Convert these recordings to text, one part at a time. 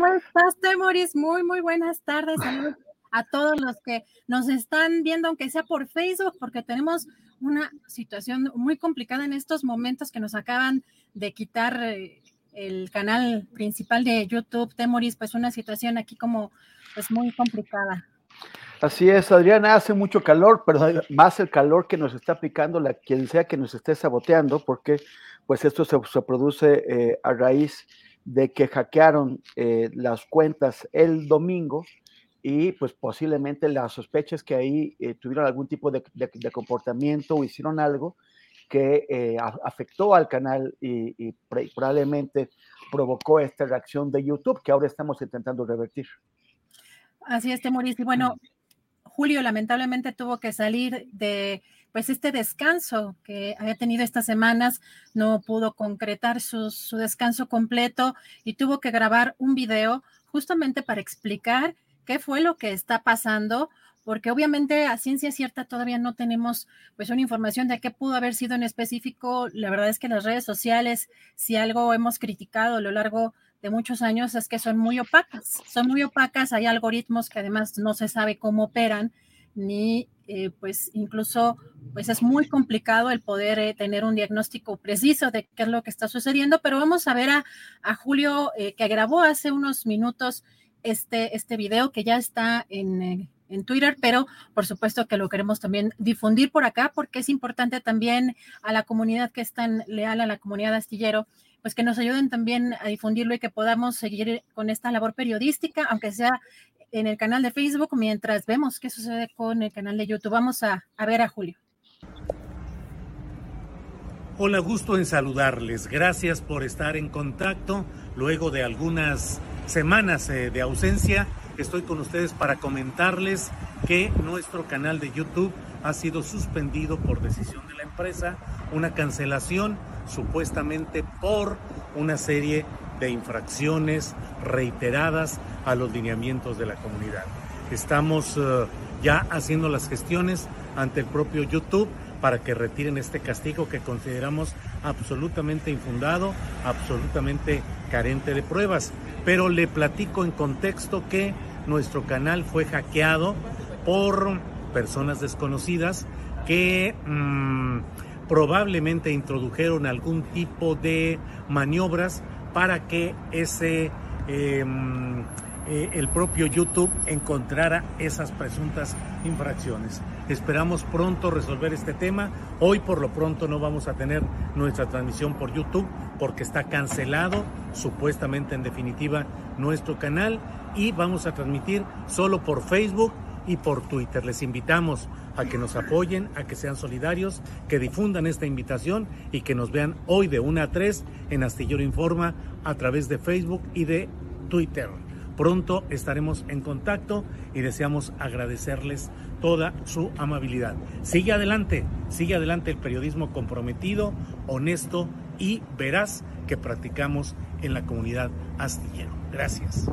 ¿Cómo estás, Temoris? Muy, muy buenas tardes. A todos los que nos están viendo, aunque sea por Facebook, porque tenemos una situación muy complicada en estos momentos que nos acaban de quitar eh, el canal principal de YouTube, Temoris, pues una situación aquí como pues muy complicada. Así es, Adriana, hace mucho calor, pero más el calor que nos está aplicando la quien sea que nos esté saboteando, porque pues esto se, se produce eh, a raíz de que hackearon eh, las cuentas el domingo y pues posiblemente la sospecha es que ahí eh, tuvieron algún tipo de, de- de comportamiento o hicieron algo que eh, a- afectó al canal y, y pre- probablemente provocó esta reacción de YouTube que ahora estamos intentando revertir. Así es, Temoris. Y bueno, Julio lamentablemente tuvo que salir de pues este descanso que había tenido estas semanas, no pudo concretar su, descanso completo y tuvo que grabar un video justamente para explicar qué fue lo que está pasando, porque obviamente a ciencia cierta todavía no tenemos pues una información de qué pudo haber sido en específico. La verdad es que las redes sociales, si algo hemos criticado a lo largo de muchos años es que son muy opacas, son muy opacas, hay algoritmos que además no se sabe cómo operan, ni eh, pues incluso pues es muy complicado el poder eh, tener un diagnóstico preciso de qué es lo que está sucediendo, pero vamos a ver a, a Julio eh, que grabó hace unos minutos este, este video que ya está en, en Twitter, pero por supuesto que lo queremos también difundir por acá porque es importante también a la comunidad que es tan leal a la comunidad astillero, pues que nos ayuden también a difundirlo y que podamos seguir con esta labor periodística, aunque sea en el canal de Facebook, mientras vemos qué sucede con el canal de YouTube. Vamos a, a ver a Julio. Hola, gusto en saludarles. Gracias por estar en contacto. Luego de algunas semanas eh, de ausencia, estoy con ustedes para comentarles que nuestro canal de YouTube ha sido suspendido por decisión de la empresa, una cancelación supuestamente por una serie de infracciones reiteradas a los lineamientos de la comunidad. Estamos eh, ya haciendo las gestiones ante el propio YouTube para que retiren este castigo que consideramos absolutamente infundado, absolutamente carente de pruebas. Pero le platico en contexto que nuestro canal fue hackeado por personas desconocidas que mm, probablemente introdujeron algún tipo de maniobras para que ese mm, eh, el propio YouTube encontrara esas presuntas infracciones. Esperamos pronto resolver este tema. Hoy por lo pronto no vamos a tener nuestra transmisión por YouTube porque está cancelado supuestamente en definitiva nuestro canal y vamos a transmitir solo por Facebook y por Twitter. Les invitamos a que nos apoyen, a que sean solidarios, que difundan esta invitación y que nos vean hoy de 1 a 3 en Astillero Informa a través de Facebook y de Twitter. Pronto estaremos en contacto y deseamos agradecerles toda su amabilidad. Sigue adelante, sigue adelante el periodismo comprometido, honesto y veraz que practicamos en la comunidad astillero. Gracias.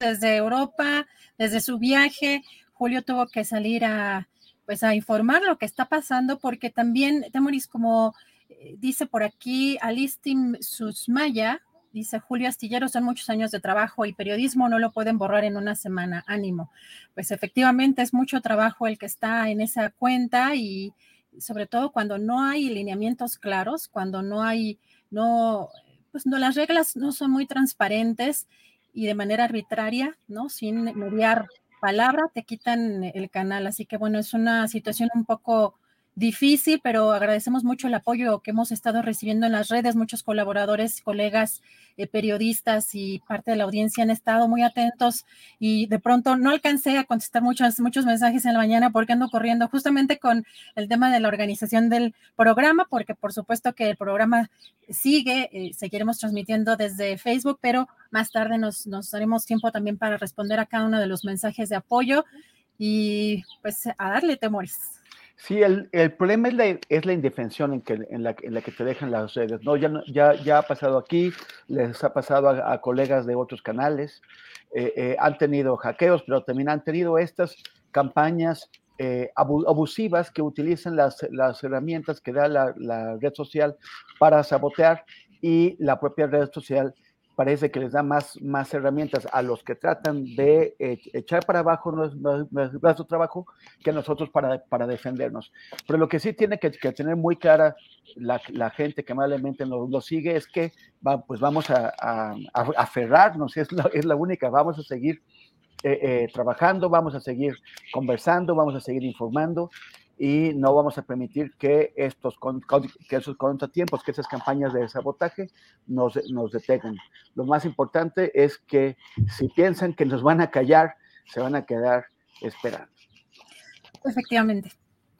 Desde Europa, desde su viaje, Julio tuvo que salir a pues a informar lo que está pasando porque también Temoris como eh, dice por aquí Alistim Susmaya, Dice Julio Astillero, son muchos años de trabajo y periodismo, no lo pueden borrar en una semana. Ánimo. Pues efectivamente es mucho trabajo el que está en esa cuenta y sobre todo cuando no hay lineamientos claros, cuando no hay, no, pues no, las reglas no son muy transparentes y de manera arbitraria, ¿no? Sin mediar palabra, te quitan el canal. Así que bueno, es una situación un poco difícil, pero agradecemos mucho el apoyo que hemos estado recibiendo en las redes. Muchos colaboradores, colegas, eh, periodistas y parte de la audiencia han estado muy atentos y de pronto no alcancé a contestar muchos, muchos mensajes en la mañana porque ando corriendo justamente con el tema de la organización del programa, porque por supuesto que el programa sigue, eh, seguiremos transmitiendo desde Facebook, pero más tarde nos, nos daremos tiempo también para responder a cada uno de los mensajes de apoyo y pues a darle temores. Sí, el, el problema es la, es la indefensión en, que, en, la, en la que te dejan las redes. ¿no? Ya, ya, ya ha pasado aquí, les ha pasado a, colegas de otros canales, eh, eh, han tenido hackeos, pero también han tenido estas campañas eh, abusivas que utilizan las, las herramientas que da la, la, red social para sabotear y la propia red social parece que les da más, más herramientas a los que tratan de echar para abajo nuestro, trabajo que a nosotros para, para defendernos. Pero lo que sí tiene que, tener muy clara la, la, gente que amablemente lo sigue es que va, pues vamos a, a, a aferrarnos, es la, es la única, vamos a seguir eh, eh, trabajando, vamos a seguir conversando, vamos a seguir informando y no vamos a permitir que estos, que esos contratiempos, que esas campañas de sabotaje nos, nos detengan. Lo más importante es que si piensan que nos van a callar, se van a quedar esperando. Efectivamente.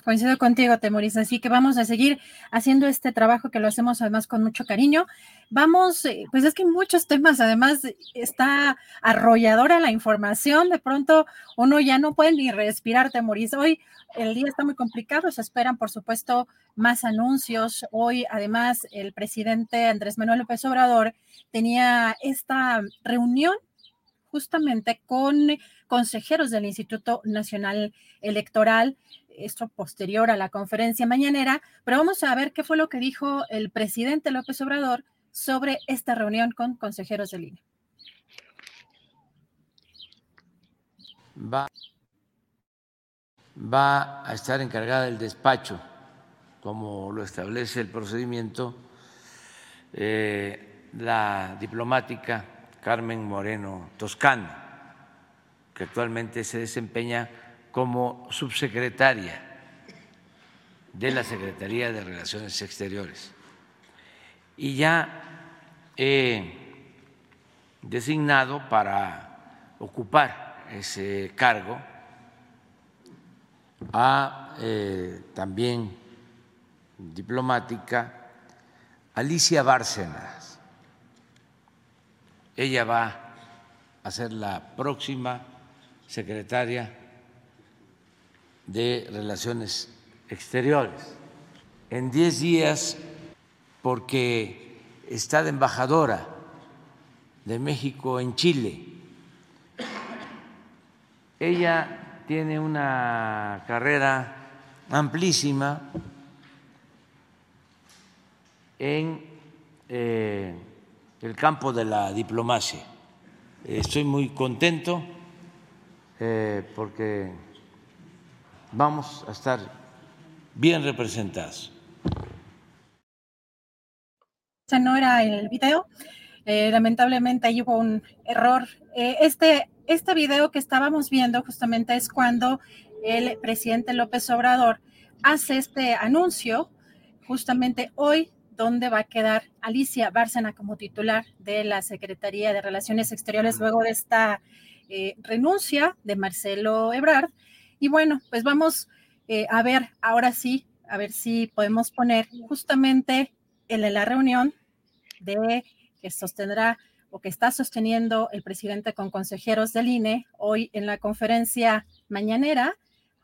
Coincido contigo, Temoris, así que vamos a seguir haciendo este trabajo que lo hacemos además con mucho cariño. Vamos, eh, pues es que muchos temas, además está arrolladora la información, de pronto uno ya no puede ni respirar, Temoris. Hoy el día está muy complicado, se esperan, por supuesto, más anuncios. Hoy, además, el presidente Andrés Manuel López Obrador tenía esta reunión justamente con consejeros del Instituto Nacional Electoral esto posterior a la conferencia mañanera, pero vamos a ver qué fue lo que dijo el presidente López Obrador sobre esta reunión con consejeros del INE. Va, a estar encargada del despacho, como lo establece el procedimiento, eh, la diplomática Carmen Moreno Toscano, que actualmente se desempeña como subsecretaria de la Secretaría de Relaciones Exteriores. Y ya he designado para ocupar ese cargo a eh, también diplomática Alicia Bárcenas. Ella va a ser la próxima secretaria de Relaciones Exteriores. En diez días, porque está de embajadora de México en Chile. Ella tiene una carrera amplísima en eh, el campo de la diplomacia. Estoy muy contento eh, porque vamos a estar bien representados. Ese no era el video. Eh, lamentablemente ahí hubo un error. Eh, este, este video que estábamos viendo justamente es cuando el presidente López Obrador hace este anuncio, justamente hoy, dónde va a quedar Alicia Bárcena como titular de la Secretaría de Relaciones Exteriores luego de esta eh, renuncia de Marcelo Ebrard. Y bueno, pues vamos eh, a ver, ahora sí, a ver si podemos poner justamente en la reunión de que sostendrá o que está sosteniendo el presidente con consejeros del INE hoy en la conferencia mañanera,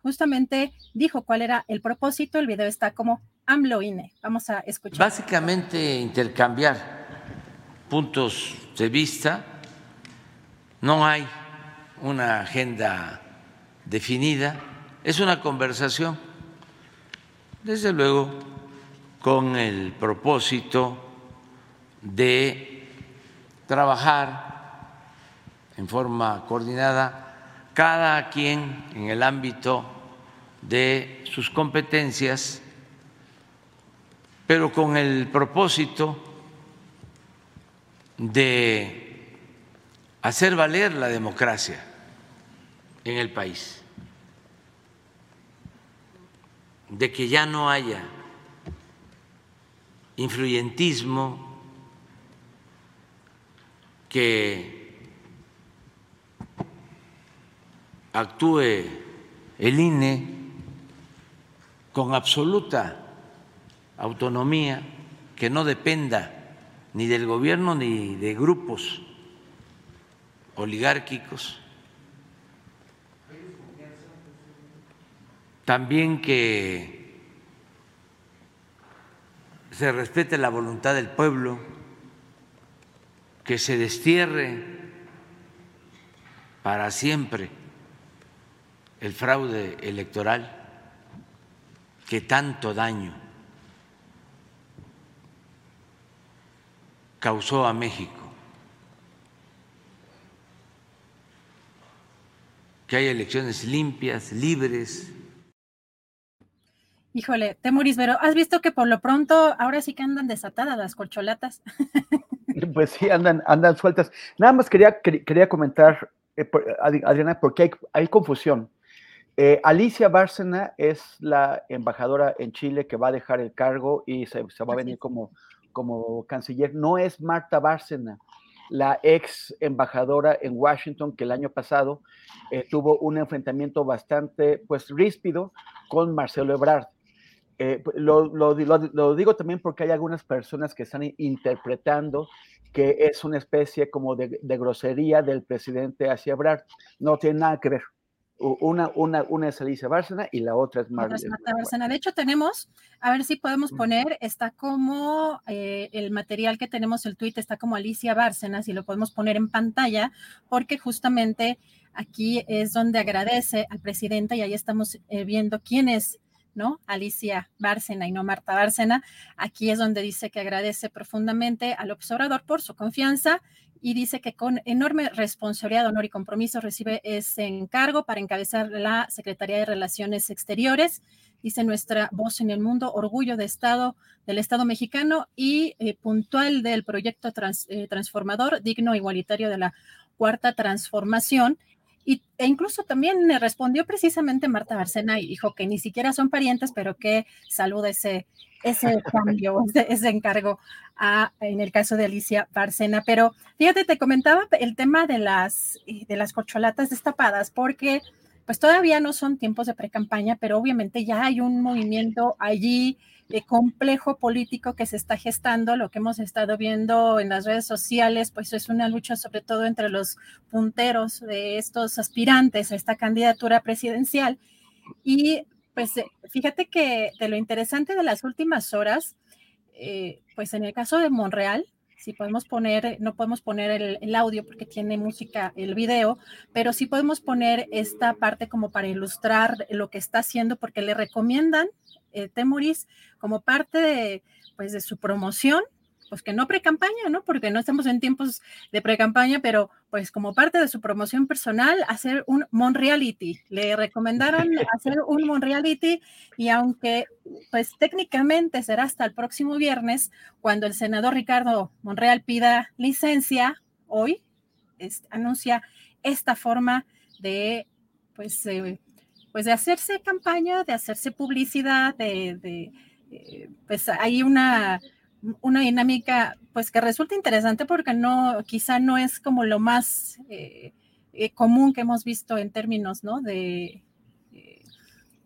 justamente dijo cuál era el propósito. El video está como AMLO INE. Vamos a escuchar. Básicamente intercambiar puntos de vista. No hay una agenda definida. Es una conversación, desde luego, con el propósito de trabajar en forma coordinada, cada quien en el ámbito de sus competencias, pero con el propósito de hacer valer la democracia en el país, de que ya no haya influyentismo, que actúe el INE con absoluta autonomía, que no dependa ni del gobierno ni de grupos oligárquicos. También que se respete la voluntad del pueblo, que se destierre para siempre el fraude electoral que tanto daño causó a México. Que haya elecciones limpias, libres. Híjole, Temuris, pero has visto que por lo pronto ahora sí que andan desatadas las colcholatas. Pues sí, andan, andan sueltas. Nada más quería, quería comentar, eh, Adriana, porque hay, hay confusión. Eh, Alicia Bárcena es la embajadora en Chile que va a dejar el cargo y se, va a venir como, como canciller. No es Marta Bárcena, la ex embajadora en Washington que el año pasado eh, tuvo un enfrentamiento bastante pues ríspido con Marcelo Ebrard. Eh, lo, digo también porque hay algunas personas que están interpretando que es una especie como de, grosería del presidente hacia Ebrard. No tiene nada que ver. Una, una, una es Alicia Bárcena y la otra es Marta Bárcena. De hecho, tenemos, a ver si podemos poner, está como eh, el material que tenemos, el tweet está como Alicia Bárcena, si lo podemos poner en pantalla, porque justamente aquí es donde agradece al presidente y ahí estamos eh, viendo quién es ¿no? Alicia Bárcena y no Marta Bárcena. Aquí es donde dice que agradece profundamente al observador por su confianza y dice que con enorme responsabilidad, honor y compromiso recibe ese encargo para encabezar la Secretaría de Relaciones Exteriores. Dice nuestra voz en el mundo, orgullo de Estado, del Estado mexicano y eh, puntual del proyecto eh, transformador, digno, igualitario de la cuarta transformación y, e incluso también me respondió precisamente Marta Barcena y dijo que ni siquiera son parientes, pero que saluda ese, ese cambio, ese, encargo a, en el caso de Alicia Barcena. Pero fíjate, te comentaba el tema de las, de las corcholatas destapadas, porque pues todavía no son tiempos de pre-campaña, pero obviamente ya hay un movimiento allí de complejo político que se está gestando, lo que hemos estado viendo en las redes sociales, pues es una lucha sobre todo entre los punteros de estos aspirantes a esta candidatura presidencial. Y pues eh, fíjate que de lo interesante de las últimas horas, eh, pues en el caso de Monreal, si podemos poner, no podemos poner el, audio porque tiene música el video, pero sí podemos poner esta parte como para ilustrar lo que está haciendo, porque le recomiendan eh, Temuris como parte de, pues, de su promoción pues que no pre-campaña, ¿no? Porque no estamos en tiempos de pre-campaña, pero pues como parte de su promoción personal, hacer un Monreality. Le recomendaron hacer un Monreality y aunque pues técnicamente será hasta el próximo viernes, cuando el senador Ricardo Monreal pida licencia, hoy anuncia esta forma de pues, eh, pues de hacerse campaña, de hacerse publicidad, de, eh, pues hay una una dinámica pues que resulta interesante porque no, quizá no es como lo más eh, eh, común que hemos visto en términos, ¿no? De, eh,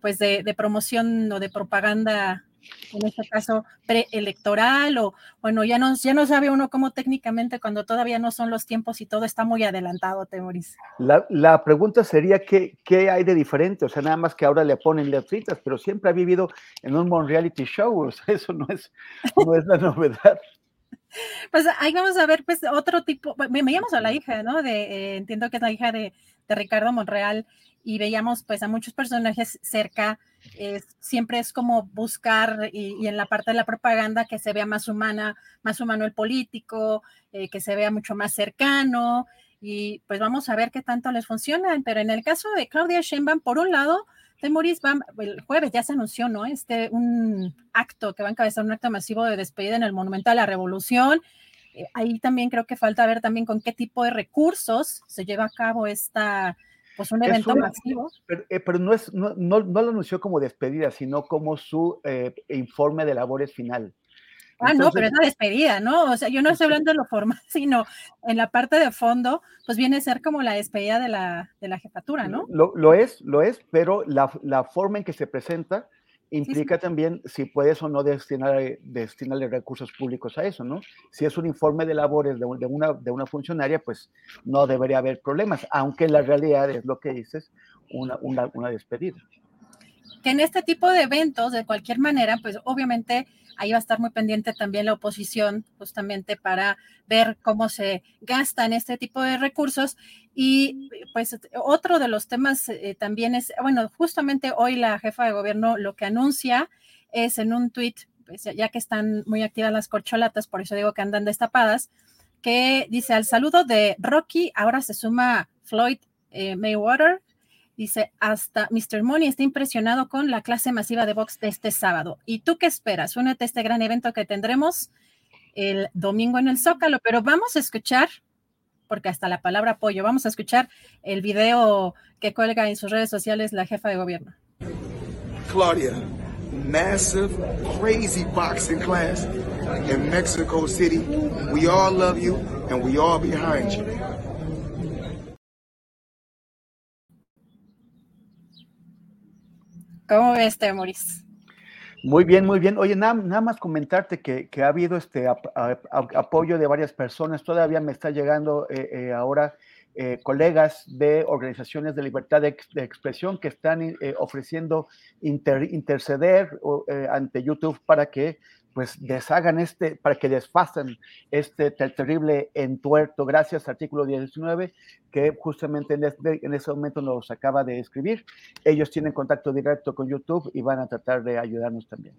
pues de, de, promoción o de propaganda en este caso preelectoral o bueno, ya no, ya no sabe uno cómo técnicamente cuando todavía no son los tiempos y todo está muy adelantado, Temoris. La, la pregunta sería ¿qué, qué hay de diferente, o sea, nada más que ahora le ponen letritas, pero siempre ha vivido en un reality show, o sea, eso no es, no es la novedad. Pues ahí vamos a ver, pues otro tipo, me, llamo a la hija, ¿no? De, eh, entiendo que es la hija de, de Ricardo Monreal y veíamos pues a muchos personajes cerca, siempre es como buscar y, en la parte de la propaganda que se vea más humana, más humano el político, eh, que se vea mucho más cercano y pues vamos a ver qué tanto les funciona, pero en el caso de Claudia Sheinbaum, por un lado, Temoris va, el jueves ya se anunció, ¿no? Este, un acto que va a encabezar un acto masivo de despedida en el Monumento a la Revolución. Eh, ahí también creo que falta ver también con qué tipo de recursos se lleva a cabo esta, pues un evento masivo. Pero, eh, pero, no, es, no, no, no, lo anunció como despedida, sino como su eh, informe de labores final. Ah, Entonces, no, pero es la despedida, ¿no? O sea, yo no estoy hablando de lo formal, sino en la parte de fondo, pues viene a ser como la despedida de la, de la jefatura, ¿no? Lo, lo, es, lo es, pero la, la forma en que se presenta implica sí, sí. también si puedes o no destinar, destinarle recursos públicos a eso, ¿no? Si es un informe de labores de, de, una, de una funcionaria, pues no debería haber problemas, aunque en la realidad es lo que dices, una, una, una despedida. Que en este tipo de eventos, de cualquier manera, pues obviamente ahí va a estar muy pendiente también la oposición, justamente para ver cómo se gastan este tipo de recursos. Y pues otro de los temas eh, también es, bueno, justamente hoy la jefa de gobierno lo que anuncia es en un tuit, pues, ya que están muy activas las corcholatas, por eso digo que andan destapadas, que dice al saludo de Rocky, ahora se suma Floyd eh, Mayweather, Dice, hasta Mr. Money está impresionado con la clase masiva de box de este sábado. ¿Y tú qué esperas? Únete a este gran evento que tendremos el domingo en el Zócalo, pero vamos a escuchar, porque hasta la palabra apoyo, vamos a escuchar el video que cuelga en sus redes sociales la jefa de gobierno. Claudia, massive, crazy boxing class in Mexico City. We all love you and we all behind you. ¿Cómo ves? Muy bien, muy bien. Oye, nada, nada más comentarte que, que, ha habido este ap ap apoyo de varias personas. Todavía me está llegando eh, eh, ahora eh, colegas de organizaciones de libertad de, de expresión que están eh, ofreciendo inter, interceder eh, ante YouTube para que pues deshagan este, para que desfasan este ter terrible entuerto, gracias artículo 19, que justamente en, este, en ese momento nos acaba de escribir. Ellos tienen contacto directo con YouTube y van a tratar de ayudarnos también.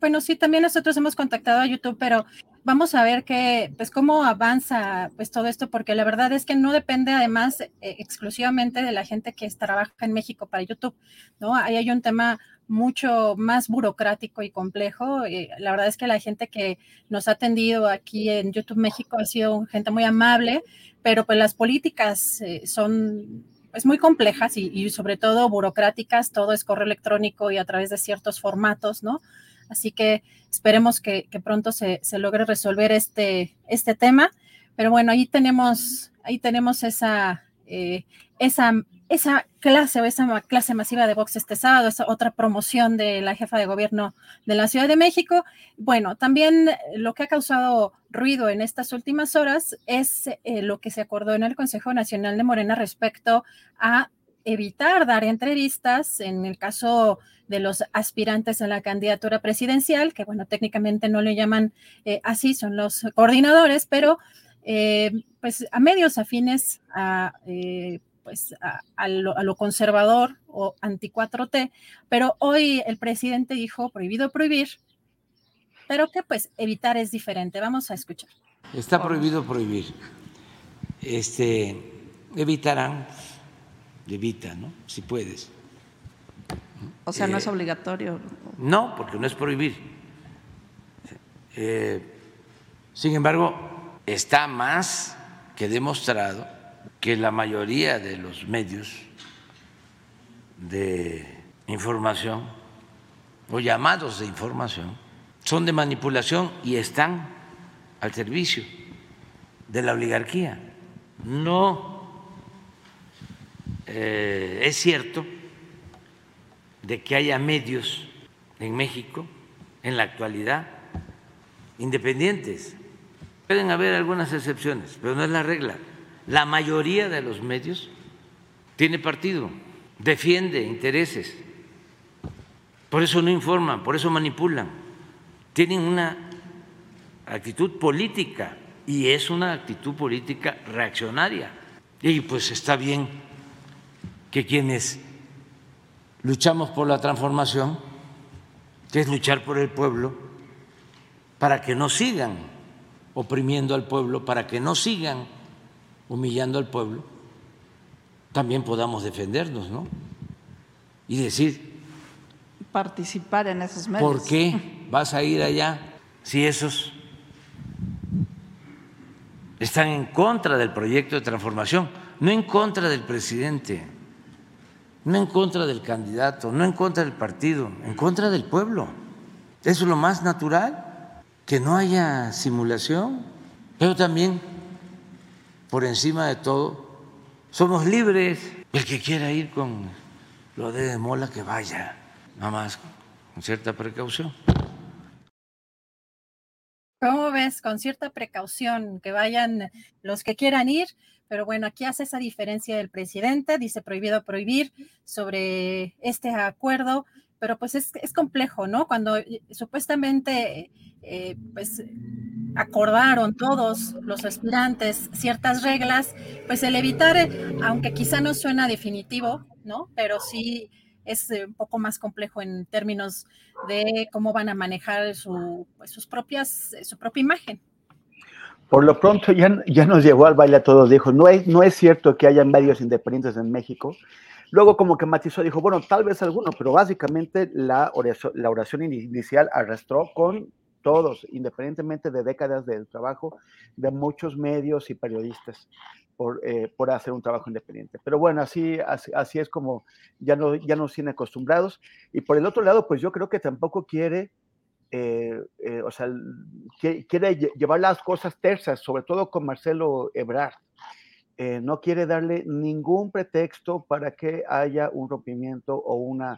Bueno, sí, también nosotros hemos contactado a YouTube, pero vamos a ver que, pues, cómo avanza pues todo esto, porque la verdad es que no depende además eh, exclusivamente de la gente que trabaja en México para YouTube, ¿no? Ahí hay un tema mucho más burocrático y complejo. Eh, la verdad es que la gente que nos ha atendido aquí en YouTube México ha sido gente muy amable, pero pues las políticas eh, son pues muy complejas y, y sobre todo burocráticas, todo es correo electrónico y a través de ciertos formatos, ¿no? Así que esperemos que, pronto se, se, logre resolver este, este tema. Pero bueno, ahí tenemos, ahí tenemos esa, eh, esa, esa clase o esa clase masiva de box este sábado, esa otra promoción de la jefa de gobierno de la Ciudad de México. Bueno, también lo que ha causado ruido en estas últimas horas es eh, lo que se acordó en el Consejo Nacional de Morena respecto a evitar dar entrevistas en el caso de los aspirantes a la candidatura presidencial, que bueno, técnicamente no le llaman eh, así, son los coordinadores, pero eh, pues a medios afines a, eh, pues a, lo, conservador o anti 4T, pero hoy el presidente dijo prohibido prohibir, pero que pues evitar es diferente. Vamos a escuchar. Está prohibido prohibir. Este, evitarán evita, ¿no? Si puedes. O sea, no eh, es obligatorio. No, porque no es prohibir. Eh, sin embargo, está más que demostrado que la mayoría de los medios de información o llamados de información son de manipulación y están al servicio de la oligarquía. No eh, es cierto de que haya medios en México en la actualidad independientes. Pueden haber algunas excepciones, pero no es la regla. La mayoría de los medios tiene partido, defiende intereses. Por eso no informan, por eso manipulan. Tienen una actitud política y es una actitud política reaccionaria. Y pues está bien que quienes luchamos por la transformación, que es luchar por el pueblo, para que no sigan oprimiendo al pueblo, para que no sigan humillando al pueblo, también podamos defendernos, ¿no? Y decir... Participar en esos medios. ¿Por qué vas a ir allá si esos están en contra del proyecto de transformación, no en contra del presidente, no en contra del candidato, no en contra del partido, en contra del pueblo. Es lo más natural, que no haya simulación, pero también, por encima de todo, somos libres. El que quiera ir con lo de Mola, que vaya, nada más con cierta precaución. ¿Cómo ves? Con cierta precaución, que vayan los que quieran ir, pero bueno, aquí hace esa diferencia del presidente, dice prohibido prohibir sobre este acuerdo, pero pues es, complejo, ¿no? Cuando eh, supuestamente, eh, pues acordaron todos los aspirantes ciertas reglas, pues el evitar, aunque quizá no suena definitivo, ¿no? Pero sí es eh, un poco más complejo en términos de cómo van a manejar su, pues, sus propias, eh, su propia imagen. Por lo pronto ya, ya nos llevó al baile a todos, dijo, no es, no es cierto que haya medios independientes en México. Luego como que matizó, dijo, bueno, tal vez alguno, pero básicamente la oración, la oración inicial arrastró con todos, independientemente de décadas del trabajo de muchos medios y periodistas por, eh, por hacer un trabajo independiente. Pero bueno, así, así, es como ya, no, ya nos tiene acostumbrados. Y por el otro lado, pues yo creo que tampoco quiere, eh, eh, o sea, quiere llevar las cosas tersas, sobre todo con Marcelo Ebrard. no quiere darle ningún pretexto para que haya un rompimiento o una,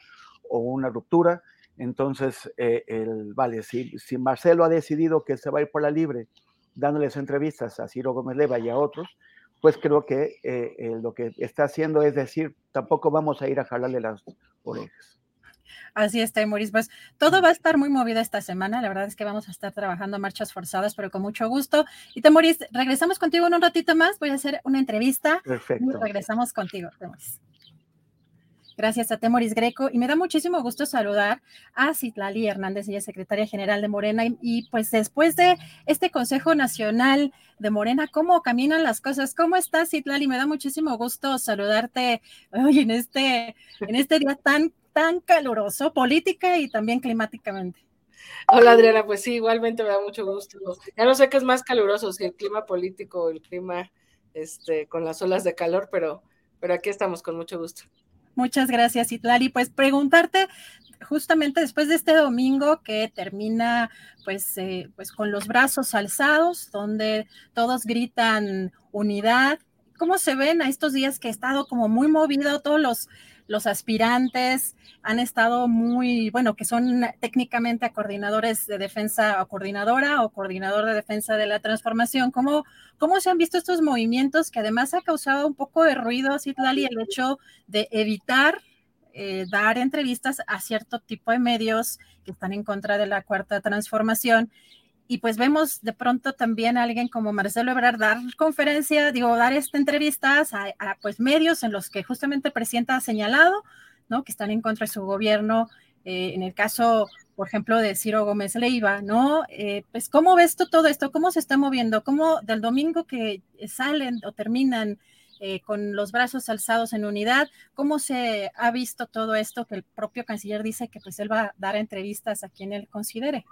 o una ruptura. Entonces, el, vale, si, si Marcelo ha decidido que se va a ir por la libre, dándoles entrevistas a Ciro Gómez Leva y a otros, pues creo que eh, eh, lo que está haciendo es decir, tampoco vamos a ir a jalarle las orejas. Así está, Moris. Pues todo va a estar muy movido esta semana. La verdad es que vamos a estar trabajando a marchas forzadas, pero con mucho gusto. Y Temoris, regresamos contigo en un ratito más. Voy a hacer una entrevista. Perfecto. Y regresamos contigo, Temoris. Gracias a Temoris Greco y me da muchísimo gusto saludar a Citlali Hernández, ella es secretaria general de Morena y, pues después de este Consejo Nacional de Morena, ¿cómo caminan las cosas? ¿Cómo estás Citlali? Me da muchísimo gusto saludarte hoy en este, en este día tan, tan caluroso, política y también climáticamente. Hola Adriana, pues sí, igualmente me da mucho gusto. Ya no sé qué es más caluroso, si el clima político o el clima este, con las olas de calor, pero, pero aquí estamos con mucho gusto. Muchas gracias, Itlali. Pues preguntarte justamente después de este domingo que termina pues, eh, pues con los brazos alzados, donde todos gritan unidad. ¿Cómo se ven a estos días que ha estado como muy movido todos los los aspirantes han estado muy, bueno, que son técnicamente coordinadores de defensa o coordinadora o coordinador de defensa de la transformación. ¿Cómo, cómo se han visto estos movimientos que además ha causado un poco de ruido, Citlali, el hecho de evitar eh, dar entrevistas a cierto tipo de medios que están en contra de la cuarta transformación y pues vemos de pronto también a alguien como Marcelo Ebrard dar conferencia, digo, dar esta entrevistas a, pues medios en los que justamente el presidente ha señalado, ¿no? Que están en contra de su gobierno. Eh, en el caso, por ejemplo, de Ciro Gómez Leiva, ¿no? Eh, pues, ¿cómo ves tú todo esto? ¿Cómo se está moviendo? ¿Cómo del domingo que salen o terminan eh, con los brazos alzados en unidad. ¿Cómo se ha visto todo esto que el propio canciller dice que pues él va a dar entrevistas a quien él considere?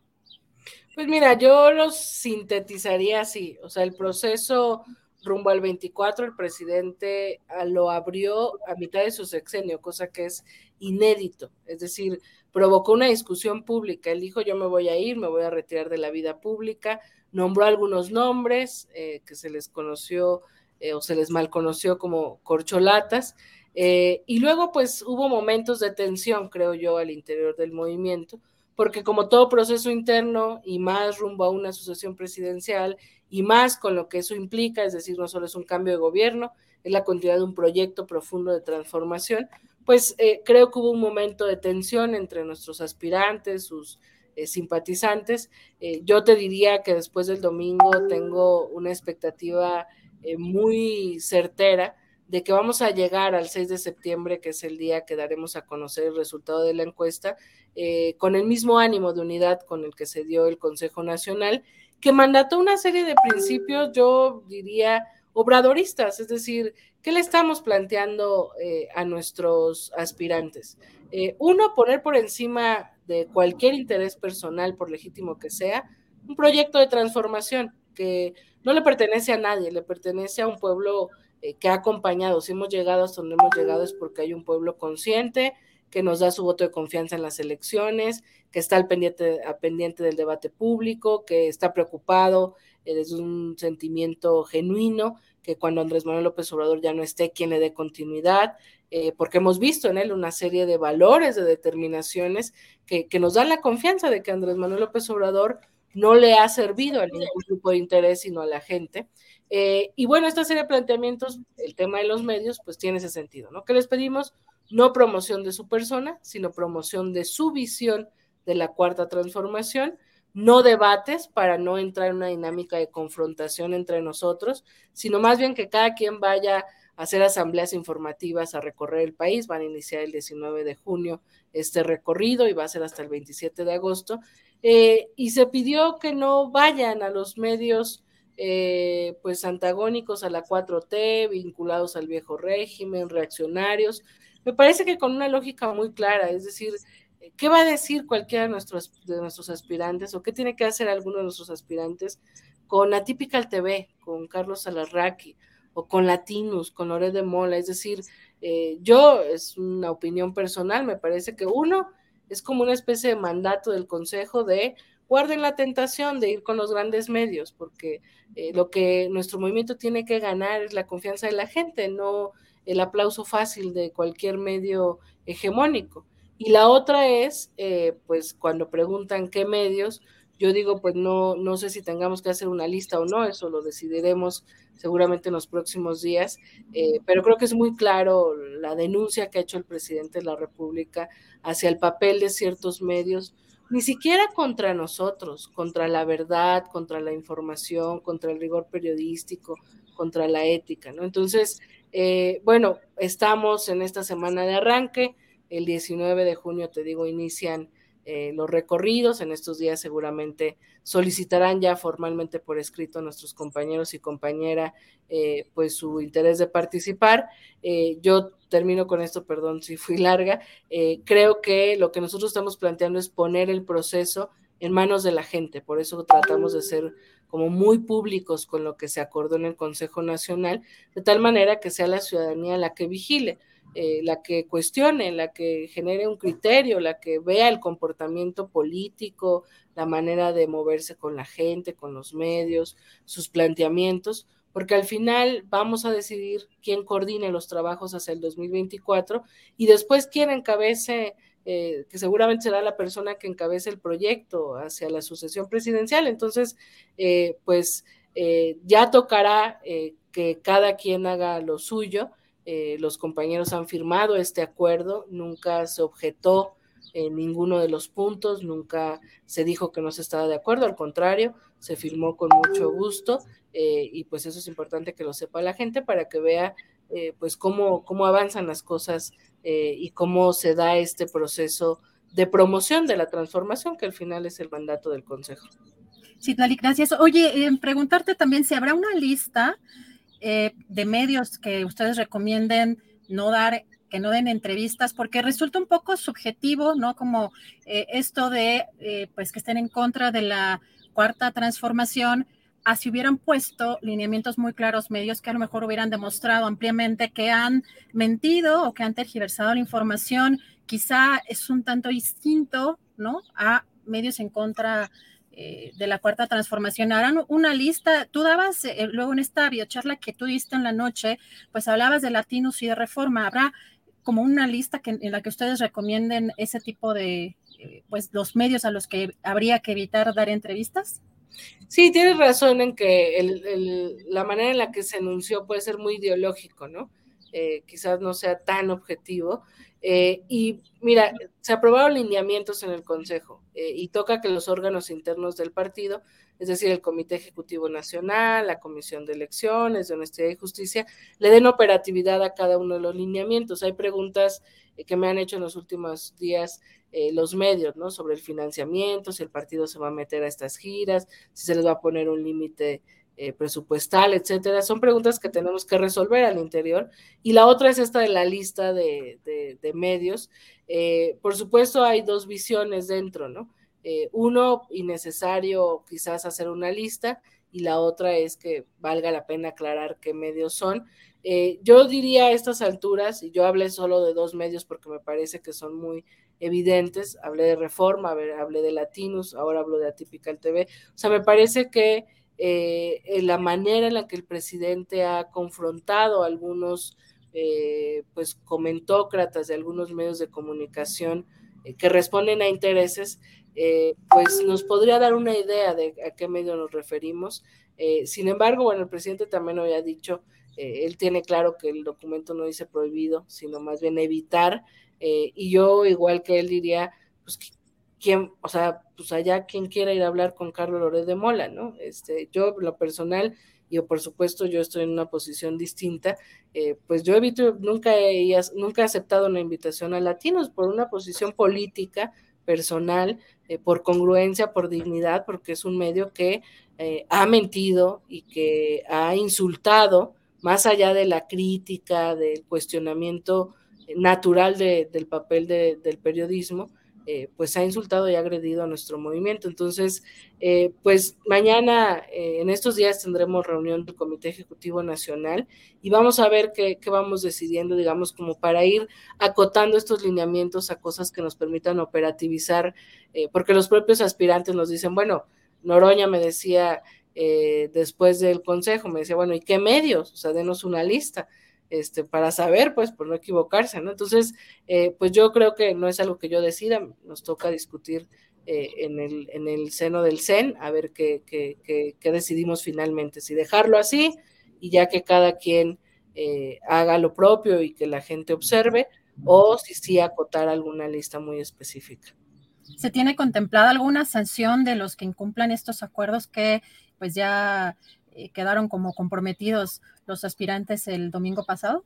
Pues mira, yo los sintetizaría así, o sea, el proceso rumbo al 24 el presidente ah, lo abrió a mitad de su sexenio, cosa que es inédito, es decir, provocó una discusión pública. Él dijo, yo me voy a ir, me voy a retirar de la vida pública, nombró algunos nombres eh, que se les conoció eh, o se les mal conoció como corcholatas, eh, y luego pues hubo momentos de tensión, creo yo, al interior del movimiento, porque como todo proceso interno y más rumbo a una sucesión presidencial y más con lo que eso implica, es decir, no solo es un cambio de gobierno, es la continuidad de un proyecto profundo de transformación, pues eh, creo que hubo un momento de tensión entre nuestros aspirantes, sus eh, simpatizantes. Eh, yo te diría que después del domingo tengo una expectativa muy certera de que vamos a llegar al 6 de septiembre, que es el día que daremos a conocer el resultado de la encuesta, con el mismo ánimo de unidad con el que se dio el Consejo Nacional que mandató una serie de principios, yo diría, obradoristas, es decir, ¿qué le estamos planteando eh, a nuestros aspirantes? Eh, uno, poner por encima de cualquier interés personal, por legítimo que sea, un proyecto de transformación que no le pertenece a nadie, le pertenece a un pueblo eh, que ha acompañado. Si hemos llegado hasta donde hemos llegado es porque hay un pueblo consciente, que nos da su voto de confianza en las elecciones, que está al pendiente, pendiente del debate público, que está preocupado es un sentimiento genuino, que cuando Andrés Manuel López Obrador ya no esté, quien le dé continuidad, eh, porque hemos visto en él una serie de valores, de determinaciones que, que nos dan la confianza de que Andrés Manuel López Obrador no le ha servido a ningún grupo de interés, sino a la gente. Eh, y bueno, esta serie de planteamientos, el tema de los medios, pues tiene ese sentido, ¿no? Que les pedimos no promoción de su persona, sino promoción de su visión de la cuarta transformación, no debates para no entrar en una dinámica de confrontación entre nosotros, sino más bien que cada quien vaya a hacer asambleas informativas a recorrer el país. Van a iniciar el 19 de junio este recorrido y va a ser hasta el 27 de agosto. Eh, y se pidió que no vayan a los medios eh, pues antagónicos a la 4T, vinculados al viejo régimen, reaccionarios, me parece que con una lógica muy clara, es decir, ¿qué va a decir cualquiera de nuestros, de nuestros aspirantes o qué tiene que hacer alguno de nuestros aspirantes con Atypical TV, con Carlos Alarraqui o con Latinus, con Lore de Mola? Es decir, eh, yo, es una opinión personal, me parece que uno es como una especie de mandato del Consejo de guarden la tentación de ir con los grandes medios, porque eh, lo que nuestro movimiento tiene que ganar es la confianza de la gente, no el aplauso fácil de cualquier medio hegemónico. Y la otra es, eh, pues cuando preguntan qué medios, yo digo, pues no, no sé si tengamos que hacer una lista o no, eso lo decidiremos seguramente en los próximos días, eh, pero creo que es muy claro la denuncia que ha hecho el presidente de la República hacia el papel de ciertos medios, ni siquiera contra nosotros, contra la verdad, contra la información, contra el rigor periodístico, contra la ética, ¿no? Entonces, eh, bueno, estamos en esta semana de arranque. El 19 de junio, te digo, inician eh, los recorridos. En estos días seguramente solicitarán ya formalmente por escrito a nuestros compañeros y compañera eh, pues su interés de participar. yo termino con esto, perdón si fui larga. creo que lo que nosotros estamos planteando es poner el proceso en manos de la gente. Por eso tratamos de ser como muy públicos con lo que se acordó en el Consejo Nacional, de tal manera que sea la ciudadanía la que vigile, eh, la que cuestione, la que genere un criterio, la que vea el comportamiento político, la manera de moverse con la gente, con los medios, sus planteamientos, porque al final vamos a decidir quién coordine los trabajos hacia el 2024 y después quién encabece eh, que seguramente será la persona que encabece el proyecto hacia la sucesión presidencial. Entonces, eh, pues ya tocará que cada quien haga lo suyo. Los compañeros han firmado este acuerdo, nunca se objetó en ninguno de los puntos, nunca se dijo que no se estaba de acuerdo, al contrario, se firmó con mucho gusto y pues eso es importante que lo sepa la gente para que vea pues cómo, cómo avanzan las cosas eh, y cómo se da este proceso de promoción de la transformación, que al final es el mandato del Consejo. Sí, Tlali, gracias. Oye, eh, preguntarte también si habrá una lista eh, de medios que ustedes recomienden no dar, que no den entrevistas, porque resulta un poco subjetivo, ¿no? Como esto de, pues, que estén en contra de la cuarta transformación, así hubieran puesto lineamientos muy claros, medios que a lo mejor hubieran demostrado ampliamente que han mentido o que han tergiversado la información, quizá es un tanto distinto, ¿no? A medios en contra eh, de la cuarta transformación. Harán una lista, tú dabas eh, luego en esta biocharla que tú diste en la noche, pues hablabas de latinos y de reforma. ¿Habrá como una lista que, en la que ustedes recomienden ese tipo de, eh, pues los medios a los que habría que evitar dar entrevistas? Sí, tienes razón en que la manera en la que se anunció puede ser muy ideológico, ¿no? Eh, quizás no sea tan objetivo. Eh, y mira, se aprobaron lineamientos en el Consejo eh, y toca que los órganos internos del partido, es decir, el Comité Ejecutivo Nacional, la Comisión de Elecciones, de Honestidad y Justicia, le den operatividad a cada uno de los lineamientos. Hay preguntas que me han hecho en los últimos días eh, los medios, ¿no? Sobre el financiamiento, si el partido se va a meter a estas giras, si se les va a poner un límite eh, presupuestal, etcétera. Son preguntas que tenemos que resolver al interior. Y la otra es esta de la lista de, medios. Eh, por supuesto, hay dos visiones dentro, ¿no? uno, innecesario quizás hacer una lista, y la otra es que valga la pena aclarar qué medios son. yo diría a estas alturas, y yo hablé solo de dos medios porque me parece que son muy evidentes, hablé de Reforma, hablé de Latinos, ahora hablo de Atypical TV, o sea, me parece que eh, la manera en la que el presidente ha confrontado a algunos, eh, pues, comentócratas de algunos medios de comunicación eh, que responden a intereses, pues nos podría dar una idea de a qué medio nos referimos. sin embargo, bueno, el presidente también había dicho, él tiene claro que el documento no dice prohibido, sino más bien evitar y yo, igual que él, diría, pues, ¿quién, o sea, pues allá quien quiera ir a hablar con Carlos Loret de Mola, ¿no? Este, yo, lo personal, y por supuesto yo estoy en una posición distinta, eh, pues yo evito, nunca he, nunca aceptado una invitación a latinos por una posición política, personal, eh, por congruencia, por dignidad, porque es un medio que ha mentido y que ha insultado, más allá de la crítica, del cuestionamiento natural del papel del periodismo, eh, pues ha insultado y agredido a nuestro movimiento. Entonces, eh, pues mañana, eh, en estos días, tendremos reunión del Comité Ejecutivo Nacional y vamos a ver qué, qué, vamos decidiendo, digamos, como para ir acotando estos lineamientos a cosas que nos permitan operativizar, porque los propios aspirantes nos dicen, bueno, Noroña me decía después del consejo, me decía, bueno, ¿y qué medios? O sea, denos una lista este, para saber, pues, por no equivocarse, ¿no? Entonces, eh, pues yo creo que no es algo que yo decida, nos toca discutir eh, en, el, en el seno del CEN, a ver qué, qué, decidimos finalmente, si dejarlo así y ya que cada quien eh, haga lo propio y que la gente observe, o si sí acotar alguna lista muy específica. ¿Se tiene contemplada alguna sanción de los que incumplan estos acuerdos que pues ya eh, quedaron como comprometidos los aspirantes el domingo pasado?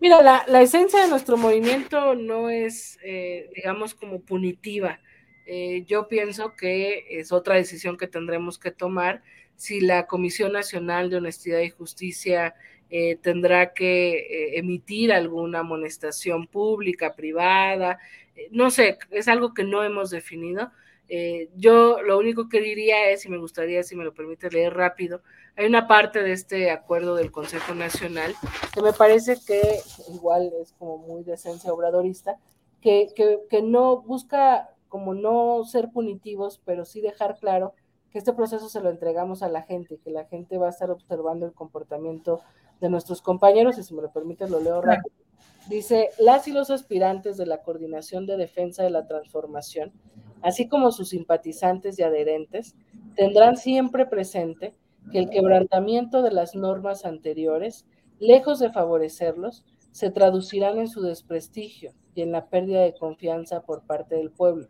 Mira, la, esencia de nuestro movimiento no es, eh, digamos, como punitiva. Eh, yo pienso que es otra decisión que tendremos que tomar si la Comisión Nacional de Honestidad y Justicia tendrá que emitir alguna amonestación pública, privada, no sé, es algo que no hemos definido eh, yo lo único que diría es, y me gustaría, si me lo permite leer rápido, hay una parte de este acuerdo del Consejo Nacional que me parece que igual es como muy de esencia obradorista, que, que, no busca como no ser punitivos, pero sí dejar claro que este proceso se lo entregamos a la gente, que la gente va a estar observando el comportamiento de nuestros compañeros, y si me lo permite lo leo rápido. Dice, las y los aspirantes de la Coordinación de Defensa de la Transformación así como sus simpatizantes y adherentes, tendrán siempre presente que el quebrantamiento de las normas anteriores, lejos de favorecerlos, se traducirán en su desprestigio y en la pérdida de confianza por parte del pueblo.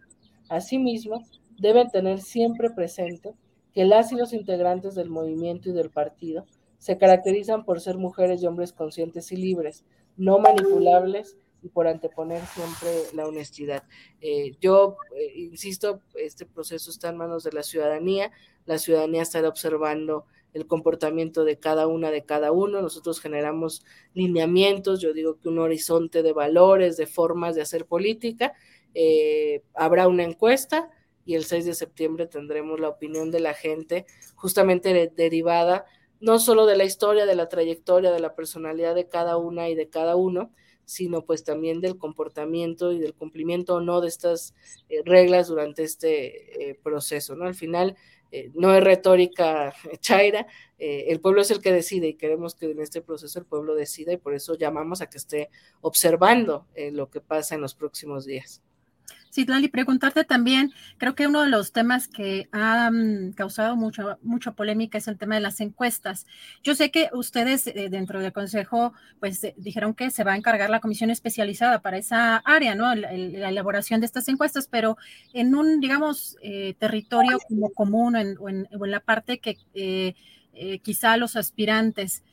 Asimismo, deben tener siempre presente que las y los integrantes del movimiento y del partido se caracterizan por ser mujeres y hombres conscientes y libres, no manipulables y por anteponer siempre la honestidad. Eh, yo eh, insisto, este proceso está en manos de la ciudadanía, la ciudadanía estará observando el comportamiento de cada una de cada uno, nosotros generamos lineamientos, yo digo que un horizonte de valores, de formas de hacer política, eh, habrá una encuesta y el 6 de septiembre tendremos la opinión de la gente justamente derivada no solo de la historia, de la trayectoria, de la personalidad de cada una y de cada uno, sino pues también del comportamiento y del cumplimiento o no de estas eh, reglas durante este eh, proceso, ¿no? Al final eh, no es retórica chaira, el pueblo es el que decide y queremos que en este proceso el pueblo decida y por eso llamamos a que esté observando lo que pasa en los próximos días. Sí, Lali, preguntarte también, creo que uno de los temas que ha mm, causado mucho, mucha polémica es el tema de las encuestas. Yo sé que ustedes eh, dentro del Consejo, pues eh, dijeron que se va a encargar la comisión especializada para esa área, ¿no? La, elaboración de estas encuestas, pero en un, digamos, eh, territorio como común o en, la parte que quizá los aspirantes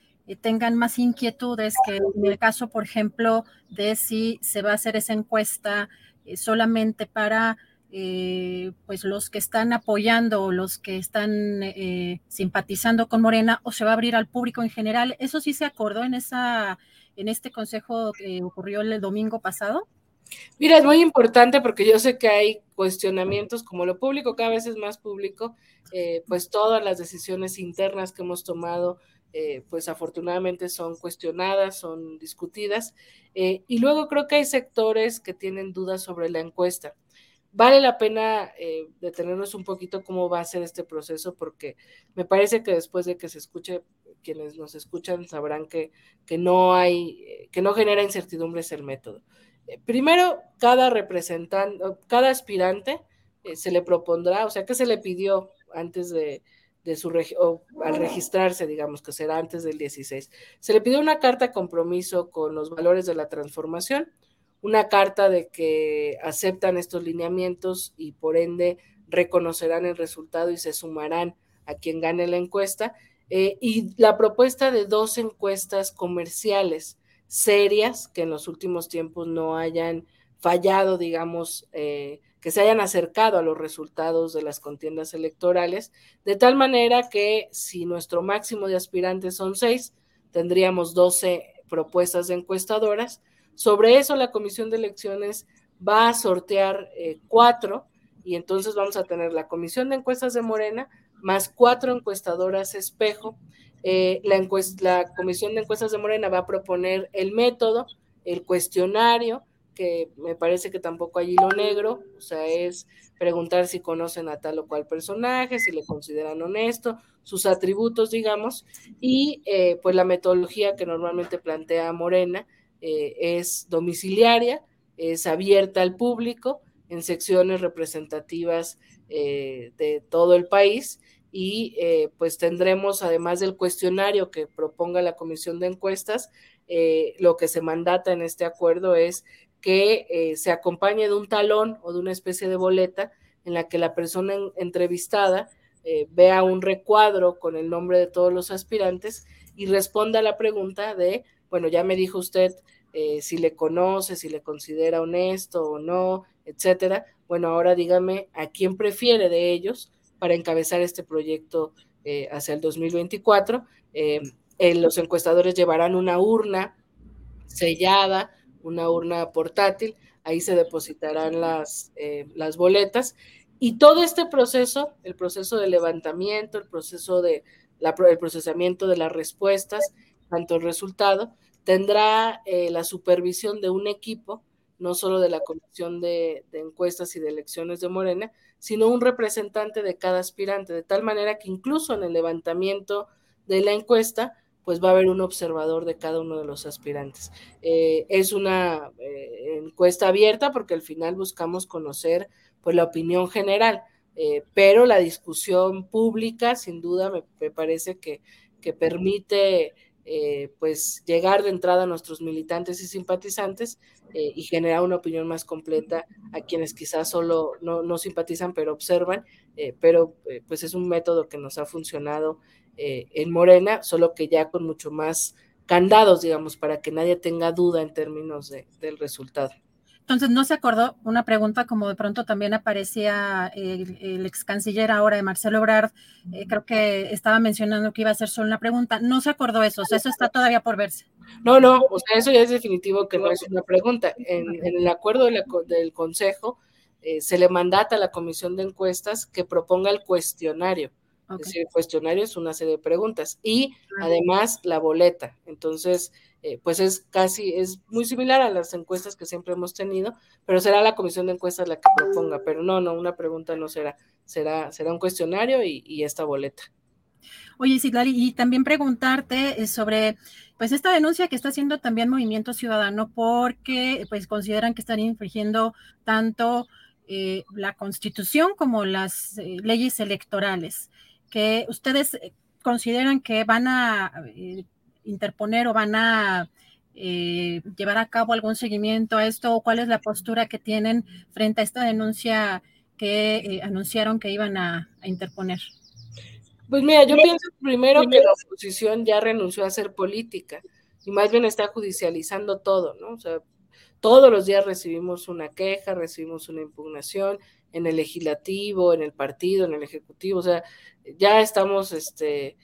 tengan más inquietudes que en el caso, por ejemplo, de si se va a hacer esa encuesta solamente para eh, pues los que están apoyando o los que están eh, simpatizando con Morena o se va a abrir al público en general. ¿Eso sí se acordó en, esa, en este consejo que ocurrió el domingo pasado? Mira, es muy importante porque yo sé que hay cuestionamientos, como lo público cada vez es más público, pues todas las decisiones internas que hemos tomado eh, pues afortunadamente son cuestionadas, son discutidas. Eh, y luego creo que hay sectores que tienen dudas sobre la encuesta. Vale la pena eh, detenernos un poquito cómo va a ser este proceso, porque me parece que después de que se escuche, quienes nos escuchan sabrán que, que no hay, que no genera incertidumbres el método. primero, cada representante, cada aspirante se le propondrá, o sea, ¿qué se le pidió antes de, de su al registrarse, digamos que será antes del 16. Se le pidió una carta de compromiso con los valores de la transformación, una carta de que aceptan estos lineamientos y por ende reconocerán el resultado y se sumarán a quien gane la encuesta, eh, y la propuesta de dos encuestas comerciales serias que en los últimos tiempos no hayan fallado, digamos, eh, que se hayan acercado a los resultados de las contiendas electorales, de tal manera que si nuestro máximo de aspirantes son seis, tendríamos 12 propuestas de encuestadoras. Sobre eso la Comisión de Elecciones va a sortear eh, cuatro y entonces vamos a tener la Comisión de Encuestas de Morena más cuatro encuestadoras espejo. Eh, la, la Comisión de Encuestas de Morena va a proponer el método, el cuestionario, que me parece que tampoco hay hilo negro, o sea, es preguntar si conocen a tal o cual personaje, si le consideran honesto, sus atributos, digamos, y eh, pues la metodología que normalmente plantea Morena eh, es domiciliaria, es abierta al público en secciones representativas eh, de todo el país y pues tendremos, además del cuestionario que proponga la comisión de encuestas, lo que se mandata en este acuerdo es que eh, se acompañe de un talón o de una especie de boleta en la que la persona entrevistada eh, vea un recuadro con el nombre de todos los aspirantes y responda a la pregunta de, bueno, ya me dijo usted eh, si le conoce, si le considera honesto o no, etcétera. Bueno, ahora dígame a quién prefiere de ellos para encabezar este proyecto hacia el 2024. los encuestadores llevarán una urna sellada una urna portátil, ahí se depositarán las, eh, las boletas. Y todo este proceso, el proceso de levantamiento, el proceso de la, el procesamiento de las respuestas, tanto el resultado, tendrá eh, la supervisión de un equipo, no solo de la Comisión de, de, Encuestas y de Elecciones de Morena, sino un representante de cada aspirante, de tal manera que incluso en el levantamiento de la encuesta pues va a haber un observador de cada uno de los aspirantes. Eh, es una eh, encuesta abierta porque al final buscamos conocer pues la opinión general, eh, pero la discusión pública sin duda me, parece que, que permite pues llegar de entrada a nuestros militantes y simpatizantes y generar una opinión más completa a quienes quizás solo no, no simpatizan pero observan, pero pues es un método que nos ha funcionado eh, en Morena, solo que ya con mucho más candados, digamos, para que nadie tenga duda en términos del resultado. Entonces, ¿no se acordó una pregunta como de pronto también aparecía el, ex canciller ahora de Marcelo Ebrard? Eh, creo que estaba mencionando que iba a ser solo una pregunta. No se acordó eso, o sea, eso está todavía por verse. No, no, o sea, eso ya es definitivo que no es una pregunta. En, el acuerdo del Consejo eh, se le mandata a la comisión de encuestas que proponga el cuestionario. Es decir, el cuestionario es una serie de preguntas y además la boleta. Entonces, eh, pues es casi, es muy similar a las encuestas que siempre hemos tenido, pero será la comisión de encuestas la que proponga. Pero no, no, una pregunta no será, será, será un cuestionario y, esta boleta. Oye, Citlali, y también preguntarte eh, sobre pues esta denuncia que está haciendo también Movimiento Ciudadano porque pues consideran que están infringiendo tanto eh, la Constitución como las leyes electorales que ustedes eh, consideran que van a eh, interponer o van a eh, llevar a cabo algún seguimiento a esto o cuál es la postura que tienen frente a esta denuncia que anunciaron que iban a, interponer. Pues mira, yo pienso primero que la oposición ya renunció a hacer política y más bien está judicializando todo, ¿no? O sea, todos los días recibimos una queja, recibimos una impugnación en el legislativo, en el partido, en el ejecutivo, o sea, ya estamos este,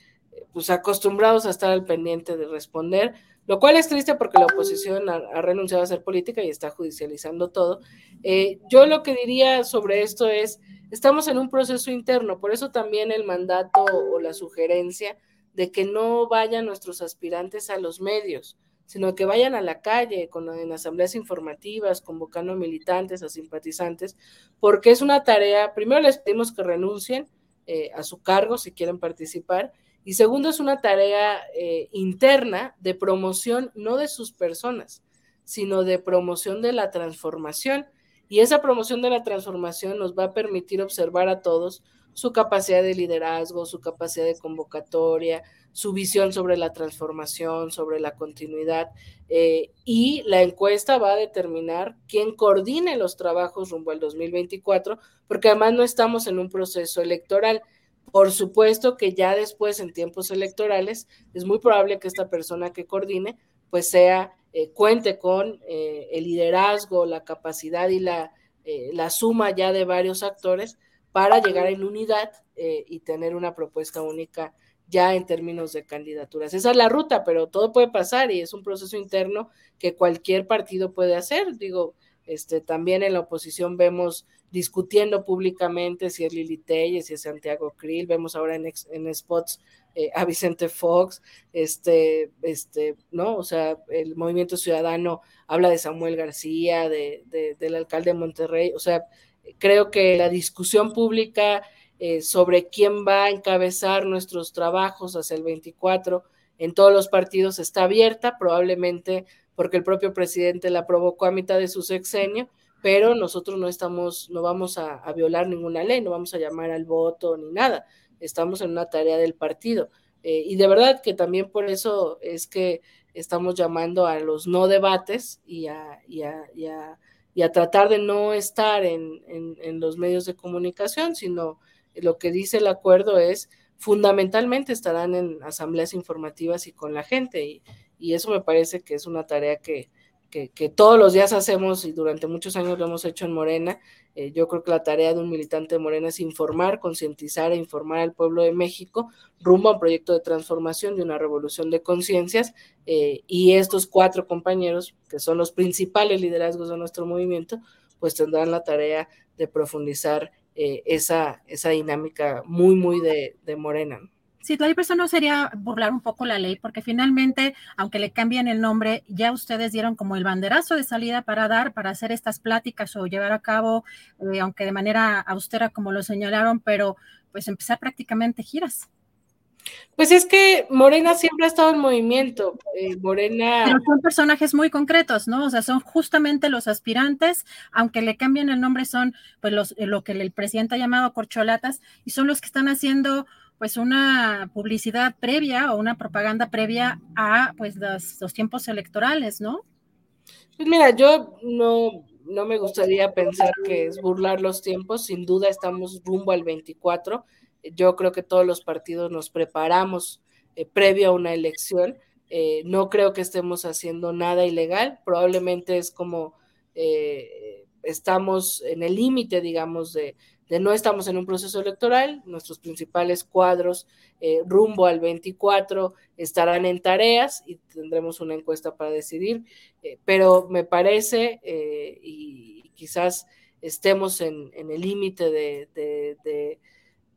pues acostumbrados a estar al pendiente de responder, lo cual es triste porque la oposición ha, renunciado a hacer política y está judicializando todo. Eh, yo lo que diría sobre esto es, estamos en un proceso interno, por eso también el mandato o la sugerencia de que no vayan nuestros aspirantes a los medios, sino que vayan a la calle con, en asambleas informativas, convocando a militantes, a simpatizantes, porque es una tarea, primero les pedimos que renuncien, eh, a su cargo si quieren participar. Y segundo, es una tarea eh, interna de promoción, no de sus personas, sino de promoción de la transformación. Y esa promoción de la transformación nos va a permitir observar a todos su capacidad de liderazgo, su capacidad de convocatoria, su visión sobre la transformación, sobre la continuidad. Eh, y la encuesta va a determinar quién coordine los trabajos rumbo al 2024, porque además no estamos en un proceso electoral. Por supuesto que ya después, en tiempos electorales, es muy probable que esta persona que coordine, pues sea, eh, cuente con eh, el liderazgo, la capacidad y la, la suma ya de varios actores para llegar en unidad y tener una propuesta única ya en términos de candidaturas. Esa es la ruta, pero todo puede pasar y es un proceso interno que cualquier partido puede hacer. Digo, este, también en la oposición vemos discutiendo públicamente si es Lili Telles, si es Santiago Krill, vemos ahora en, en spots eh, a Vicente Fox, este, este, ¿no? O sea, el movimiento ciudadano habla de Samuel García, de, del alcalde de Monterrey, o sea, creo que la discusión pública eh, sobre quién va a encabezar nuestros trabajos hacia el 24 en todos los partidos está abierta, probablemente porque el propio presidente la provocó a mitad de su sexenio, pero nosotros no estamos, no vamos a, violar ninguna ley, no vamos a llamar al voto ni nada, estamos en una tarea del partido. Eh, y de verdad que también por eso es que estamos llamando a los no debates y a, y a, tratar de no estar en, en, los medios de comunicación, sino lo que dice el acuerdo es fundamentalmente estarán en asambleas informativas y con la gente y, eso me parece que es una tarea que, todos los días hacemos y durante muchos años lo hemos hecho en Morena. Eh, yo creo que la tarea de un militante de Morena es informar, concientizar e informar al pueblo de México rumbo a un proyecto de transformación, de una revolución de conciencias eh, y estos cuatro compañeros, que son los principales liderazgos de nuestro movimiento, pues tendrán la tarea de profundizar eh, esa, esa dinámica muy, muy de, Morena. Sí, la persona no sería burlar un poco la ley, porque finalmente, aunque le cambien el nombre, ya ustedes dieron como el banderazo de salida para dar, para hacer estas pláticas o llevar a cabo, eh, aunque de manera austera como lo señalaron, pero pues empezar prácticamente giras. Pues es que Morena siempre ha estado en movimiento. Eh, Morena. Pero son personajes muy concretos, ¿no? O sea, son justamente los aspirantes, aunque le cambien el nombre, son pues los, lo que el presidente ha llamado corcholatas, y son los que están haciendo pues una publicidad previa o una propaganda previa a pues los, tiempos electorales, ¿no? Pues mira, yo no, no me gustaría pensar que es burlar los tiempos, sin duda estamos rumbo al 24 yo creo que todos los partidos nos preparamos eh, previo a una elección. Eh, no creo que estemos haciendo nada ilegal, probablemente es como eh, estamos en el límite, digamos, de, no estamos en un proceso electoral, nuestros principales cuadros rumbo al 24 estarán en tareas y tendremos una encuesta para decidir, pero me parece, y quizás estemos en, el límite de,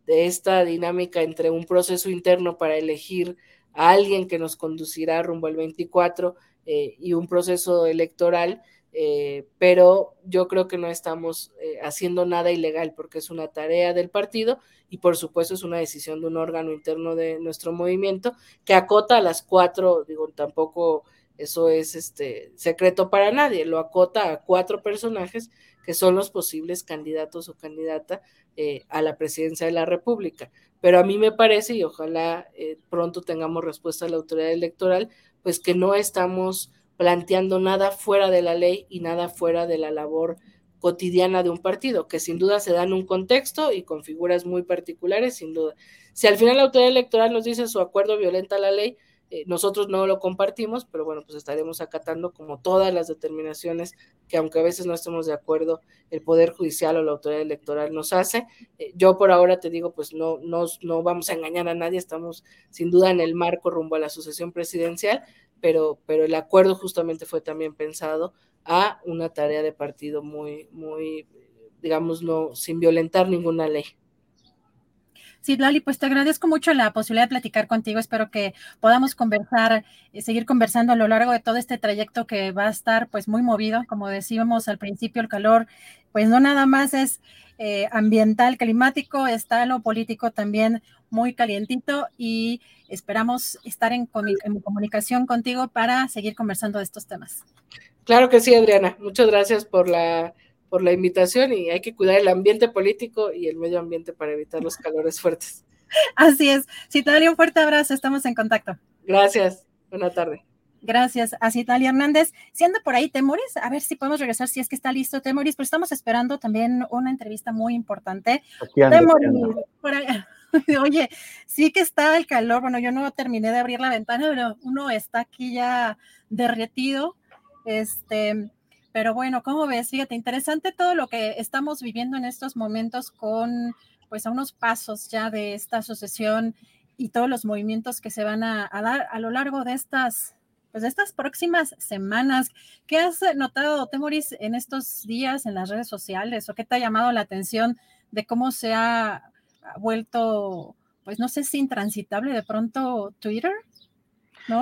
esta dinámica entre un proceso interno para elegir a alguien que nos conducirá rumbo al 24 eh, y un proceso electoral, eh, pero yo creo que no estamos eh, haciendo nada ilegal porque es una tarea del partido y por supuesto es una decisión de un órgano interno de nuestro movimiento que acota a las cuatro, digo, tampoco eso es este secreto para nadie, lo acota a cuatro personajes que son los posibles candidatos o candidata eh, a la presidencia de la República. Pero a mí me parece, y ojalá pronto tengamos respuesta a la autoridad electoral, pues que no estamos planteando nada fuera de la ley y nada fuera de la labor cotidiana de un partido, que sin duda se da en un contexto y con figuras muy particulares, sin duda. Si al final la autoridad electoral nos dice su acuerdo violenta la ley, eh, nosotros no lo compartimos, pero bueno, pues estaremos acatando como todas las determinaciones que aunque a veces no estemos de acuerdo, el Poder Judicial o la autoridad electoral nos hace. Eh, yo por ahora te digo, pues no, no, no vamos a engañar a nadie, estamos sin duda en el marco rumbo a la sucesión presidencial, pero, pero el acuerdo justamente fue también pensado a una tarea de partido muy, muy, digamos, no, sin violentar ninguna ley. Sí, Lali, pues te agradezco mucho la posibilidad de platicar contigo. Espero que podamos conversar, y seguir conversando a lo largo de todo este trayecto que va a estar pues muy movido. Como decíamos al principio, el calor, pues no nada más es eh, ambiental, climático, está lo político también muy calientito y esperamos estar en, en comunicación contigo para seguir conversando de estos temas. Claro que sí, Adriana. Muchas gracias por la por la invitación y hay que cuidar el ambiente político y el medio ambiente para evitar los calores fuertes. Así es. Citalia, un fuerte abrazo. Estamos en contacto. Gracias. Buena tarde. Gracias a Citalia Hernández. Si anda por ahí Temoris, a ver si podemos regresar, si es que está listo Temoris, pero estamos esperando también una entrevista muy importante. Temoris, por. Oye, sí que está el calor. Bueno, yo no terminé de abrir la ventana, pero uno está aquí ya derretido. Este, pero bueno, ¿cómo ves? Fíjate, interesante todo lo que estamos viviendo en estos momentos con, pues, a unos pasos ya de esta sucesión y todos los movimientos que se van a, dar a lo largo de estas, pues, de estas próximas semanas. ¿Qué has notado, Temoris, en estos días en las redes sociales o qué te ha llamado la atención de cómo se ha vuelto, pues, no sé si intransitable de pronto Twitter?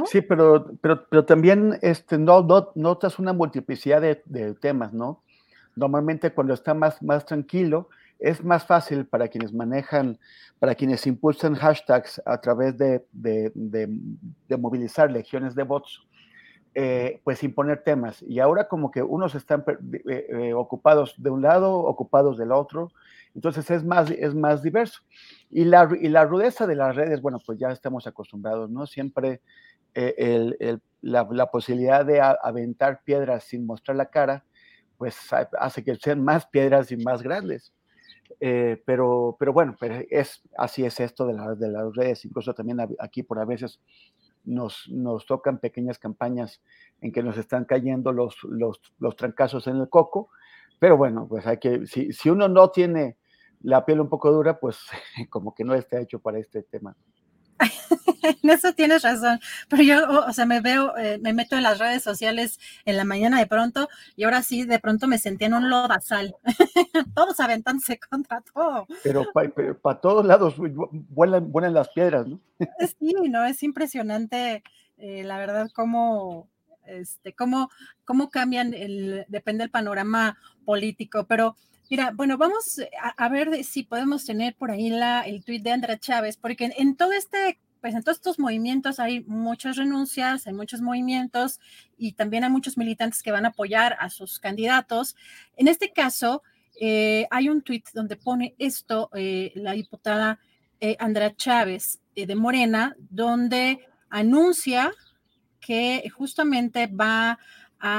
Sí, pero, pero, pero también este, no, no, notas una multiplicidad de, temas, ¿no? Normalmente cuando está más, más tranquilo, es más fácil para quienes manejan, para quienes impulsan hashtags a través de, movilizar legiones de bots, eh, pues imponer temas. Y ahora como que unos están eh, eh, ocupados de un lado, ocupados del otro, entonces es más, es más diverso. Y la, y la rudeza de las redes, bueno, pues ya estamos acostumbrados, ¿no? Siempre eh, la, posibilidad de aventar piedras sin mostrar la cara, pues hace que sean más piedras y más grandes. Eh, pero, pero bueno, pero es, así es esto de, de las redes, incluso también aquí por a veces nos, nos tocan pequeñas campañas en que nos están cayendo los, los, los trancazos en el coco, pero bueno, pues hay que, si, si uno no tiene la piel un poco dura, pues como que no está hecho para este tema. en eso tienes razón, pero yo, o sea, me veo, eh, me meto en las redes sociales en la mañana de pronto y ahora sí, de pronto me sentí en un lodazal, todos aventándose contra todo. Pero para todos lados vuelan, vuelan las piedras, ¿no? sí, no, es impresionante, eh, la verdad, cómo, este, cómo, cómo cambian, el, depende del panorama político, pero... Mira, bueno, vamos a, ver si podemos tener por ahí la, el tuit de Andrea Chávez, porque en todo este pues en todos estos movimientos hay muchas renuncias, hay muchos movimientos y también hay muchos militantes que van a apoyar a sus candidatos. En este caso, eh, hay un tuit donde pone esto eh, la diputada eh, Andrea Chávez de Morena, donde anuncia que justamente va a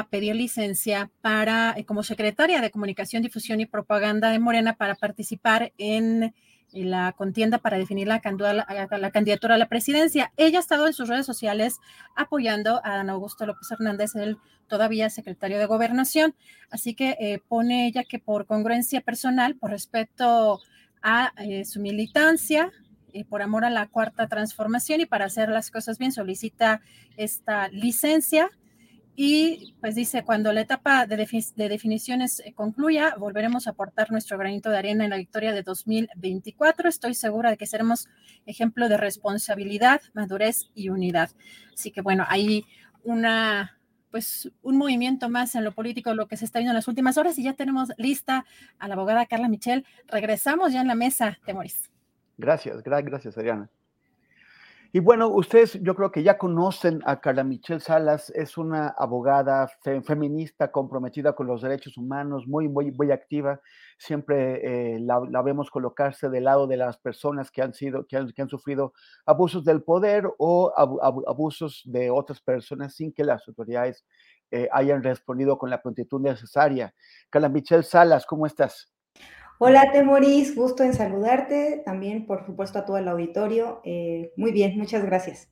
pedir licencia para, como secretaria de Comunicación, Difusión y Propaganda de Morena, para participar en la contienda para definir la, candidatura a la presidencia. Ella ha estado en sus redes sociales apoyando a Dan Augusto López Hernández, el todavía secretario de Gobernación. Así que eh, pone ella que por congruencia personal, por respeto a eh, su militancia, por amor a la cuarta transformación y para hacer las cosas bien, solicita esta licencia Y pues dice, cuando la etapa de, de, definiciones concluya, volveremos a aportar nuestro granito de arena en la victoria de 2024. Estoy segura de que seremos ejemplo de responsabilidad, madurez y unidad. Así que bueno, hay una pues un movimiento más en lo político, lo que se está viendo en las últimas horas y ya tenemos lista a la abogada Carla Michel. Regresamos ya en la mesa, Temoris. Gracias, gracias, Adriana. Y bueno, ustedes yo creo que ya conocen a Carla Michelle Salas, es una abogada feminista comprometida con los derechos humanos, muy, muy, muy activa. Siempre eh, la, vemos colocarse del lado de las personas que han sido, que han, que han sufrido abusos del poder o abusos de otras personas sin que las autoridades eh, hayan respondido con la prontitud necesaria. Carla Michelle Salas, ¿cómo estás? Hola, Temoris, gusto en saludarte, también por supuesto a todo el auditorio. Eh, muy bien, muchas gracias.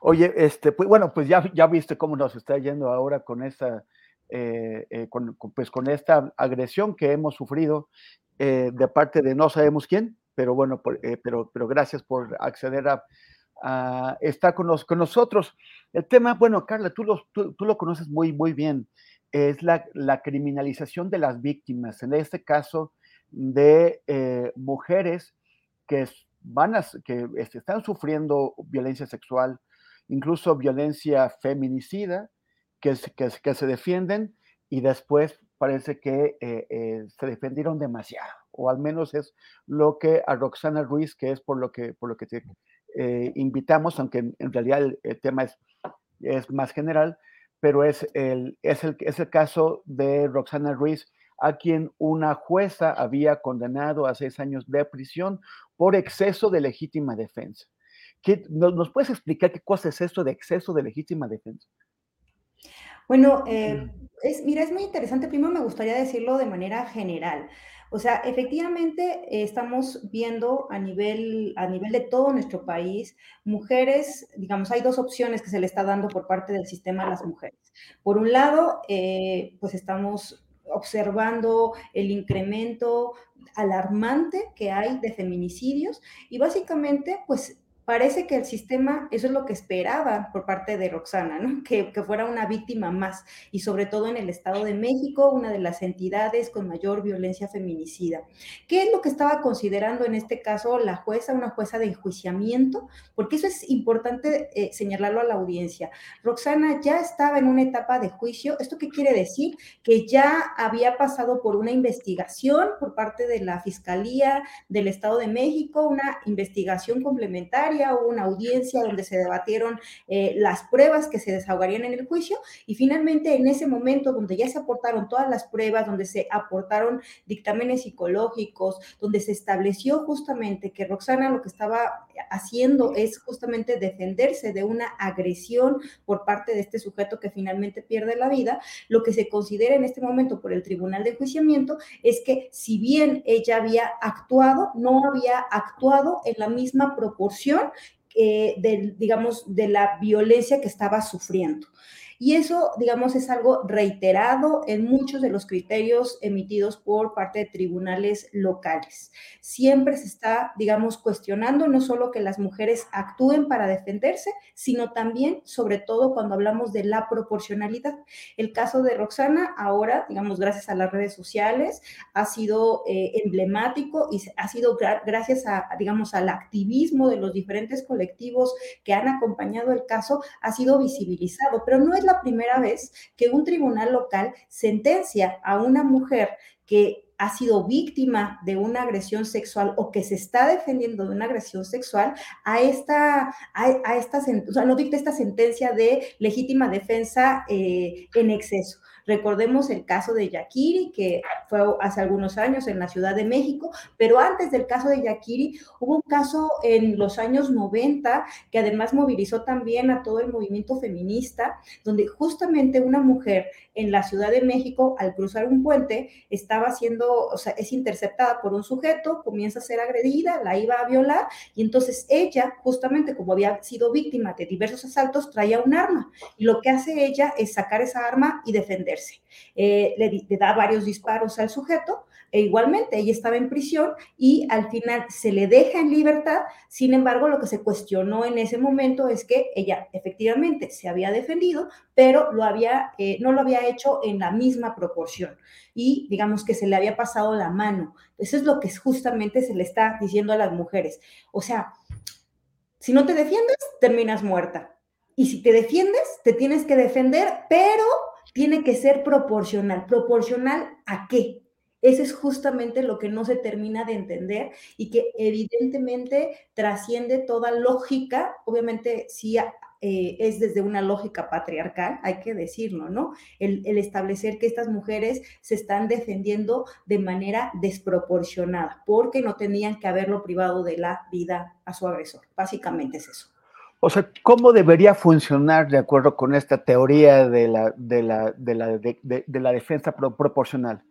Oye, este, pues bueno, pues ya, ya viste cómo nos está yendo ahora con esta, eh, eh, con, pues con esta agresión que hemos sufrido de parte de no sabemos quién, pero bueno, pero, pero gracias por acceder a, estar con, con, nosotros. El tema, bueno, Carla, tú lo, tú, tú lo conoces muy, muy bien, es la, la criminalización de las víctimas. En este caso, de eh, mujeres que, van a, que este, están sufriendo violencia sexual, incluso violencia feminicida, que, que, que se defienden y después parece que eh, eh, se defendieron demasiado, o al menos es lo que a Roxana Ruiz, que es por lo que, por lo que te invitamos, aunque en, realidad el, tema es, es más general, pero es el, es, el, es el caso de Roxana Ruiz, a quien una jueza había condenado a seis años de prisión por exceso de legítima defensa. ¿Qué, ¿Nos puedes explicar qué cosa es esto de exceso de legítima defensa? Bueno, eh, es, mira, es muy interesante. Primero me gustaría decirlo de manera general. O sea, efectivamente eh, estamos viendo a nivel, a nivel de todo nuestro país, mujeres, digamos, hay dos opciones que se le está dando por parte del sistema a las mujeres. Por un lado, eh, pues estamos observando el incremento alarmante que hay de feminicidios y básicamente pues parece que el sistema, eso es lo que esperaba por parte de Roxana, ¿no? que, fuera una víctima más, y sobre todo en el Estado de México, una de las entidades con mayor violencia feminicida. ¿Qué es lo que estaba considerando en este caso la jueza, una jueza de enjuiciamiento? Porque eso es importante eh, señalarlo a la audiencia. Roxana ya estaba en una etapa de juicio. ¿Esto qué quiere decir? Que ya había pasado por una investigación por parte de la Fiscalía del Estado de México, una investigación complementaria hubo una audiencia donde se debatieron eh, las pruebas que se desahogarían en el juicio y finalmente en ese momento donde ya se aportaron todas las pruebas, donde se aportaron dictámenes psicológicos, donde se estableció justamente que Roxana lo que estaba haciendo es justamente defenderse de una agresión por parte de este sujeto que finalmente pierde la vida, lo que se considera en este momento por el Tribunal de Enjuiciamiento es que si bien ella había actuado, no había actuado en la misma proporción eh, digamos, de la violencia que estaba sufriendo. Y eso, digamos, es algo reiterado en muchos de los criterios emitidos por parte de tribunales locales. Siempre se está, digamos, cuestionando no solo que las mujeres actúen para defenderse, sino también, sobre todo, cuando hablamos de la proporcionalidad. El caso de Roxana, ahora, digamos, gracias a las redes sociales, ha sido eh, emblemático y ha sido gracias a, digamos, al activismo de los diferentes colectivos que han acompañado el caso, ha sido visibilizado, pero no es la primera vez que un tribunal local sentencia a una mujer que ha sido víctima de una agresión sexual o que se está defendiendo de una agresión sexual a esta, a, esta no dicta esta sentencia de legítima defensa eh, en exceso. Recordemos el caso de Yakiri, que fue hace algunos años en la Ciudad de México, pero antes del caso de Yakiri hubo un caso en los años 90 que además movilizó también a todo el movimiento feminista, donde justamente una mujer en la Ciudad de México, al cruzar un puente, estaba siendo, o sea, es interceptada por un sujeto, comienza a ser agredida, la iba a violar, y entonces ella, justamente como había sido víctima de diversos asaltos, traía un arma, y lo que hace ella es sacar esa arma y defender Eh, le, da varios disparos al sujeto, e igualmente ella estaba en prisión y al final se le deja en libertad. Sin embargo, lo que se cuestionó en ese momento es que ella efectivamente se había defendido, pero lo había, eh, no lo había hecho en la misma proporción y digamos que se le había pasado la mano. Eso es lo que justamente se le está diciendo a las mujeres. O sea, si no te defiendes, terminas muerta. Y si te defiendes, te tienes que defender, pero tiene que ser proporcional. ¿Proporcional a qué? Ese es justamente lo que no se termina de entender y que evidentemente trasciende toda lógica. Obviamente sí eh, es desde una lógica patriarcal, hay que decirlo, ¿no? El, establecer que estas mujeres se están defendiendo de manera desproporcionada porque no tenían que haberlo privado de la vida a su agresor. Básicamente es eso. O sea, ¿cómo debería funcionar de acuerdo con esta teoría de la, de la, de la, de, de la defensa proporcional?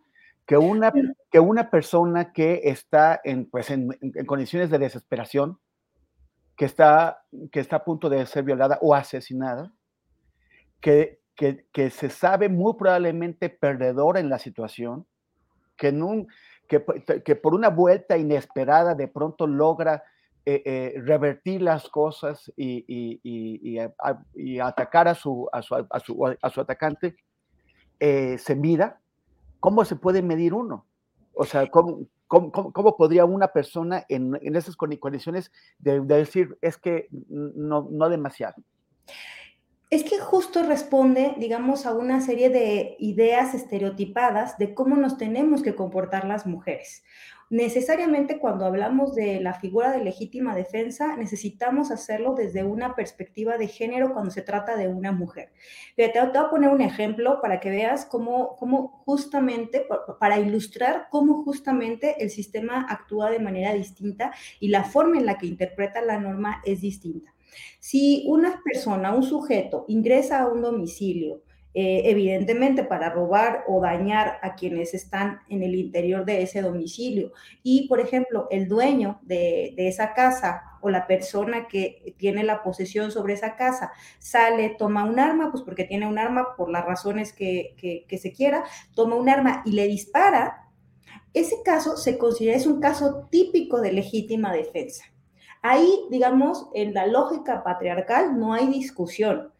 que una, que una persona que está en, pues en, condiciones de desesperación, que está, que está a punto de ser violada o asesinada, que, que, se sabe muy probablemente perdedor en la situación, que, que, que, por una vuelta inesperada de pronto logra eh, eh, revertir las cosas y, atacar a su, atacante, eh, se mira ¿cómo se puede medir uno? O sea, ¿cómo, cómo, podría una persona en, esas condiciones de, decir, es que no, no demasiado? Es que justo responde, digamos, a una serie de ideas estereotipadas de cómo nos tenemos que comportar las mujeres necesariamente cuando hablamos de la figura de legítima defensa, necesitamos hacerlo desde una perspectiva de género cuando se trata de una mujer. Te, te voy a poner un ejemplo para que veas cómo, cómo justamente, para ilustrar cómo justamente el sistema actúa de manera distinta y la forma en la que interpreta la norma es distinta. Si una persona, un sujeto, ingresa a un domicilio, eh, evidentemente para robar o dañar a quienes están en el interior de ese domicilio. Y, por ejemplo, el dueño de, esa casa o la persona que tiene la posesión sobre esa casa sale, toma un arma, pues porque tiene un arma por las razones que, que se quiera, toma un arma y le dispara, ese caso se considera, es un caso típico de legítima defensa. Ahí, digamos, en la lógica patriarcal no hay discusión.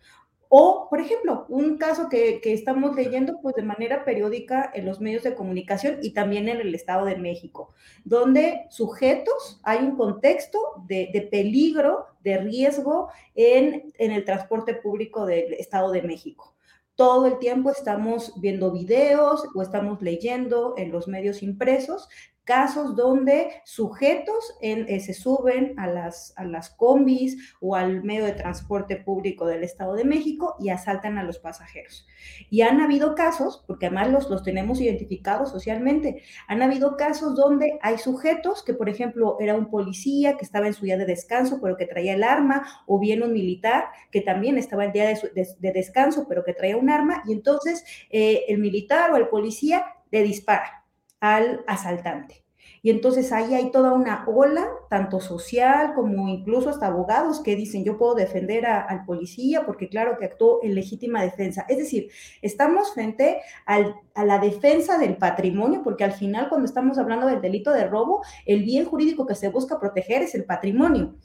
O, por ejemplo, un caso que, estamos leyendo pues, de manera periódica en los medios de comunicación y también en el Estado de México, donde sujetos, hay un contexto de, peligro, de riesgo en, en el transporte público del Estado de México. Todo el tiempo estamos viendo videos o estamos leyendo en los medios impresos casos donde sujetos eh, se suben a las, a las combis o al medio de transporte público del Estado de México y asaltan a los pasajeros. Y han habido casos, porque además los, los tenemos identificados socialmente, han habido casos donde hay sujetos que, por ejemplo, era un policía que estaba en su día de descanso, pero que traía el arma, o bien un militar que también estaba en día de, descanso, pero que traía un arma, y entonces eh, el militar o el policía le dispara al asaltante. Y entonces ahí hay toda una ola, tanto social como incluso hasta abogados que dicen yo puedo defender al policía porque claro que actuó en legítima defensa. Es decir, estamos frente a la defensa del patrimonio porque al final cuando estamos hablando del delito de robo, el bien jurídico que se busca proteger es el patrimonio.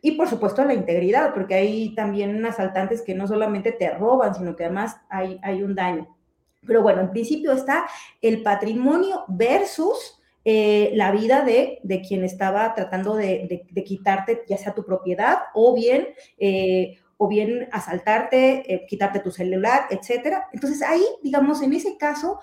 Y por supuesto la integridad, porque hay también asaltantes que no solamente te roban, sino que además hay, hay un daño. Pero bueno, en principio está el patrimonio versus eh, la vida de, quien estaba tratando de, quitarte ya sea tu propiedad o bien, eh, o bien asaltarte, eh, quitarte tu celular, etcétera. Entonces ahí, digamos, en ese caso,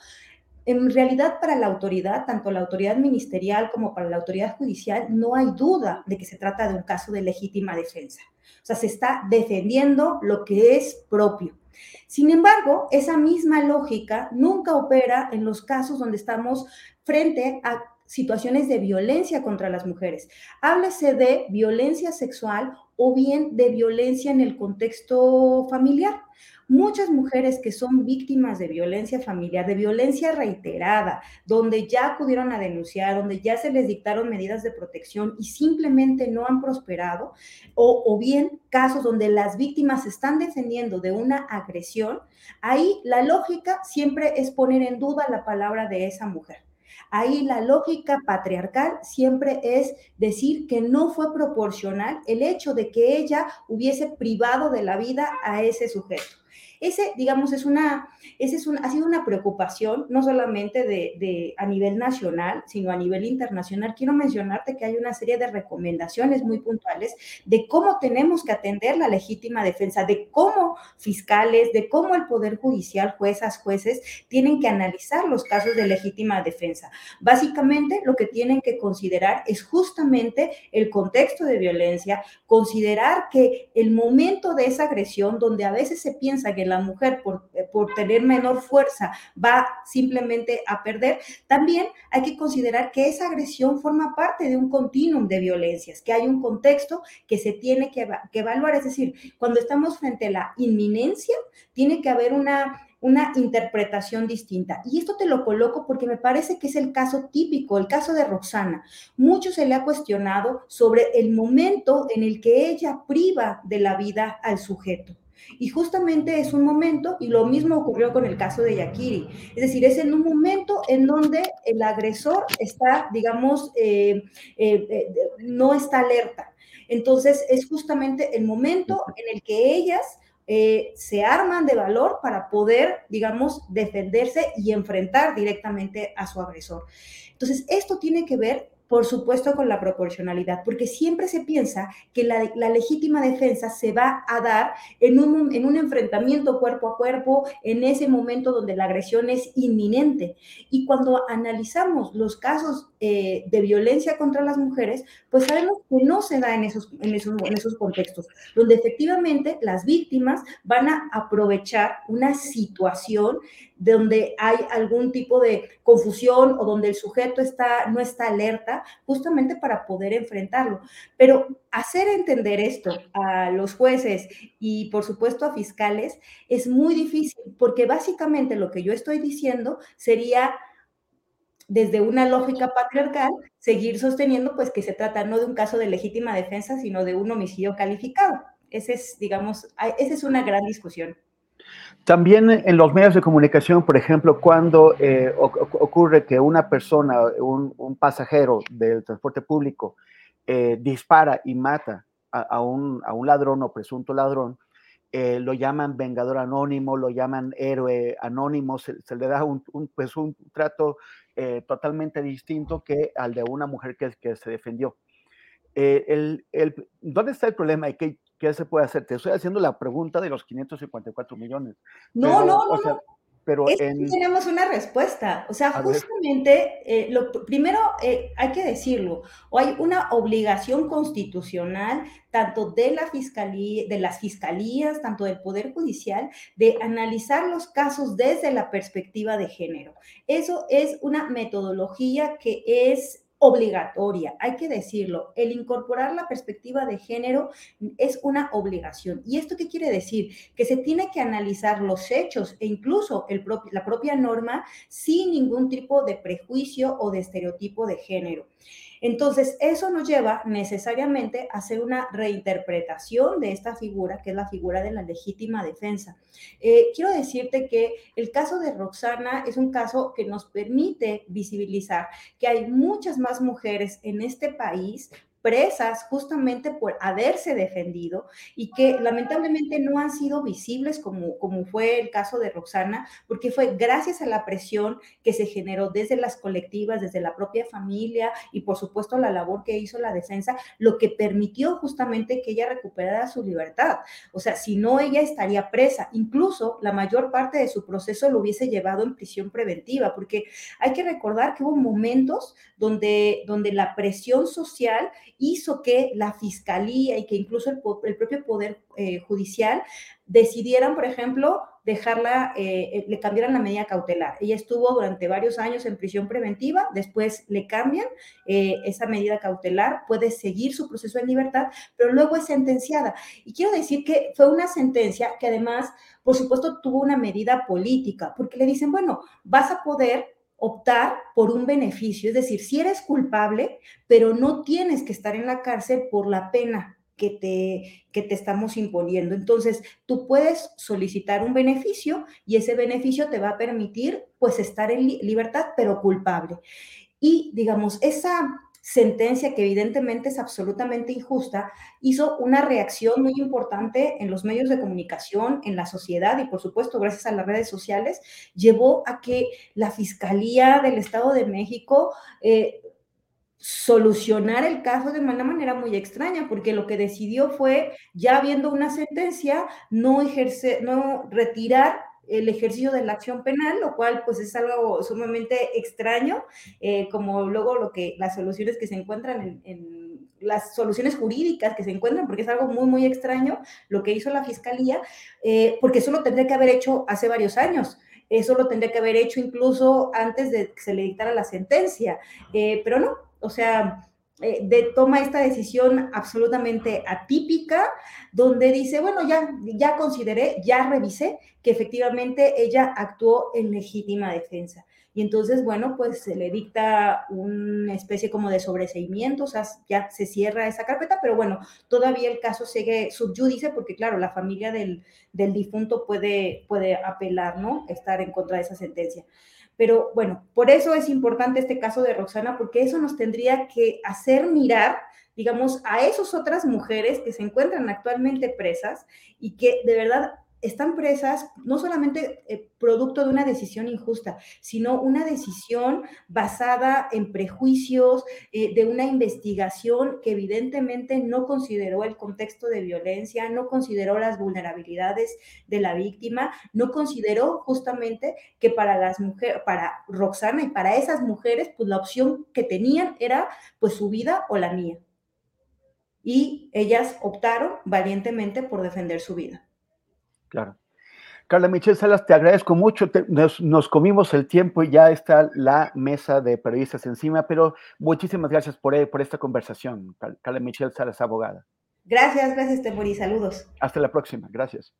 en realidad para la autoridad, tanto la autoridad ministerial como para la autoridad judicial, no hay duda de que se trata de un caso de legítima defensa. O sea, se está defendiendo lo que es propio. Sin embargo, esa misma lógica nunca opera en los casos donde estamos frente a situaciones de violencia contra las mujeres. Háblese de violencia sexual o bien de violencia en el contexto familiar. Muchas mujeres que son víctimas de violencia familiar, de violencia reiterada, donde ya acudieron a denunciar, donde ya se les dictaron medidas de protección y simplemente no han prosperado, o, o bien casos donde las víctimas están defendiendo de una agresión, ahí la lógica siempre es poner en duda la palabra de esa mujer. Ahí la lógica patriarcal siempre es decir que no fue proporcional el hecho de que ella hubiese privado de la vida a ese sujeto. Ese, digamos, es una, ese es ha sido una preocupación, no solamente de, a nivel nacional, sino a nivel internacional. Quiero mencionarte que hay una serie de recomendaciones muy puntuales de cómo tenemos que atender la legítima defensa, de cómo fiscales, de cómo el Poder Judicial, juezas, jueces, tienen que analizar los casos de legítima defensa. Básicamente, lo que tienen que considerar es justamente el contexto de violencia, considerar que el momento de esa agresión, donde a veces se piensa que la mujer por, eh, por tener menor fuerza va simplemente a perder, también hay que considerar que esa agresión forma parte de un continuum de violencias, que hay un contexto que se tiene que, que evaluar. Es decir, cuando estamos frente a la inminencia, tiene que haber una una interpretación distinta. Y esto te lo coloco porque me parece que es el caso típico, el caso de Roxana. Mucho se le ha cuestionado sobre el momento en el que ella priva de la vida al sujeto. Y justamente es un momento, y lo mismo ocurrió con el caso de Yakiri, es decir, es en un momento en donde el agresor está, digamos, eh, eh, eh, no está alerta. Entonces es justamente el momento en el que ellas se arman de valor para poder, digamos, defenderse y enfrentar directamente a su agresor. Entonces, esto tiene que ver por supuesto con la proporcionalidad, porque siempre se piensa que la, legítima defensa se va a dar en un, en un, enfrentamiento cuerpo a cuerpo, en ese momento donde la agresión es inminente. Y cuando analizamos los casos eh, de violencia contra las mujeres, pues sabemos que no se da en esos, en, esos, en esos contextos, donde efectivamente las víctimas van a aprovechar una situación donde hay algún tipo de confusión o donde el sujeto está, no está alerta, justamente para poder enfrentarlo. Pero hacer entender esto a los jueces y por supuesto a fiscales es muy difícil, porque básicamente lo que yo estoy diciendo sería desde una lógica patriarcal, seguir sosteniendo pues que se trata no de un caso de legítima defensa, sino de un homicidio calificado. Ese es, digamos, esa es una gran discusión. También en los medios de comunicación, por ejemplo, cuando eh, ocurre que una persona, un, pasajero del transporte público, eh, dispara y mata a, un, ladrón o presunto ladrón, eh, lo llaman vengador anónimo, lo llaman héroe anónimo, se, le da un, pues un trato eh, totalmente distinto que al de una mujer que, que se defendió. Eh, el, el, ¿Dónde está el problema y qué, qué, se puede hacer? Te estoy haciendo la pregunta de los 554 millones. No, no, no, no. Pero tenemos una respuesta. O sea, justamente, eh, lo primero eh, hay que decirlo, o hay una obligación constitucional tanto de la fiscalía, de las fiscalías, tanto del Poder Judicial, de analizar los casos desde la perspectiva de género. Eso es una metodología que es obligatoria, hay que decirlo. El incorporar la perspectiva de género es una obligación. ¿Y esto qué quiere decir? Que se tiene que analizar los hechos e incluso el la propia norma sin ningún tipo de prejuicio o de estereotipo de género. Entonces, eso nos lleva necesariamente a hacer una reinterpretación de esta figura, que es la figura de la legítima defensa. Eh, quiero decirte que el caso de Roxana es un caso que nos permite visibilizar que hay muchas más mujeres en este país presas justamente por haberse defendido y que lamentablemente no han sido visibles como, como fue el caso de Roxana, porque fue gracias a la presión que se generó desde las colectivas, desde la propia familia y por supuesto la labor que hizo la defensa, lo que permitió justamente que ella recuperara su libertad. O sea, si no, ella estaría presa. Incluso la mayor parte de su proceso lo hubiese llevado en prisión preventiva, porque hay que recordar que hubo momentos donde, donde la presión social hizo que la fiscalía y que incluso el, propio poder eh, judicial decidieran, por ejemplo, dejarla, eh, le cambiaran la medida cautelar. Ella estuvo durante varios años en prisión preventiva, después le cambian esa medida cautelar, puede seguir su proceso en libertad, pero luego es sentenciada. Y quiero decir que fue una sentencia que además, por supuesto, tuvo una medida política, porque le dicen, bueno, vas a poder optar por un beneficio, es decir, si eres culpable, pero no tienes que estar en la cárcel por la pena que te, que te estamos imponiendo. Entonces, tú puedes solicitar un beneficio y ese beneficio te va a permitir, pues, estar en libertad, pero culpable. Y, digamos, esa sentencia que evidentemente es absolutamente injusta, hizo una reacción muy importante en los medios de comunicación, en la sociedad y por supuesto gracias a las redes sociales, llevó a que la Fiscalía del Estado de México eh, solucionara el caso de una manera muy extraña, porque lo que decidió fue, ya habiendo una sentencia, no ejercer, no retirar el ejercicio de la acción penal, lo cual pues es algo sumamente extraño, eh, como luego lo que las soluciones que se encuentran en, las soluciones jurídicas que se encuentran, porque es algo muy, muy extraño lo que hizo la fiscalía, eh, porque eso lo tendría que haber hecho hace varios años. Eso lo tendría que haber hecho incluso antes de que se le dictara la sentencia, eh, pero no, o sea, eh, de, toma esta decisión absolutamente atípica, donde dice, bueno, ya, ya consideré, ya revisé que efectivamente ella actuó en legítima defensa. Y entonces, bueno, pues se le dicta una especie como de sobreseimiento, o sea, ya se cierra esa carpeta, pero bueno, todavía el caso sigue subyúdice porque, claro, la familia del, del difunto puede, puede apelar, ¿no? Estar en contra de esa sentencia. Pero bueno, por eso es importante este caso de Roxana, porque eso nos tendría que hacer mirar, digamos, a esas otras mujeres que se encuentran actualmente presas y que de verdad están presas no solamente eh, producto de una decisión injusta, sino una decisión basada en prejuicios, eh, de una investigación que evidentemente no consideró el contexto de violencia, no consideró las vulnerabilidades de la víctima, no consideró justamente que para las mujeres, para Roxana y para esas mujeres, pues la opción que tenían era pues su vida o la mía. Y ellas optaron valientemente por defender su vida. Claro. Carla Michelle Salas, te agradezco mucho. nos, comimos el tiempo y ya está la mesa de periodistas encima, pero muchísimas gracias por, eh, por esta conversación. Carla Michelle Salas, abogada. Gracias, gracias, Temori. Saludos. Hasta la próxima. Gracias.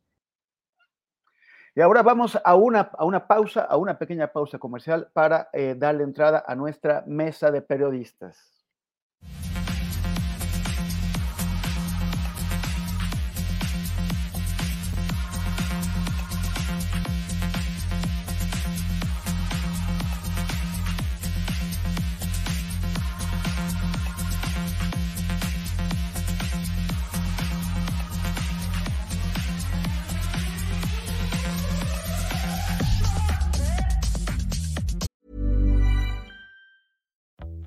Y ahora vamos a una, a una pausa, a una pequeña pausa comercial para eh, darle entrada a nuestra mesa de periodistas.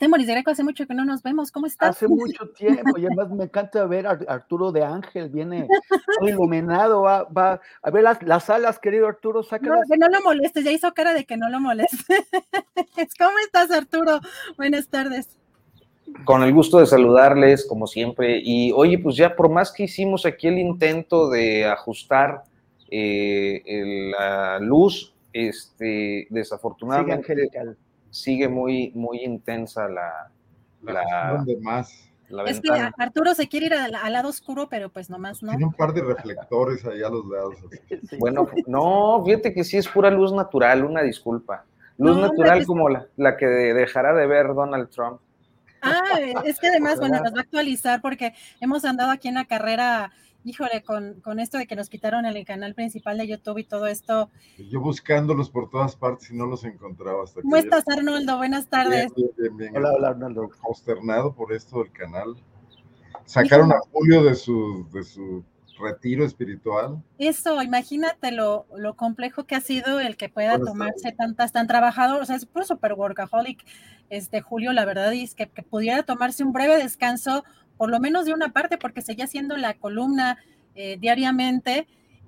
Temoris Greco, hace mucho que no nos vemos. ¿Cómo estás? Hace mucho tiempo y además me encanta ver a Arturo de Ángel, viene iluminado, va, va a ver las, las alas, querido Arturo, sácalas. No, que no lo molestes, ya hizo cara de que no lo molestes. ¿Cómo estás, Arturo? Buenas tardes. Con el gusto de saludarles, como siempre. Y oye, pues ya por más que hicimos aquí el intento de ajustar eh, la luz, este, desafortunadamente sigue, muy, muy intensa la, la, más. es que Arturo se quiere ir al, lado oscuro, pero pues nomás no. Tiene un par de reflectores ahí a los lados. Bueno, no, fíjate que sí es pura luz natural, una disculpa. Luz natural pues como la, la, que dejará de ver Donald Trump. Ah, es que además, bueno, nos va a actualizar porque hemos andado aquí en la carrera híjole, con, con, esto de que nos quitaron el canal principal de YouTube y todo esto. Yo buscándolos por todas partes y no los encontraba hasta ¿Cómo estás, Arnoldo? Buenas tardes. hola, hola, Arnoldo. Consternado por esto del canal. Sacaron a Julio de su, de su retiro espiritual. Eso, imagínate lo, lo complejo que ha sido el que pueda tomarse tantas, tan trabajador, o sea, es un super workaholic, este Julio, la verdad es que, que pudiera tomarse un breve descanso por lo menos de una parte, porque seguía haciendo la columna eh, diariamente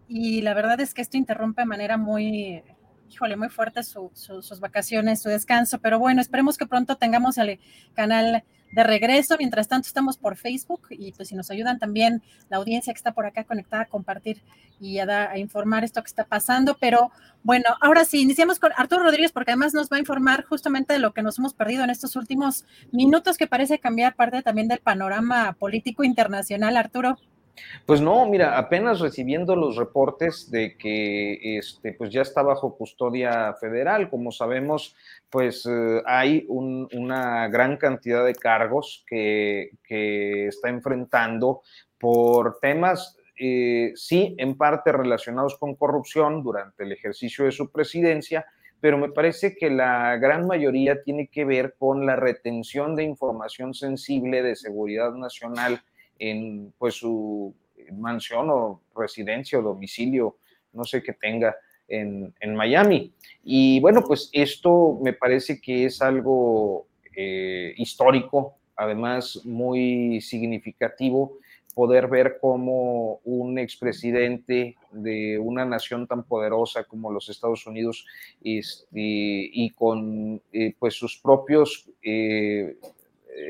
y la verdad es que esto interrumpe de manera muy, híjole, muy fuerte sus vacaciones, su descanso, pero bueno, esperemos que pronto tengamos el canal de regreso. Mientras tanto, estamos por Facebook y pues si nos ayudan también la audiencia que está por acá conectada a compartir y a, a informar esto que está pasando. Pero bueno, ahora sí, iniciamos con Arturo Rodríguez porque además nos va a informar justamente de lo que nos hemos perdido en estos últimos minutos que parece cambiar parte también del panorama político internacional. Arturo. Pues no, mira, apenas recibiendo los reportes de que este, pues ya está bajo custodia federal, como sabemos, pues eh, hay una gran cantidad de cargos que, está enfrentando por temas, eh, sí, en parte relacionados con corrupción durante el ejercicio de su presidencia, pero me parece que la gran mayoría tiene que ver con la retención de información sensible de seguridad nacional en pues su mansión o residencia o domicilio, no sé qué tenga en, Miami. Y bueno, pues esto me parece que es algo eh, histórico, además muy significativo, poder ver cómo un expresidente de una nación tan poderosa como los Estados Unidos este, y con eh, pues sus propios eh,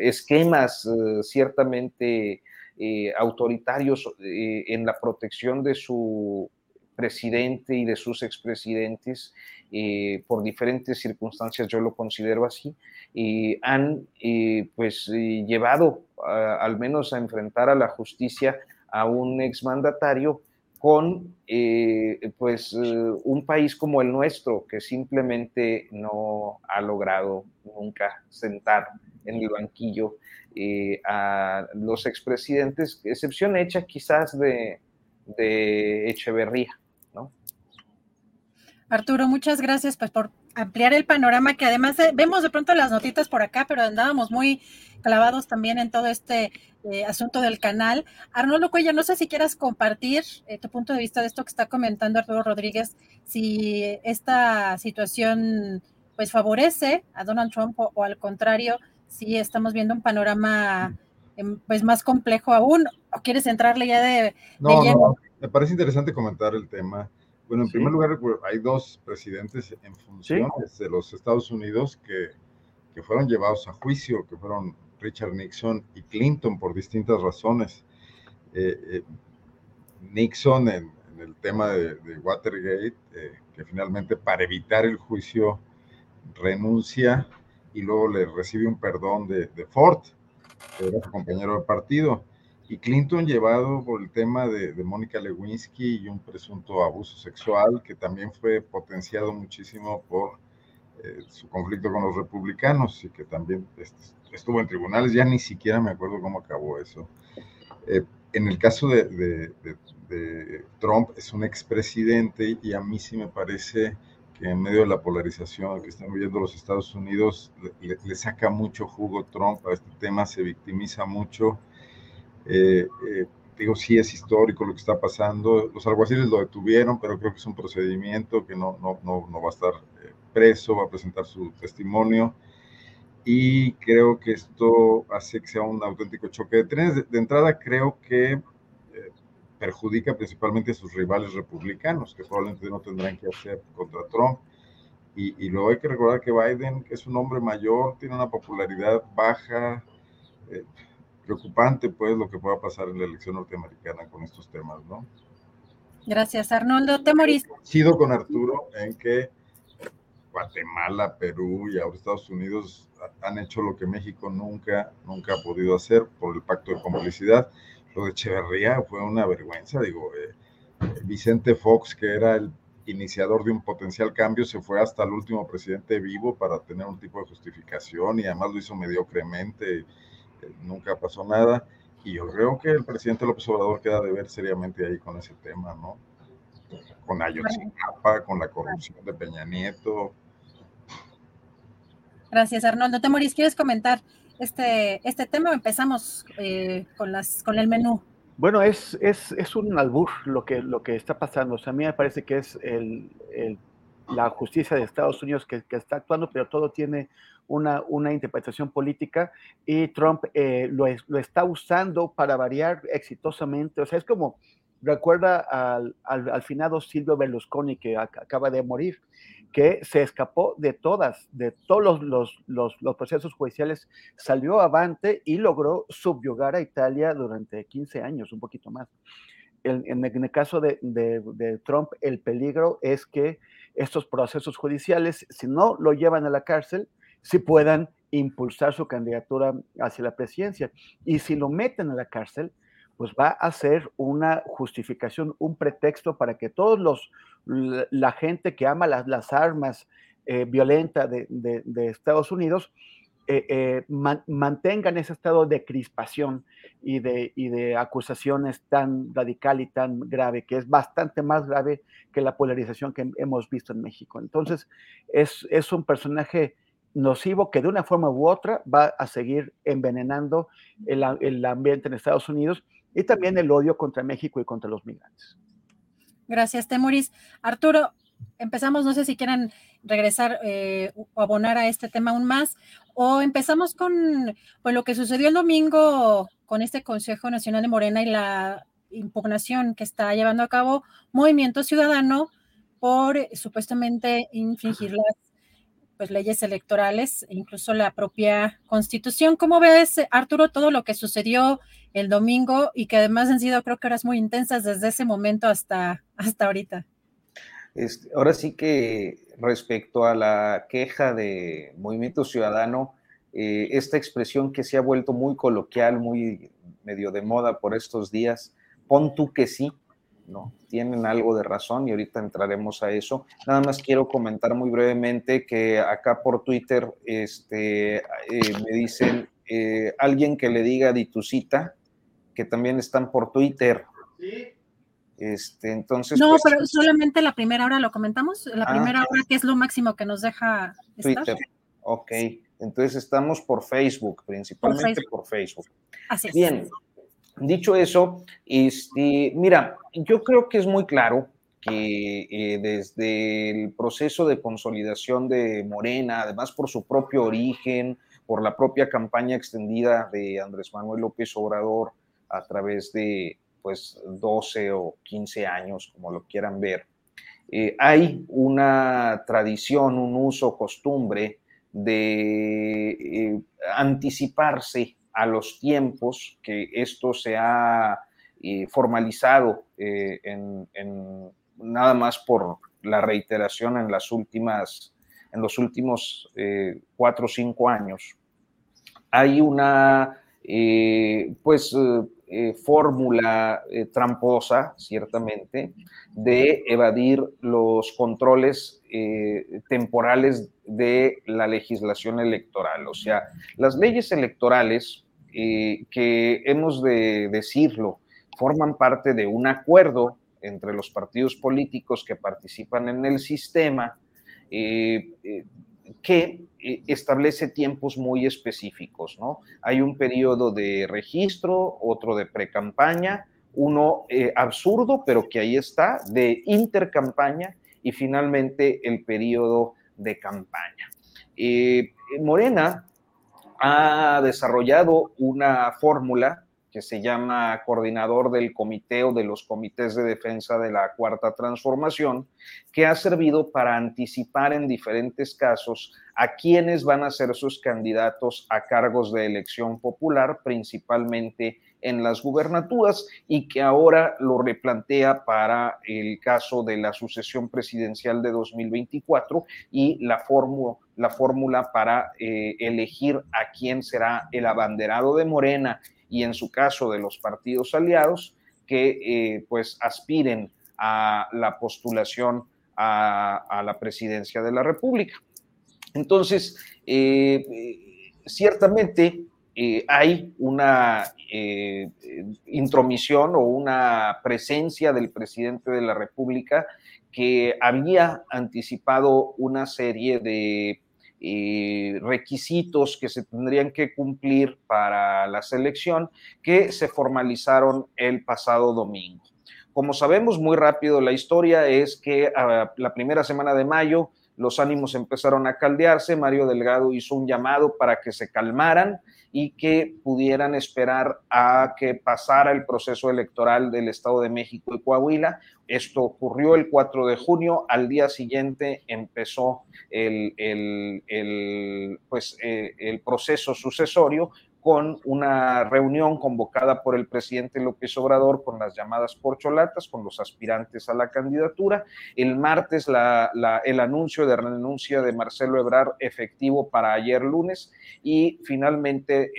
esquemas ciertamente eh, autoritarios eh, en la protección de su presidente y de sus expresidentes eh, por diferentes circunstancias, yo lo considero así, han pues llevado al menos a enfrentar a la justicia a un exmandatario con pues un país como el nuestro que simplemente no ha logrado nunca sentar en el banquillo eh, a los expresidentes, excepción hecha quizás de, de Echeverría, ¿no? Arturo, muchas gracias pues, por ampliar el panorama, que además eh, vemos de pronto las notitas por acá, pero andábamos muy clavados también en todo este eh, asunto del canal. Arnoldo Cuella, no sé si quieras compartir tu punto de vista de esto que está comentando Arturo Rodríguez, si esta situación pues favorece a Donald Trump o al contrario, sí estamos viendo un panorama em, pues más complejo aún. ¿O quieres entrarle ya de, no, No, me parece interesante comentar el tema. Bueno, en primer lugar, pues, hay dos presidentes en funciones de los Estados Unidos que, que, fueron llevados a juicio, que fueron Richard Nixon y Clinton por distintas razones. Eh, eh, Nixon en, el tema de, Watergate, eh, que finalmente para evitar el juicio renuncia y luego le recibe un perdón de, Ford, que era su compañero de partido. Y Clinton llevado por el tema de, Mónica Lewinsky y un presunto abuso sexual que también fue potenciado muchísimo por eh, su conflicto con los republicanos y que también estuvo en tribunales, ya ni siquiera me acuerdo cómo acabó eso. Eh, en el caso de, de, Trump es un expresidente y a mí sí me parece en medio de la polarización que están viviendo los Estados Unidos, le, saca mucho jugo Trump a este tema, se victimiza mucho. Eh, eh, digo, sí es histórico lo que está pasando. Los alguaciles lo detuvieron, pero creo que es un procedimiento que no, no, no, no va a estar eh, preso, va a presentar su testimonio. Y creo que esto hace que sea un auténtico choque de trenes. de entrada, creo que perjudica principalmente a sus rivales republicanos, que probablemente no tendrán que hacer contra Trump. Y, luego hay que recordar que Biden, que es un hombre mayor, tiene una popularidad baja, eh, preocupante pues lo que pueda pasar en la elección norteamericana con estos temas, ¿no? Gracias, Arnoldo. ¿Te morís? Sido con Arturo en que Guatemala, Perú y ahora Estados Unidos han hecho lo que México nunca, nunca ha podido hacer por el pacto de complicidad. Lo de Echeverría fue una vergüenza, digo, eh, Vicente Fox, que era el iniciador de un potencial cambio, se fue hasta el último presidente vivo para tener un tipo de justificación y además lo hizo mediocremente, eh, nunca pasó nada. Y yo creo que el presidente López Obrador queda de ver seriamente ahí con ese tema, ¿no? Con Ayotzinapa, con la corrupción de Peña Nieto. Gracias, Arnoldo. Temoris, ¿quieres comentar este, este tema empezamos eh, con, las, con el menú? Bueno, es, es, es, un albur lo que, lo que está pasando. O sea, a mí me parece que es el, el, la justicia de Estados Unidos que, que, está actuando, pero todo tiene una, una interpretación política y Trump eh, lo, lo, está usando para variar exitosamente. O sea, es como, recuerda al, al, al finado Silvio Berlusconi que acaba de morir que se escapó de todas, de todos los, los, los, procesos judiciales, salió avante y logró subyugar a Italia durante 15 años, un poquito más. En, el caso de, de, de, Trump, el peligro es que estos procesos judiciales, si no lo llevan a la cárcel, si puedan impulsar su candidatura hacia la presidencia. Y si lo meten a la cárcel, pues va a ser una justificación, un pretexto para que todos los, la gente que ama las, las armas eh, violentas de, de, Estados Unidos eh, eh, man, mantengan ese estado de crispación y de, y de acusaciones tan radical y tan grave, que es bastante más grave que la polarización que hemos visto en México. Entonces, es, es un personaje nocivo que de una forma u otra va a seguir envenenando el, el ambiente en Estados Unidos y también el odio contra México y contra los migrantes. Gracias, Temuris. Arturo, empezamos, no sé si quieran regresar eh, o abonar a este tema aún más, o empezamos con lo que sucedió el domingo con este Consejo Nacional de Morena y la impugnación que está llevando a cabo Movimiento Ciudadano por supuestamente infringir las pues, leyes electorales e incluso la propia constitución. ¿Cómo ves, Arturo, todo lo que sucedió el domingo y que además han sido, creo que horas muy intensas desde ese momento hasta, hasta ahorita? Este, ahora sí que respecto a la queja de Movimiento Ciudadano, eh, esta expresión que se ha vuelto muy coloquial, muy medio de moda por estos días, pon tú que sí, ¿no? Tienen algo de razón y ahorita entraremos a eso. Nada más quiero comentar muy brevemente que acá por Twitter este, eh, me dicen eh, alguien que le diga Ditucita, que también están por Twitter. Este, entonces. No, pues, pero solamente la primera hora lo comentamos. La ah, primera hora, que es lo máximo que nos deja Twitter. Ok, entonces estamos por Facebook, principalmente por Facebook. Así es. Bien, dicho eso, este, mira, yo creo que es muy claro que eh, desde el proceso de consolidación de Morena, además por su propio origen, por la propia campaña extendida de Andrés Manuel López Obrador a través de pues 12 o 15 años, como lo quieran ver. Eh, hay una tradición, un uso, costumbre de eh, anticiparse a los tiempos que esto se ha eh, formalizado eh, en, en, nada más por la reiteración en las últimas, en los últimos eh, cuatro o cinco años. Hay una, pues, eh, fórmula eh, tramposa, ciertamente, de evadir los controles eh, temporales de la legislación electoral. O sea, las leyes electorales, que hemos de decirlo, forman parte de un acuerdo entre los partidos políticos que participan en el sistema, que establece tiempos muy específicos, ¿no? Hay un periodo de registro, otro de precampaña, uno eh, absurdo, pero que ahí está, de intercampaña y finalmente el periodo de campaña. Eh, Morena ha desarrollado una fórmula que se llama coordinador del comité o de los comités de defensa de la cuarta transformación, que ha servido para anticipar en diferentes casos a quienes van a ser sus candidatos a cargos de elección popular, principalmente en las gubernaturas y que ahora lo replantea para el caso de la sucesión presidencial de 2024 y la fórmula la fórmula para eh, elegir a quién será el abanderado de Morena y en su caso de los partidos aliados que eh, pues aspiren a la postulación a, la presidencia de la República. Entonces, eh, ciertamente hay una intromisión o una presencia del presidente de la República que había anticipado una serie de eh, requisitos que se tendrían que cumplir para la selección que se formalizaron el pasado domingo. Como sabemos muy rápido, la historia es que ah, la primera semana de mayo los ánimos empezaron a caldearse, Mario Delgado hizo un llamado para que se calmaran y que pudieran esperar a que pasara el proceso electoral del Estado de México y Coahuila. Esto ocurrió el 4 de junio, al día siguiente empezó el, pues, eh, el proceso sucesorio con una reunión convocada por el presidente López Obrador con las llamadas porcholatas, con los aspirantes a la candidatura. El martes el anuncio de renuncia de Marcelo Ebrard efectivo para ayer lunes y finalmente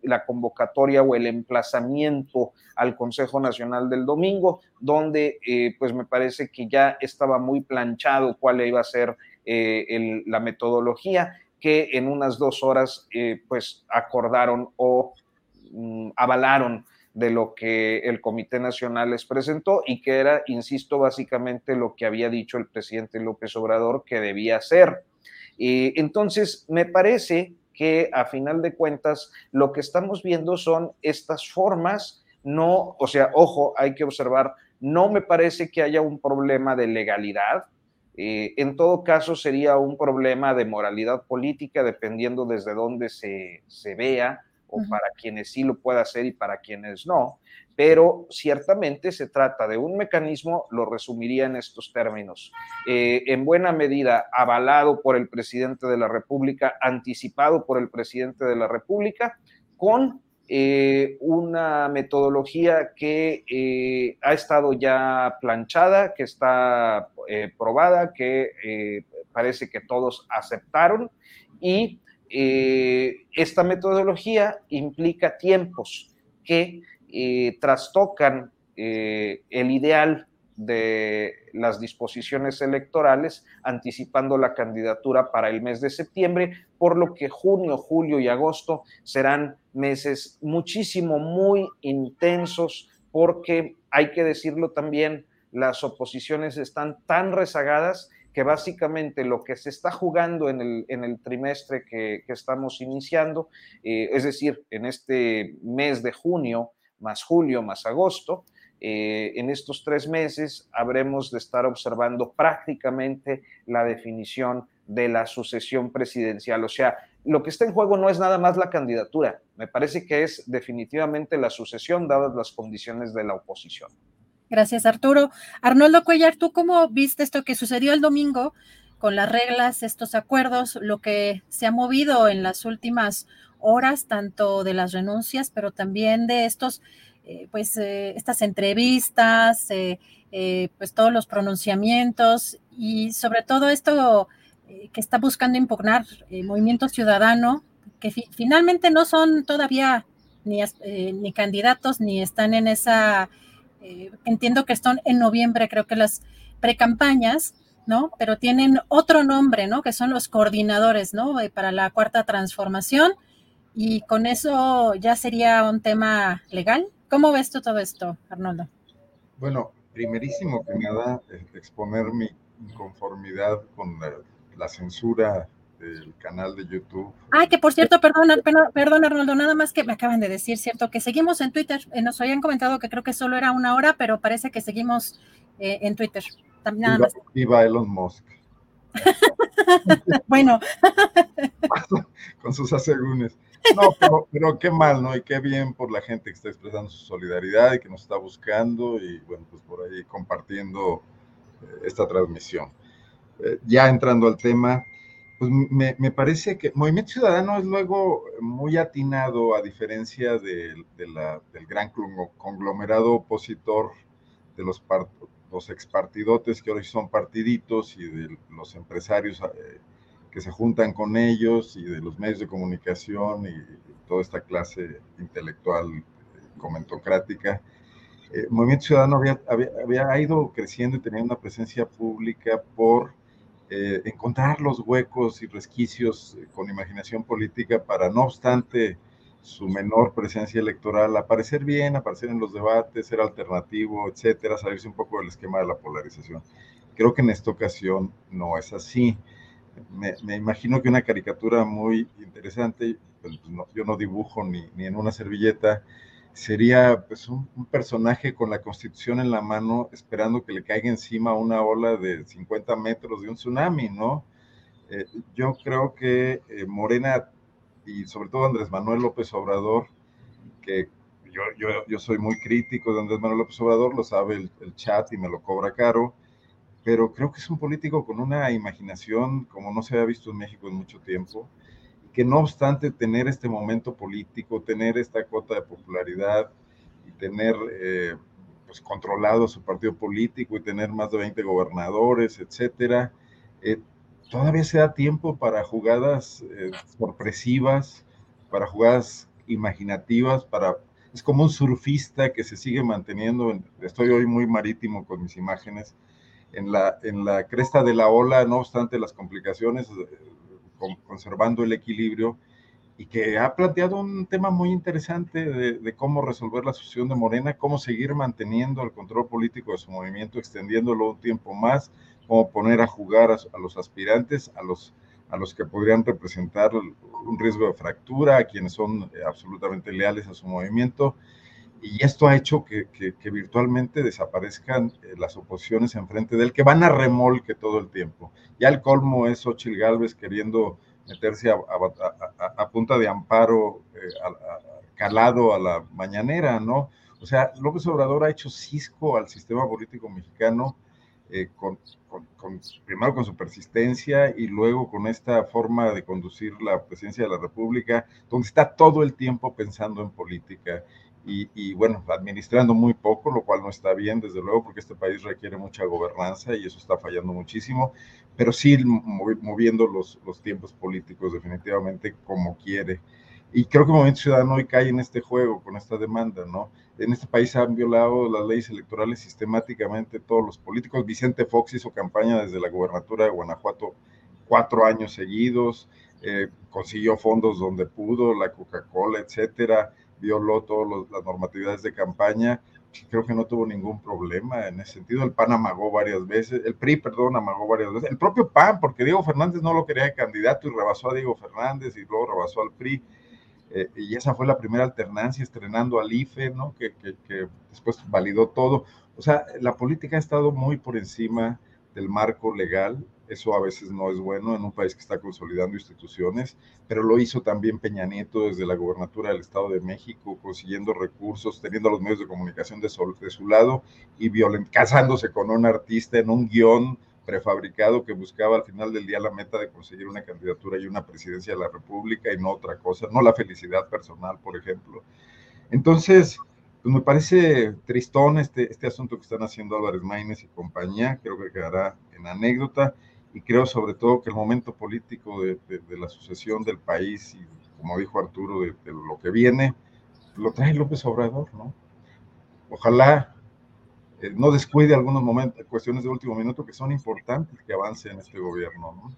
la convocatoria o el emplazamiento al Consejo Nacional del domingo, donde eh, pues me parece que ya estaba muy planchado cuál iba a ser eh, la metodología que en unas dos horas eh, pues acordaron o mm, avalaron de lo que el Comité Nacional les presentó y que era, insisto, básicamente lo que había dicho el presidente López Obrador que debía hacer. Y entonces, me parece que a final de cuentas lo que estamos viendo son estas formas, no, o sea, ojo, hay que observar, no me parece que haya un problema de legalidad, eh, en todo caso, sería un problema de moralidad política, dependiendo desde dónde se, vea, o para quienes sí lo pueda hacer y para quienes no. Pero ciertamente se trata de un mecanismo, lo resumiría en estos términos, eh, en buena medida avalado por el presidente de la República, anticipado por el presidente de la República, con eh, una metodología que eh, ha estado ya planchada, que está eh, probada, que parece que todos aceptaron y esta metodología implica tiempos que trastocan el ideal de las disposiciones electorales, anticipando la candidatura para el mes de septiembre, por lo que junio, julio y agosto serán meses muchísimo, muy intensos, porque hay que decirlo también, las oposiciones están tan rezagadas que básicamente lo que se está jugando en el, trimestre que, estamos iniciando, eh, es decir, en este mes de junio, más julio, más agosto, eh, en estos tres meses habremos de estar observando prácticamente la definición de la sucesión presidencial. O sea, lo que está en juego no es nada más la candidatura, me parece que es definitivamente la sucesión dadas las condiciones de la oposición. Gracias, Arturo. Arnoldo Cuellar, ¿tú cómo viste esto que sucedió el domingo con las reglas, estos acuerdos, lo que se ha movido en las últimas horas, tanto de las renuncias, pero también de estos eh, pues eh, estas entrevistas, eh, pues todos los pronunciamientos y sobre todo esto que está buscando impugnar el movimiento ciudadano, que finalmente no son todavía ni, ni, candidatos ni están en esa, entiendo que están en noviembre, creo que las precampañas, ¿no? Pero tienen otro nombre, ¿no? Que son los coordinadores, ¿no? Para la cuarta transformación. Y con eso ya sería un tema legal, ¿Cómo ves tú todo esto, Arnoldo? Bueno, primerísimo que nada, exponer mi inconformidad con la, censura del canal de YouTube. Ay, que por cierto, perdón, perdón, Arnoldo, nada más que me acaban de decir, ¿cierto? Que seguimos en Twitter. Eh, nos habían comentado que creo que solo era una hora, pero parece que seguimos eh, en Twitter. Nada más. Viva Elon Musk. bueno. con sus asegúnes. No, pero, qué mal, ¿no? Y qué bien por la gente que está expresando su solidaridad y que nos está buscando y, bueno, pues por ahí compartiendo eh, esta transmisión. Eh, ya entrando al tema, pues me, parece que Movimiento Ciudadano es luego muy atinado, a diferencia de, del gran conglomerado opositor de los, los expartidotes que hoy son partiditos y de los empresarios eh, que se juntan con ellos y de los medios de comunicación y toda esta clase intelectual eh, comentocrática. Eh, Movimiento Ciudadano había, había, había, ido creciendo y teniendo una presencia pública por eh, encontrar los huecos y resquicios eh, con imaginación política para, no obstante su menor presencia electoral, aparecer bien, aparecer en los debates, ser alternativo, etcétera, salirse un poco del esquema de la polarización. Creo que en esta ocasión no es así. Me, imagino que una caricatura muy interesante, pues, yo no dibujo ni, ni en una servilleta, sería pues un, personaje con la constitución en la mano esperando que le caiga encima una ola de 50 metros de un tsunami, ¿no? Eh, yo creo que eh, Morena y sobre todo Andrés Manuel López Obrador, que yo, yo, yo, soy muy crítico de Andrés Manuel López Obrador, lo sabe el chat y me lo cobra caro, pero creo que es un político con una imaginación como no se había visto en México en mucho tiempo que no obstante tener este momento político, tener esta cuota de popularidad y tener eh, pues controlado su partido político y tener más de 20 gobernadores, etcétera, eh, todavía se da tiempo para jugadas eh, sorpresivas, para jugadas imaginativas, para es como un surfista que se sigue manteniendo, estoy hoy muy marítimo con mis imágenes, en la, en la cresta de la ola, no obstante las complicaciones, conservando el equilibrio y que ha planteado un tema muy interesante de, cómo resolver la sucesión de Morena, cómo seguir manteniendo el control político de su movimiento, extendiéndolo un tiempo más, cómo poner a jugar a, los aspirantes, a los, a los que podrían representar un riesgo de fractura, a quienes son eh, absolutamente leales a su movimiento. Y esto ha hecho que, virtualmente desaparezcan eh, las oposiciones enfrente de él, que van a remolque todo el tiempo. Ya el colmo es Ochil Gálvez queriendo meterse a, punta de amparo eh, calado a la mañanera, ¿no? O sea, López Obrador ha hecho cisco al sistema político mexicano eh, primero con su persistencia y luego con esta forma de conducir la presidencia de la República, donde está todo el tiempo pensando en política y, bueno, administrando muy poco, lo cual no está bien, desde luego, porque este país requiere mucha gobernanza y eso está fallando muchísimo, pero sí moviendo los, los tiempos políticos definitivamente como quiere. Y creo que el Movimiento Ciudadano hoy cae en este juego, con esta demanda, ¿no? En este país han violado las leyes electorales sistemáticamente todos los políticos. Vicente Fox hizo campaña desde la gubernatura de Guanajuato cuatro años seguidos, eh, consiguió fondos donde pudo, la Coca-Cola, etcétera violó todas las normatividades de campaña, creo que no tuvo ningún problema en ese sentido. El PAN amagó varias veces, el PRI, perdón, amagó varias veces, el propio PAN, porque Diego Fernández no lo quería de candidato y rebasó a Diego Fernández y luego rebasó al PRI. Eh, y esa fue la primera alternancia, estrenando al IFE, ¿no? Que, que, que después validó todo. O sea, la política ha estado muy por encima del marco legal eso a veces no es bueno en un país que está consolidando instituciones, pero lo hizo también Peña Nieto desde la gobernatura del Estado de México, consiguiendo recursos, teniendo los medios de comunicación de su, lado y casándose con un artista en un guion prefabricado que buscaba al final del día la meta de conseguir una candidatura y una presidencia de la República y no otra cosa, no la felicidad personal, por ejemplo. Entonces, pues me parece tristón este, este asunto que están haciendo Álvarez Maínez y compañía, creo que quedará en anécdota y creo sobre todo que el momento político de, la sucesión del país y como dijo Arturo, de, lo que viene, lo trae López Obrador, ¿no? Ojalá eh, no descuide algunos momentos, cuestiones de último minuto que son importantes que avance en este gobierno, ¿no?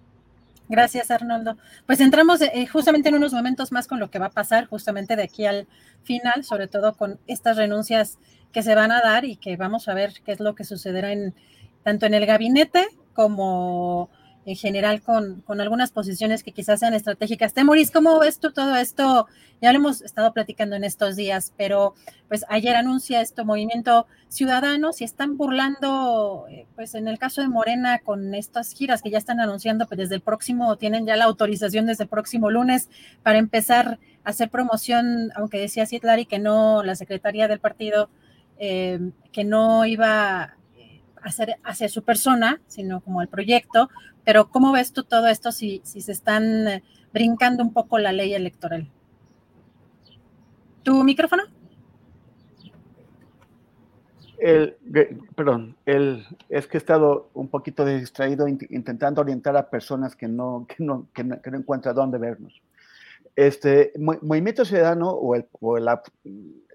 Gracias, Arnoldo. Pues entramos eh, justamente en unos momentos más con lo que va a pasar justamente de aquí al final, sobre todo con estas renuncias que se van a dar y que vamos a ver qué es lo que sucederá en tanto en el gabinete como en general con, algunas posiciones que quizás sean estratégicas. Temoris, ¿cómo ves tú todo esto? Ya lo hemos estado platicando en estos días, pero pues ayer anuncia esto Movimiento Ciudadano, si están burlando, eh, pues en el caso de Morena, con estas giras que ya están anunciando, pues desde el próximo, tienen ya la autorización desde el próximo lunes para empezar a hacer promoción, aunque decía Citlari que no, la secretaría del partido, eh, que no iba hacer hacia su persona, sino como el proyecto. Pero ¿cómo ves tú todo esto si, si se están eh, brincando un poco la ley electoral? ¿Tu micrófono? El, perdón, el, es que he estado un poquito distraído intentando orientar a personas que no, que no, que no, que no encuentran dónde vernos. Este Movimiento Ciudadano o, el, o el,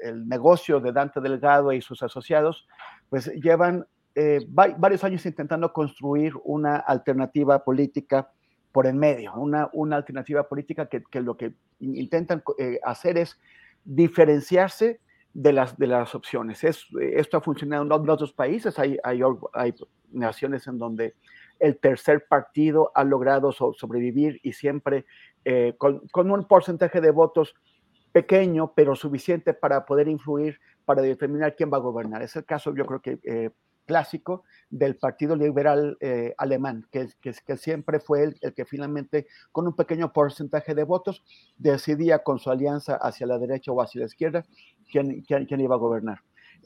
el, negocio de Dante Delgado y sus asociados, pues llevan eh, varios años intentando construir una alternativa política por en medio, una, una alternativa política que, lo que intentan eh, hacer es diferenciarse de las, de las opciones. Es, esto ha funcionado en otros países, hay, hay, hay, naciones en donde el tercer partido ha logrado sobrevivir y siempre eh, con, con, un porcentaje de votos pequeño, pero suficiente para poder influir, para determinar quién va a gobernar. Es el caso, yo creo que eh, clásico del Partido Liberal eh, Alemán, que, que, siempre fue el, el, que finalmente, con un pequeño porcentaje de votos, decidía con su alianza hacia la derecha o hacia la izquierda quién, quién, quién iba a gobernar.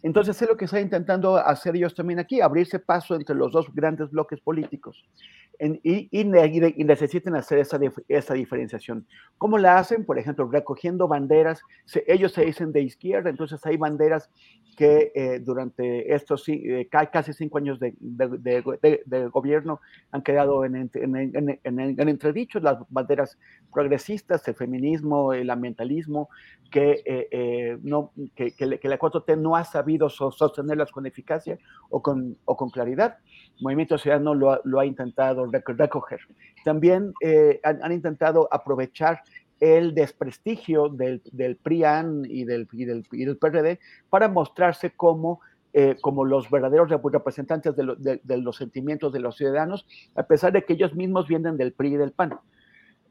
Entonces es lo que está intentando hacer ellos también aquí, abrirse paso entre los dos grandes bloques políticos en, y, y, y, necesitan hacer esa, esa, diferenciación. ¿Cómo la hacen? Por ejemplo, recogiendo banderas. Se, ellos se dicen de izquierda, entonces hay banderas que eh, durante estos eh, casi cinco años de, de, de, de, gobierno han quedado en, en, en, en, entredichos, las banderas progresistas, el feminismo, el ambientalismo, que, eh, eh no, que, que, que la 4T no ha sabido sostenerlas con eficacia o con, o con claridad. Movimiento Ciudadano lo, lo ha intentado recoger. También eh, han, han, intentado aprovechar el desprestigio del, del PRIAN y del, y, del, y del, PRD para mostrarse como, eh, como los verdaderos representantes de, lo, de, de, los sentimientos de los ciudadanos, a pesar de que ellos mismos vienen del PRI y del PAN.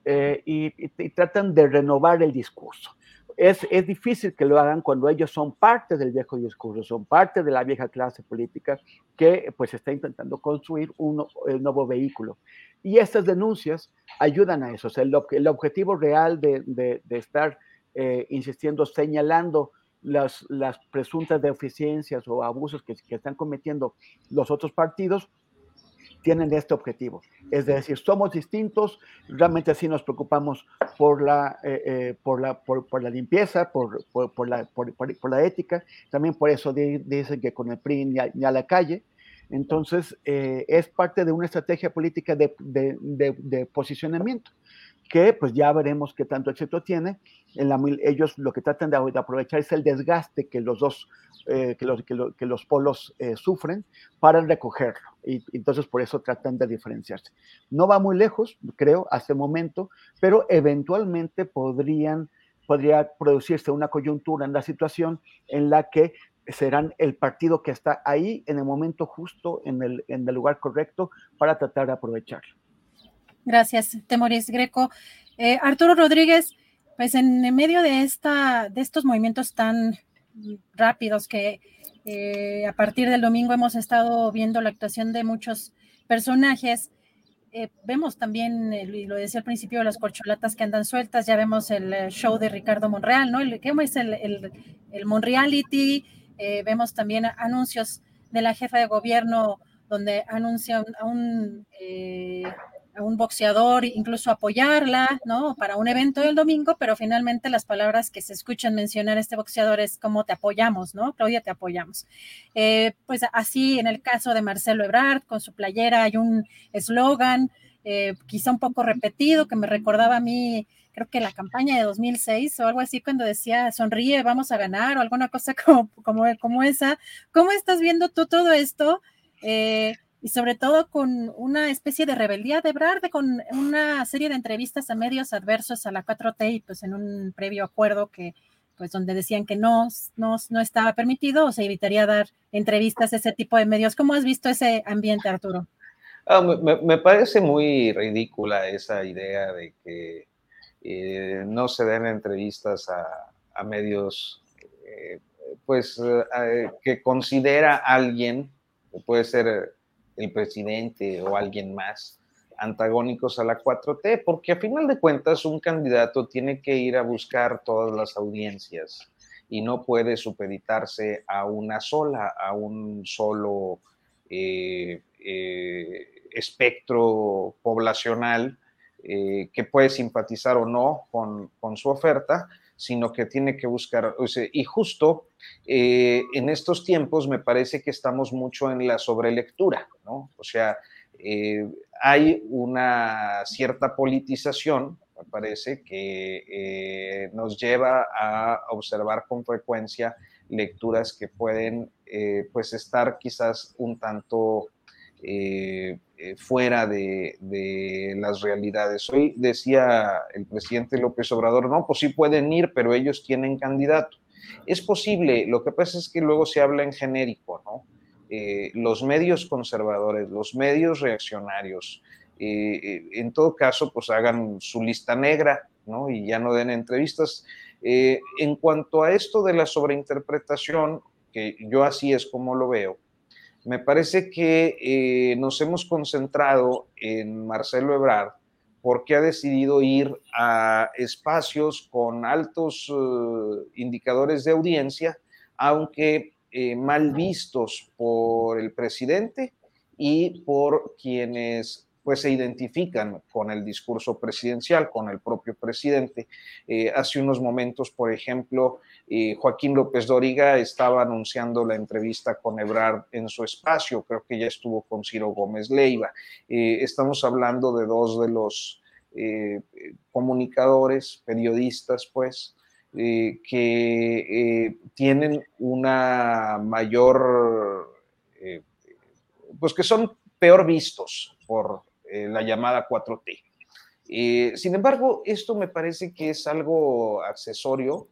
Eh, y, y, tratan de renovar el discurso es, es, difícil que lo hagan cuando ellos son parte del viejo discurso, son parte de la vieja clase política que pues está intentando construir un el nuevo vehículo. Y estas denuncias ayudan a eso. O sea, el, el objetivo real de, de, estar eh, insistiendo, señalando las, las, presuntas deficiencias o abusos que, que están cometiendo los otros partidos tienen este objetivo. Es decir, somos distintos, realmente así nos preocupamos por la, eh, eh, por la, por, la limpieza, por, por la, por, la ética, también por eso dicen que con el PRI ni a, la calle. Entonces, eh, es parte de una estrategia política de posicionamiento que pues ya veremos qué tanto éxito tiene. En la, ellos lo que tratan de, aprovechar es el desgaste que los dos, eh, que, los, que, lo, que, los polos eh, sufren para recogerlo. Y, entonces por eso tratan de diferenciarse. No va muy lejos, creo, hasta el momento, pero eventualmente podrían, podría producirse una coyuntura en la situación en la que serán el partido que está ahí en el momento justo, en el, en el lugar correcto, para tratar de aprovecharlo. Gracias, Temoris Greco. Eh, Arturo Rodríguez, pues en medio de, esta, de estos movimientos tan rápidos que eh, a partir del domingo hemos estado viendo la actuación de muchos personajes, eh, vemos también, y lo decía al principio, las corcholatas que andan sueltas, ya vemos el show de Ricardo Monreal, ¿no? El, ¿Cómo es el, el, Monreality? Vemos también anuncios de la jefa de gobierno donde anuncia a un, eh, a un boxeador, incluso apoyarla, ¿no? Para un evento del domingo, pero finalmente las palabras que se escuchan mencionar a este boxeador es como te apoyamos, ¿no? Claudia, te apoyamos. Eh, pues así en el caso de Marcelo Ebrard, con su playera hay un eslogan, eh, quizá un poco repetido, que me recordaba a mí, creo que la campaña de 2006 o algo así, cuando decía sonríe, vamos a ganar, o alguna cosa como, como, como esa. ¿Cómo estás viendo tú todo esto? Eh, y sobre todo con una especie de rebeldía de Brard, con una serie de entrevistas a medios adversos a la 4T y pues en un previo acuerdo que pues donde decían que no, no, no estaba permitido o se evitaría dar entrevistas a ese tipo de medios. ¿Cómo has visto ese ambiente, Arturo? Ah, me, me, parece muy ridícula esa idea de que eh, no se den entrevistas a, a medios eh, pues eh, que considera alguien, puede ser el presidente o alguien más antagónicos a la 4T, porque a final de cuentas un candidato tiene que ir a buscar todas las audiencias y no puede supeditarse a una sola, a un solo espectro poblacional que puede simpatizar o no con, con su oferta, sino que tiene que buscar, y justo eh, en estos tiempos me parece que estamos mucho en la sobrelectura, ¿no? O sea, eh, hay una cierta politización, me parece, que eh, nos lleva a observar con frecuencia lecturas que pueden, pues, estar quizás un tanto eh, fuera de, las realidades. Hoy decía el presidente López Obrador, no, pues sí pueden ir, pero ellos tienen candidato. Es posible, lo que pasa es que luego se habla en genérico, ¿no? Eh, los medios conservadores, los medios reaccionarios, eh, en todo caso, pues hagan su lista negra, ¿no? Y ya no den entrevistas. en cuanto a esto de la sobreinterpretación, que yo así es como lo veo, me parece que eh, nos hemos concentrado en Marcelo Ebrard porque ha decidido ir a espacios con altos eh, indicadores de audiencia, aunque eh, mal vistos por el presidente y por quienes pues se identifican con el discurso presidencial, con el propio presidente. Eh, hace unos momentos, por ejemplo, eh, Joaquín López Doriga estaba anunciando la entrevista con Ebrard en su espacio, creo que ya estuvo con Ciro Gómez Leiva. Eh, estamos hablando de dos de los comunicadores, periodistas, pues, que tienen una mayor, pues que son peor vistos por eh, la llamada 4T. Eh, sin embargo, esto me parece que es algo accesorio,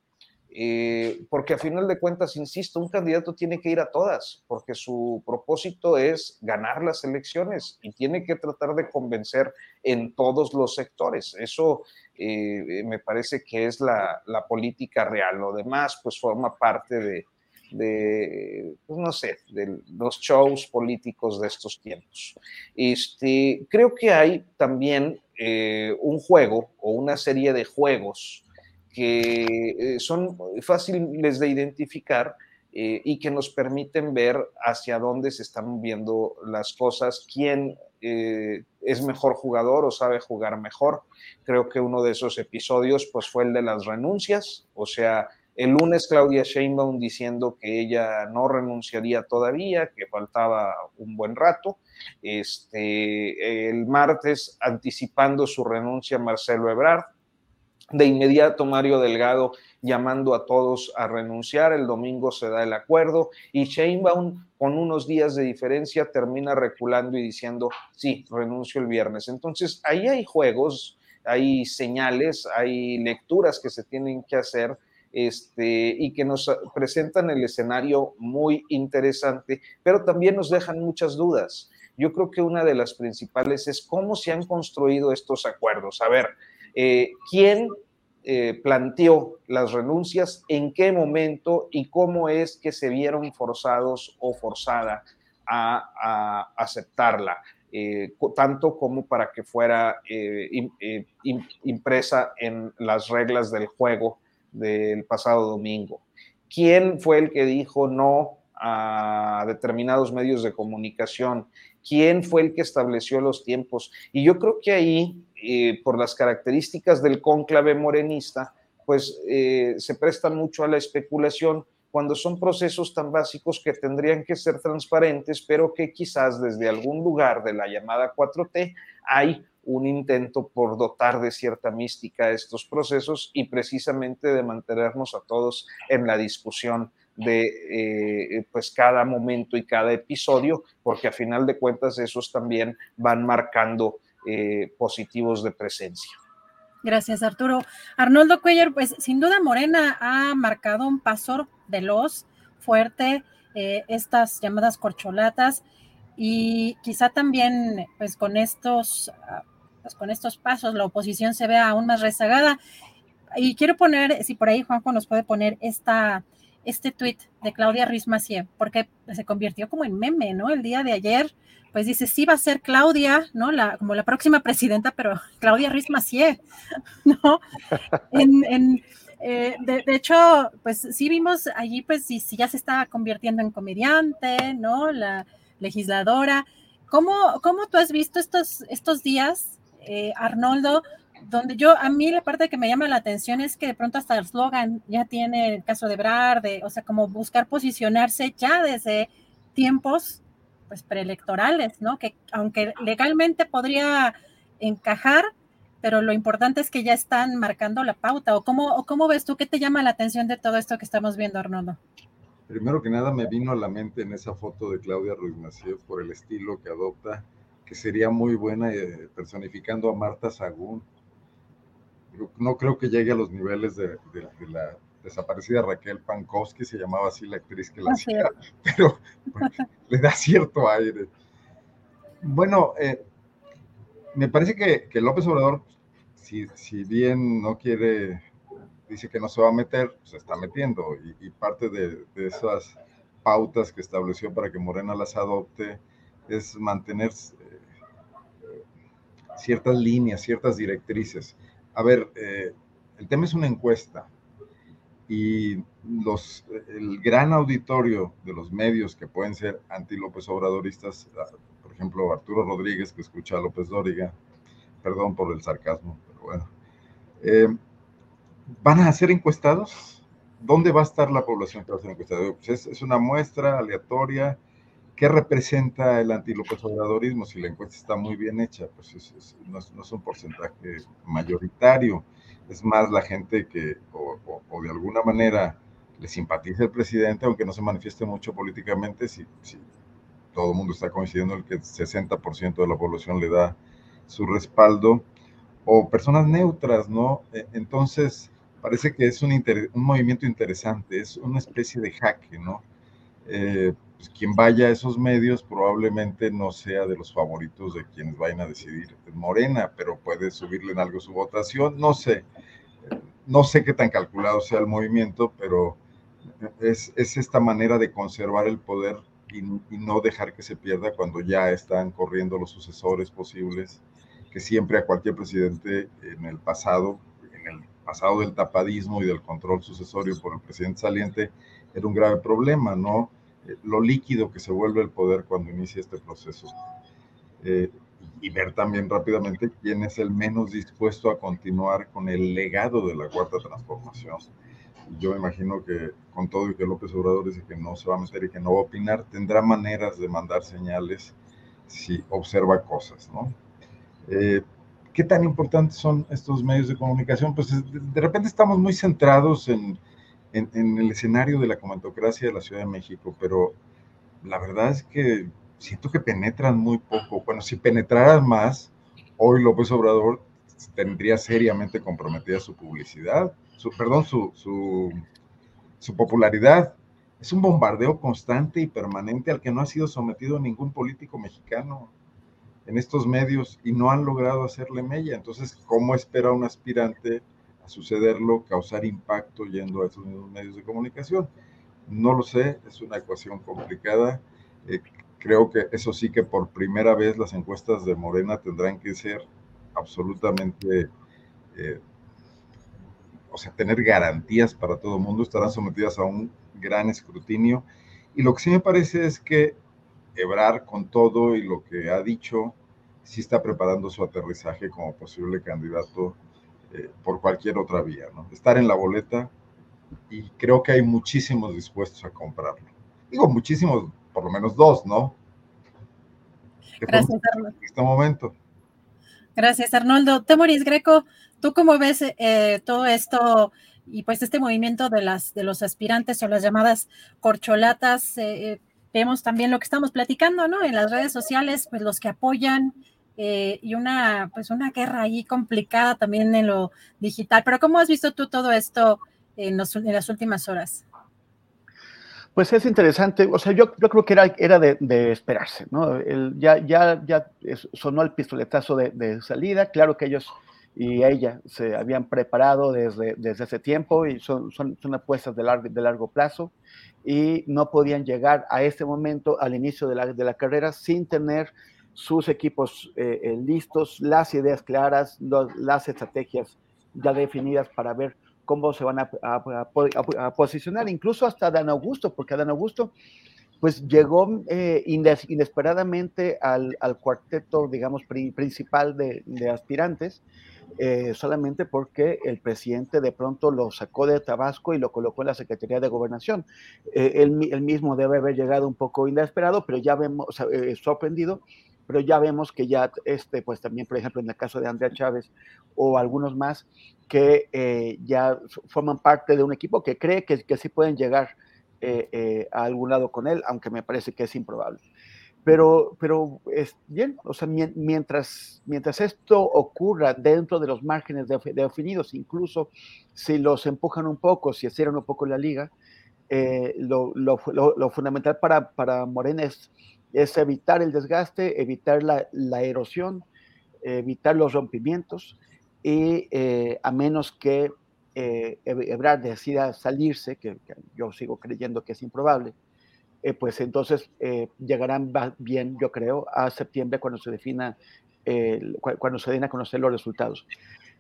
eh, porque a final de cuentas, insisto, un candidato tiene que ir a todas, porque su propósito es ganar las elecciones y tiene que tratar de convencer en todos los sectores. Eso me parece que es la política real. Lo demás, pues forma parte de, de, pues no sé, de los shows políticos de estos tiempos. Este, creo que hay también eh, un juego o una serie de juegos que eh, son fáciles de identificar eh, y que nos permiten ver hacia dónde se están viendo las cosas, quién es mejor jugador o sabe jugar mejor. Creo que uno de esos episodios pues, fue el de las renuncias, o sea, el lunes Claudia Sheinbaum diciendo que ella no renunciaría todavía, que faltaba un buen rato. Este, el martes anticipando su renuncia Marcelo Ebrard. De inmediato Mario Delgado llamando a todos a renunciar. El domingo se da el acuerdo y Sheinbaum con unos días de diferencia termina reculando y diciendo, sí, renuncio el viernes. Entonces ahí hay juegos, hay señales, hay lecturas que se tienen que hacer este, y que nos presentan el escenario muy interesante, pero también nos dejan muchas dudas. Yo creo que una de las principales es cómo se han construido estos acuerdos. A ver, eh, ¿quién eh, planteó las renuncias, en qué momento y cómo es que se vieron forzados o forzada a, aceptarla? Eh, tanto como para que fuera impresa en las reglas del juego del pasado domingo. ¿Quién fue el que dijo no a determinados medios de comunicación? ¿Quién fue el que estableció los tiempos? Y yo creo que ahí, eh, por las características del cónclave morenista, pues eh, se prestan mucho a la especulación cuando son procesos tan básicos que tendrían que ser transparentes, pero que quizás desde algún lugar de la llamada 4T hay un intento por dotar de cierta mística estos procesos y precisamente de mantenernos a todos en la discusión de eh, pues cada momento y cada episodio, porque a final de cuentas esos también van marcando eh, positivos de presencia. Gracias, Arturo. Arnoldo Cuellar, pues sin duda Morena ha marcado un paso veloz, fuerte, eh, estas llamadas corcholatas y quizá también pues con estos ah, pues con estos pasos la oposición se vea aún más rezagada. Y quiero poner, si por ahí Juanjo nos puede poner esta, este tuit de Claudia Ruiz porque se convirtió como en meme, ¿no? El día de ayer, pues dice, sí va a ser Claudia, ¿no? La, como la próxima presidenta, pero Claudia Ruiz ¿no? En, Eh, de, hecho, pues sí vimos allí, pues si, si, ya se estaba convirtiendo en comediante, ¿no? La legisladora. ¿Cómo, cómo tú has visto estos, estos días, eh, Arnoldo? Donde yo, a mí la parte que me llama la atención es que de pronto hasta el slogan ya tiene el caso de Brad, o sea, como buscar posicionarse ya desde tiempos pues preelectorales, ¿no? Que aunque legalmente podría encajar, pero lo importante es que ya están marcando la pauta. ¿O cómo, cómo ves tú? ¿Qué te llama la atención de todo esto que estamos viendo, Arnoldo? Primero que nada me vino a la mente en esa foto de Claudia Ruiz por el estilo que adopta, que sería muy buena eh, personificando a Marta Sagún. No creo que llegue a los niveles de, la desaparecida Raquel Pankowski, se llamaba así la actriz que la hacía, pero pues, le da cierto aire. Bueno, eh, me parece que, que López Obrador si, bien no quiere, dice que no se va a meter, se está metiendo y, parte de, esas pautas que estableció para que Morena las adopte es mantener ciertas líneas, ciertas directrices. A ver, eh, el tema es una encuesta y los, el gran auditorio de los medios que pueden ser anti-López Obradoristas, ah, por ejemplo, Arturo Rodríguez, que escucha a López Dóriga, perdón por el sarcasmo, bueno. Eh, ¿Van a ser encuestados? ¿Dónde va a estar la población que va a ser encuestada? Pues es, una muestra aleatoria. ¿Qué representa el anti-López Obradorismo? Si la encuesta está muy bien hecha, pues no, es, un porcentaje mayoritario. Es más la gente que, o, de alguna manera, le simpatiza el presidente, aunque no se manifieste mucho políticamente, si, si todo el mundo está coincidiendo en que el 60% de la población le da su respaldo, o personas neutras, ¿no? E, entonces, parece que es un, un movimiento interesante, es una especie de jaque, ¿no? Eh, pues quien vaya a esos medios probablemente no sea de los favoritos de quienes vayan a decidir Morena, pero puede subirle en algo su votación, no sé, no sé qué tan calculado sea el movimiento, pero es, es esta manera de conservar el poder y, y, no dejar que se pierda cuando ya están corriendo los sucesores posibles que siempre a cualquier presidente en el pasado, en el pasado del tapadismo y del control sucesorio por el presidente saliente, era un grave problema, ¿no? Lo líquido que se vuelve el poder cuando inicia este proceso. Eh, y ver también rápidamente quién es el menos dispuesto a continuar con el legado de la cuarta transformación. Yo me imagino que con todo y que López Obrador dice que no se va a meter y que no va a opinar, tendrá maneras de mandar señales si observa cosas, ¿no? Eh, ¿Qué tan importantes son estos medios de comunicación? Pues de repente estamos muy centrados en, en, el escenario de la comentocracia de la Ciudad de México, pero la verdad es que siento que penetran muy poco. Bueno, si penetraran más, hoy López Obrador tendría seriamente comprometida su publicidad, su, perdón, su, su, su popularidad. Es un bombardeo constante y permanente al que no ha sido sometido ningún político mexicano en estos medios y no han logrado hacerle mella. Entonces, ¿cómo espera un aspirante a sucederlo, causar impacto yendo a esos medios de comunicación? No lo sé, es una ecuación complicada. Eh, creo que eso sí que por primera vez las encuestas de Morena tendrán que ser absolutamente, eh, o sea, tener garantías para todo el mundo, estarán sometidas a un gran escrutinio. Y lo que sí me parece es que Ebrar con todo y lo que ha dicho, sí está preparando su aterrizaje como posible candidato eh, por cualquier otra vía, ¿no? Estar en la boleta y creo que hay muchísimos dispuestos a comprarlo. Digo, muchísimos, por lo menos dos, ¿no? Gracias, Arnoldo. En este momento. Gracias, Arnoldo. Temoris Greco, ¿tú cómo ves eh, todo esto y pues este movimiento de, las, de los aspirantes o las llamadas corcholatas? Eh, Vemos también lo que estamos platicando, ¿no? En las redes sociales, pues los que apoyan eh, y una, pues una guerra ahí complicada también en lo digital. Pero ¿cómo has visto tú todo esto en, las últimas horas? Pues es interesante, o sea, yo, yo creo que era, era de, esperarse, ¿no? ya, ya, ya sonó el pistoletazo de, salida, claro que ellos y ella se habían preparado desde, desde ese tiempo y son, son, son apuestas de largo, de largo plazo y no podían llegar a este momento, al inicio de la, de la carrera, sin tener sus equipos eh, eh, listos, las ideas claras, las estrategias ya definidas para ver cómo se van a, posicionar, incluso hasta Dan Augusto, porque Dan Augusto pues llegó eh, inesperadamente al, cuarteto, digamos, principal de, aspirantes, eh, solamente porque el presidente de pronto lo sacó de Tabasco y lo colocó en la Secretaría de Gobernación. Eh, él, mismo debe haber llegado un poco inesperado, pero ya vemos, sorprendido, pero ya vemos que ya, este, pues también, por ejemplo, en el caso de Andrea Chávez o algunos más, que ya forman parte de un equipo que cree que, que sí pueden llegar eh, eh, a algún lado con él, aunque me parece que es improbable. Pero, pero es bien, o sea, mientras, mientras esto ocurra dentro de los márgenes definidos, incluso si los empujan un poco, si hicieran un poco la liga, eh, lo, lo, lo, fundamental para, para Morena es, es, evitar el desgaste, evitar la, la erosión, evitar los rompimientos y a menos que eh, Ebrard decida salirse, que, yo sigo creyendo que es improbable, eh, pues entonces eh, llegarán bien, yo creo, a septiembre cuando se defina, cuando se den a conocer los resultados.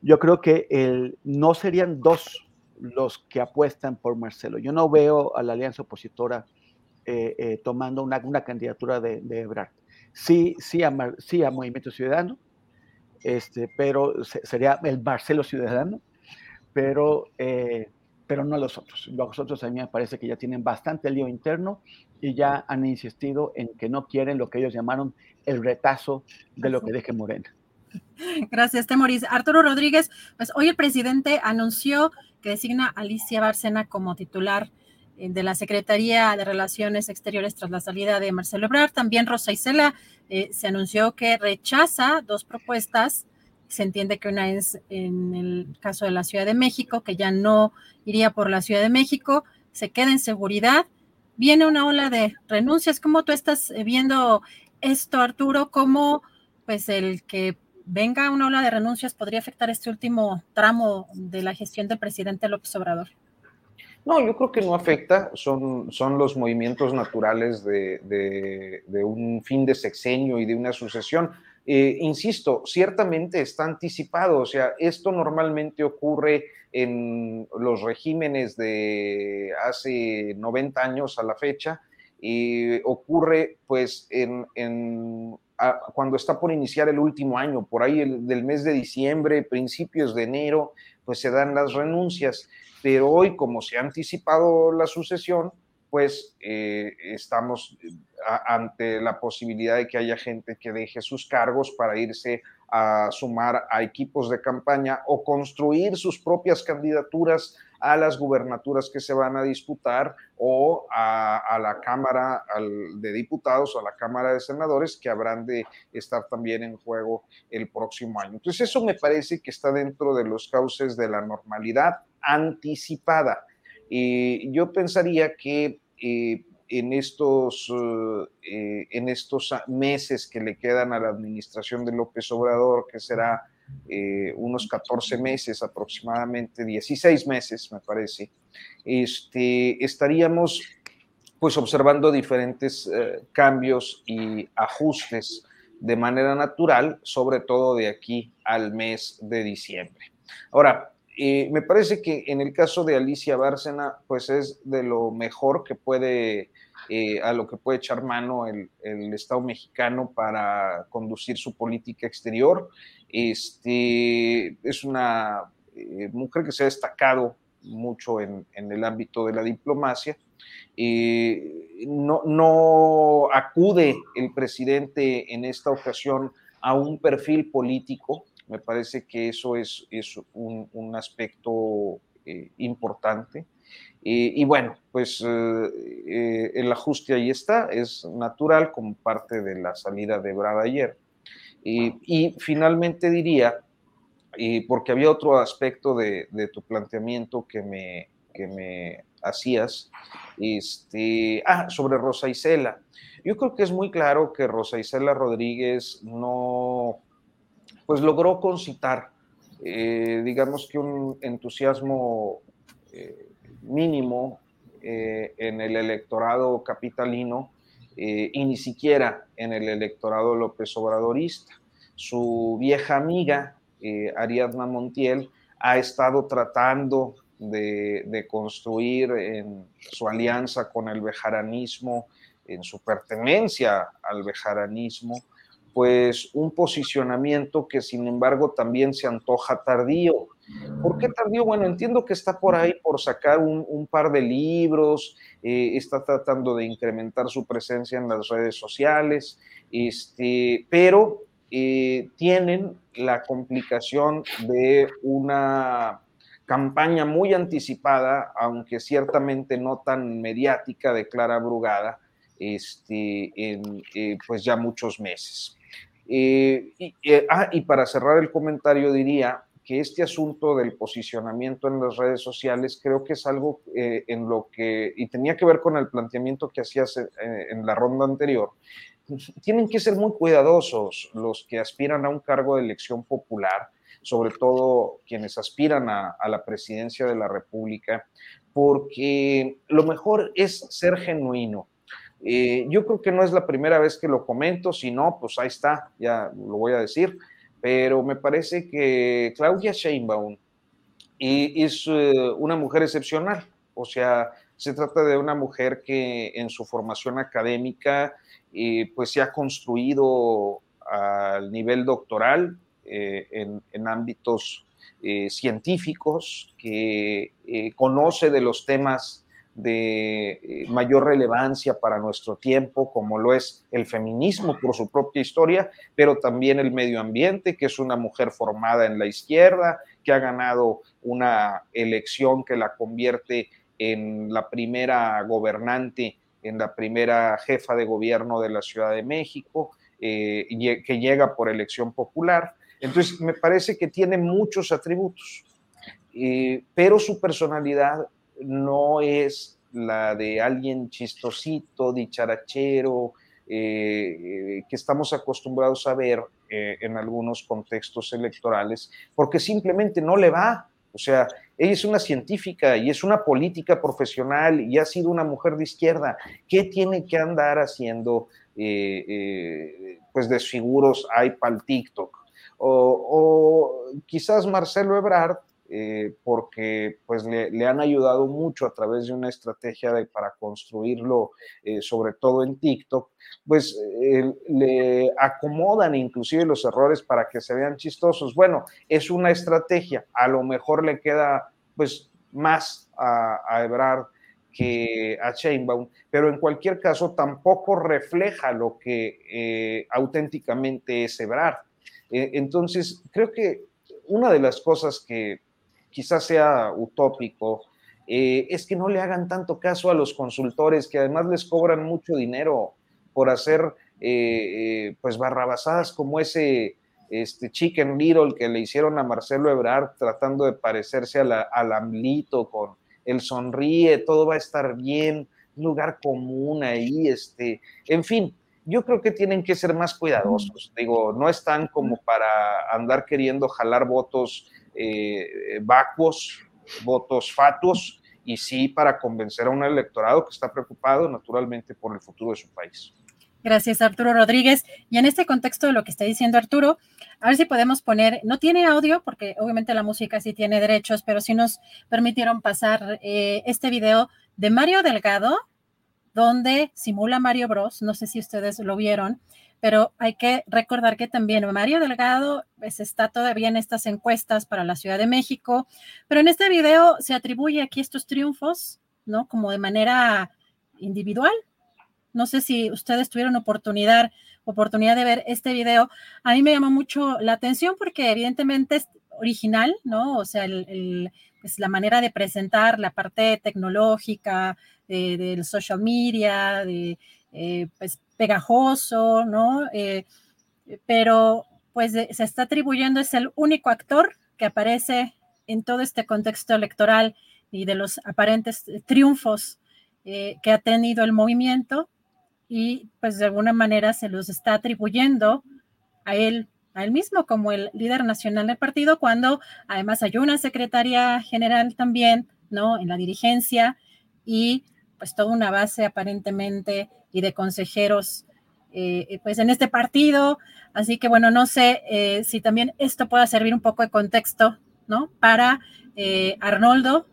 Yo creo que no serían dos los que apuestan por Marcelo. Yo no veo a la alianza opositora tomando una, una, candidatura de, de Ebrard. Sí, sí a, sí a Movimiento Ciudadano, este, pero sería el Marcelo Ciudadano, pero, eh, pero no los otros. Los otros a mí me parece que ya tienen bastante lío interno y ya han insistido en que no quieren lo que ellos llamaron el retazo de lo que deje Morena. Gracias, Temoris. Arturo Rodríguez, pues hoy el presidente anunció que designa a Alicia Bárcena como titular eh, de la Secretaría de Relaciones Exteriores tras la salida de Marcelo Ebrard. También Rosa Isela eh, se anunció que rechaza dos propuestas se entiende que una es en el caso de la Ciudad de México, que ya no iría por la Ciudad de México, se queda en seguridad. Viene una ola de renuncias. ¿Cómo tú estás eh, viendo esto, Arturo? ¿Cómo pues el que venga una ola de renuncias podría afectar este último tramo de la gestión del presidente López Obrador? No, yo creo que no afecta, son, son los movimientos naturales de, de un fin de sexenio y de una sucesión. Eh, insisto, ciertamente está anticipado, o sea, esto normalmente ocurre en los regímenes de hace 90 años a la fecha, y ocurre pues en, cuando está por iniciar el último año, por ahí del mes de diciembre, principios de enero, pues se dan las renuncias, pero hoy como se ha anticipado la sucesión, pues eh, estamos eh, ante la posibilidad de que haya gente que deje sus cargos para irse a sumar a equipos de campaña o construir sus propias candidaturas a las gubernaturas que se van a disputar o a, la Cámara de Diputados o a la Cámara de Senadores que habrán de estar también en juego el próximo año. Entonces eso me parece que está dentro de los cauces de la normalidad anticipada. Y yo pensaría que eh, en, estos, eh, en estos meses que le quedan a la administración de López Obrador, que será eh, unos 14 meses aproximadamente, 16 meses me parece, este, estaríamos pues observando diferentes cambios y ajustes de manera natural, sobre todo de aquí al mes de diciembre. Ahora, me parece que en el caso de Alicia Bárcena, pues es de lo mejor que puede, eh, a lo que puede echar mano el, Estado mexicano para conducir su política exterior. Este, es una eh, mujer que se ha destacado mucho en, el ámbito de la diplomacia. no, no acude el presidente en esta ocasión a un perfil político, me parece que eso es, es un, aspecto eh, importante. y bueno, pues eh, el ajuste ahí está, es natural como parte de la salida de Brad ayer. y finalmente diría, porque había otro aspecto de, tu planteamiento que me, que me hacías, este, ah, sobre Rosa Isela. Yo creo que es muy claro que Rosa Isela Rodríguez no pues logró concitar, eh, digamos que un entusiasmo eh, mínimo eh, en el electorado capitalino y ni siquiera en el electorado López Obradorista. Su vieja amiga, Ariadna Montiel, ha estado tratando de, construir en su alianza con el bejaranismo, en su pertenencia al bejaranismo, pues un posicionamiento que sin embargo también se antoja tardío. ¿Por qué tardío? Bueno, entiendo que está por ahí por sacar un, par de libros, eh, está tratando de incrementar su presencia en las redes sociales, este, pero eh, tienen la complicación de una campaña muy anticipada, aunque ciertamente no tan mediática de Clara Brugada, este, en eh, pues ya muchos meses. Eh, y, eh, ah, y para cerrar el comentario diría que este asunto del posicionamiento en las redes sociales creo que es algo en lo que, y tenía que ver con el planteamiento que hacías en la ronda anterior, tienen que ser muy cuidadosos los que aspiran a un cargo de elección popular, sobre todo quienes aspiran a, la presidencia de la República, porque lo mejor es ser genuino. Eh, yo creo que no es la primera vez que lo comento, si no, pues ahí está, ya lo voy a decir, pero me parece que Claudia Sheinbaum es eh, una mujer excepcional, o sea, se trata de una mujer que en su formación académica eh, pues se ha construido al nivel doctoral, en, ámbitos científicos, que conoce de los temas de mayor relevancia para nuestro tiempo, como lo es el feminismo por su propia historia, pero también el medio ambiente, que es una mujer formada en la izquierda, que ha ganado una elección que la convierte en la primera gobernante, en la primera jefa de gobierno de la Ciudad de México, que llega por elección popular. Entonces, me parece que tiene muchos atributos, eh, pero su personalidad no es la de alguien chistosito, dicharachero, eh, que estamos acostumbrados a ver eh, en algunos contextos electorales, porque simplemente no le va. O sea, ella es una científica y es una política profesional y ha sido una mujer de izquierda. ¿Qué tiene que andar haciendo, pues, desfiguros hay para el TikTok? o, quizás Marcelo Ebrard, eh, porque pues le, han ayudado mucho a través de una estrategia para construirlo, eh, sobre todo en TikTok, pues eh, le acomodan inclusive los errores para que se vean chistosos. Bueno, es una estrategia, a lo mejor le queda pues más a, Ebrard que a Sheinbaum, pero en cualquier caso tampoco refleja lo que auténticamente es Ebrard. Entonces, creo que una de las cosas que quizás sea utópico eh, es que no le hagan tanto caso a los consultores que además les cobran mucho dinero por hacer eh, pues barrabasadas como ese este Chicken Little que le hicieron a Marcelo Ebrard tratando de parecerse a la, al AMLito con el sonríe, todo va a estar bien, lugar común ahí, este, en fin, yo creo que tienen que ser más cuidadosos. Digo, no están como para andar queriendo jalar votos eh, vacuos, votos fatuos, y sí para convencer a un electorado que está preocupado naturalmente por el futuro de su país. Gracias, Arturo Rodríguez. Y en este contexto de lo que está diciendo Arturo, a ver si podemos poner, no tiene audio, porque obviamente la música sí tiene derechos, pero sí nos permitieron pasar eh, este video de Mario Delgado, donde simula Mario Bros. No sé si ustedes lo vieron, pero hay que recordar que también Mario Delgado pues, está todavía en estas encuestas para la Ciudad de México, pero en este video se atribuye aquí estos triunfos, ¿no? Como de manera individual. No sé si ustedes tuvieron oportunidad, oportunidad de ver este video. A mí me llamó mucho la atención porque evidentemente es original, ¿no? O sea, el, pues, la manera de presentar la parte tecnológica, del social media, de eh, pues pegajoso, ¿no? Eh, pero pues se está atribuyendo, es el único actor que aparece en todo este contexto electoral y de los aparentes triunfos eh, que ha tenido el movimiento y pues de alguna manera se los está atribuyendo a él, a él mismo como el líder nacional del partido, cuando además hay una secretaria general también, ¿no? En la dirigencia y pues toda una base aparentemente y de consejeros eh, pues en este partido. Así que bueno, no sé eh, si también esto pueda servir un poco de contexto, ¿no? Para eh, Arnoldo,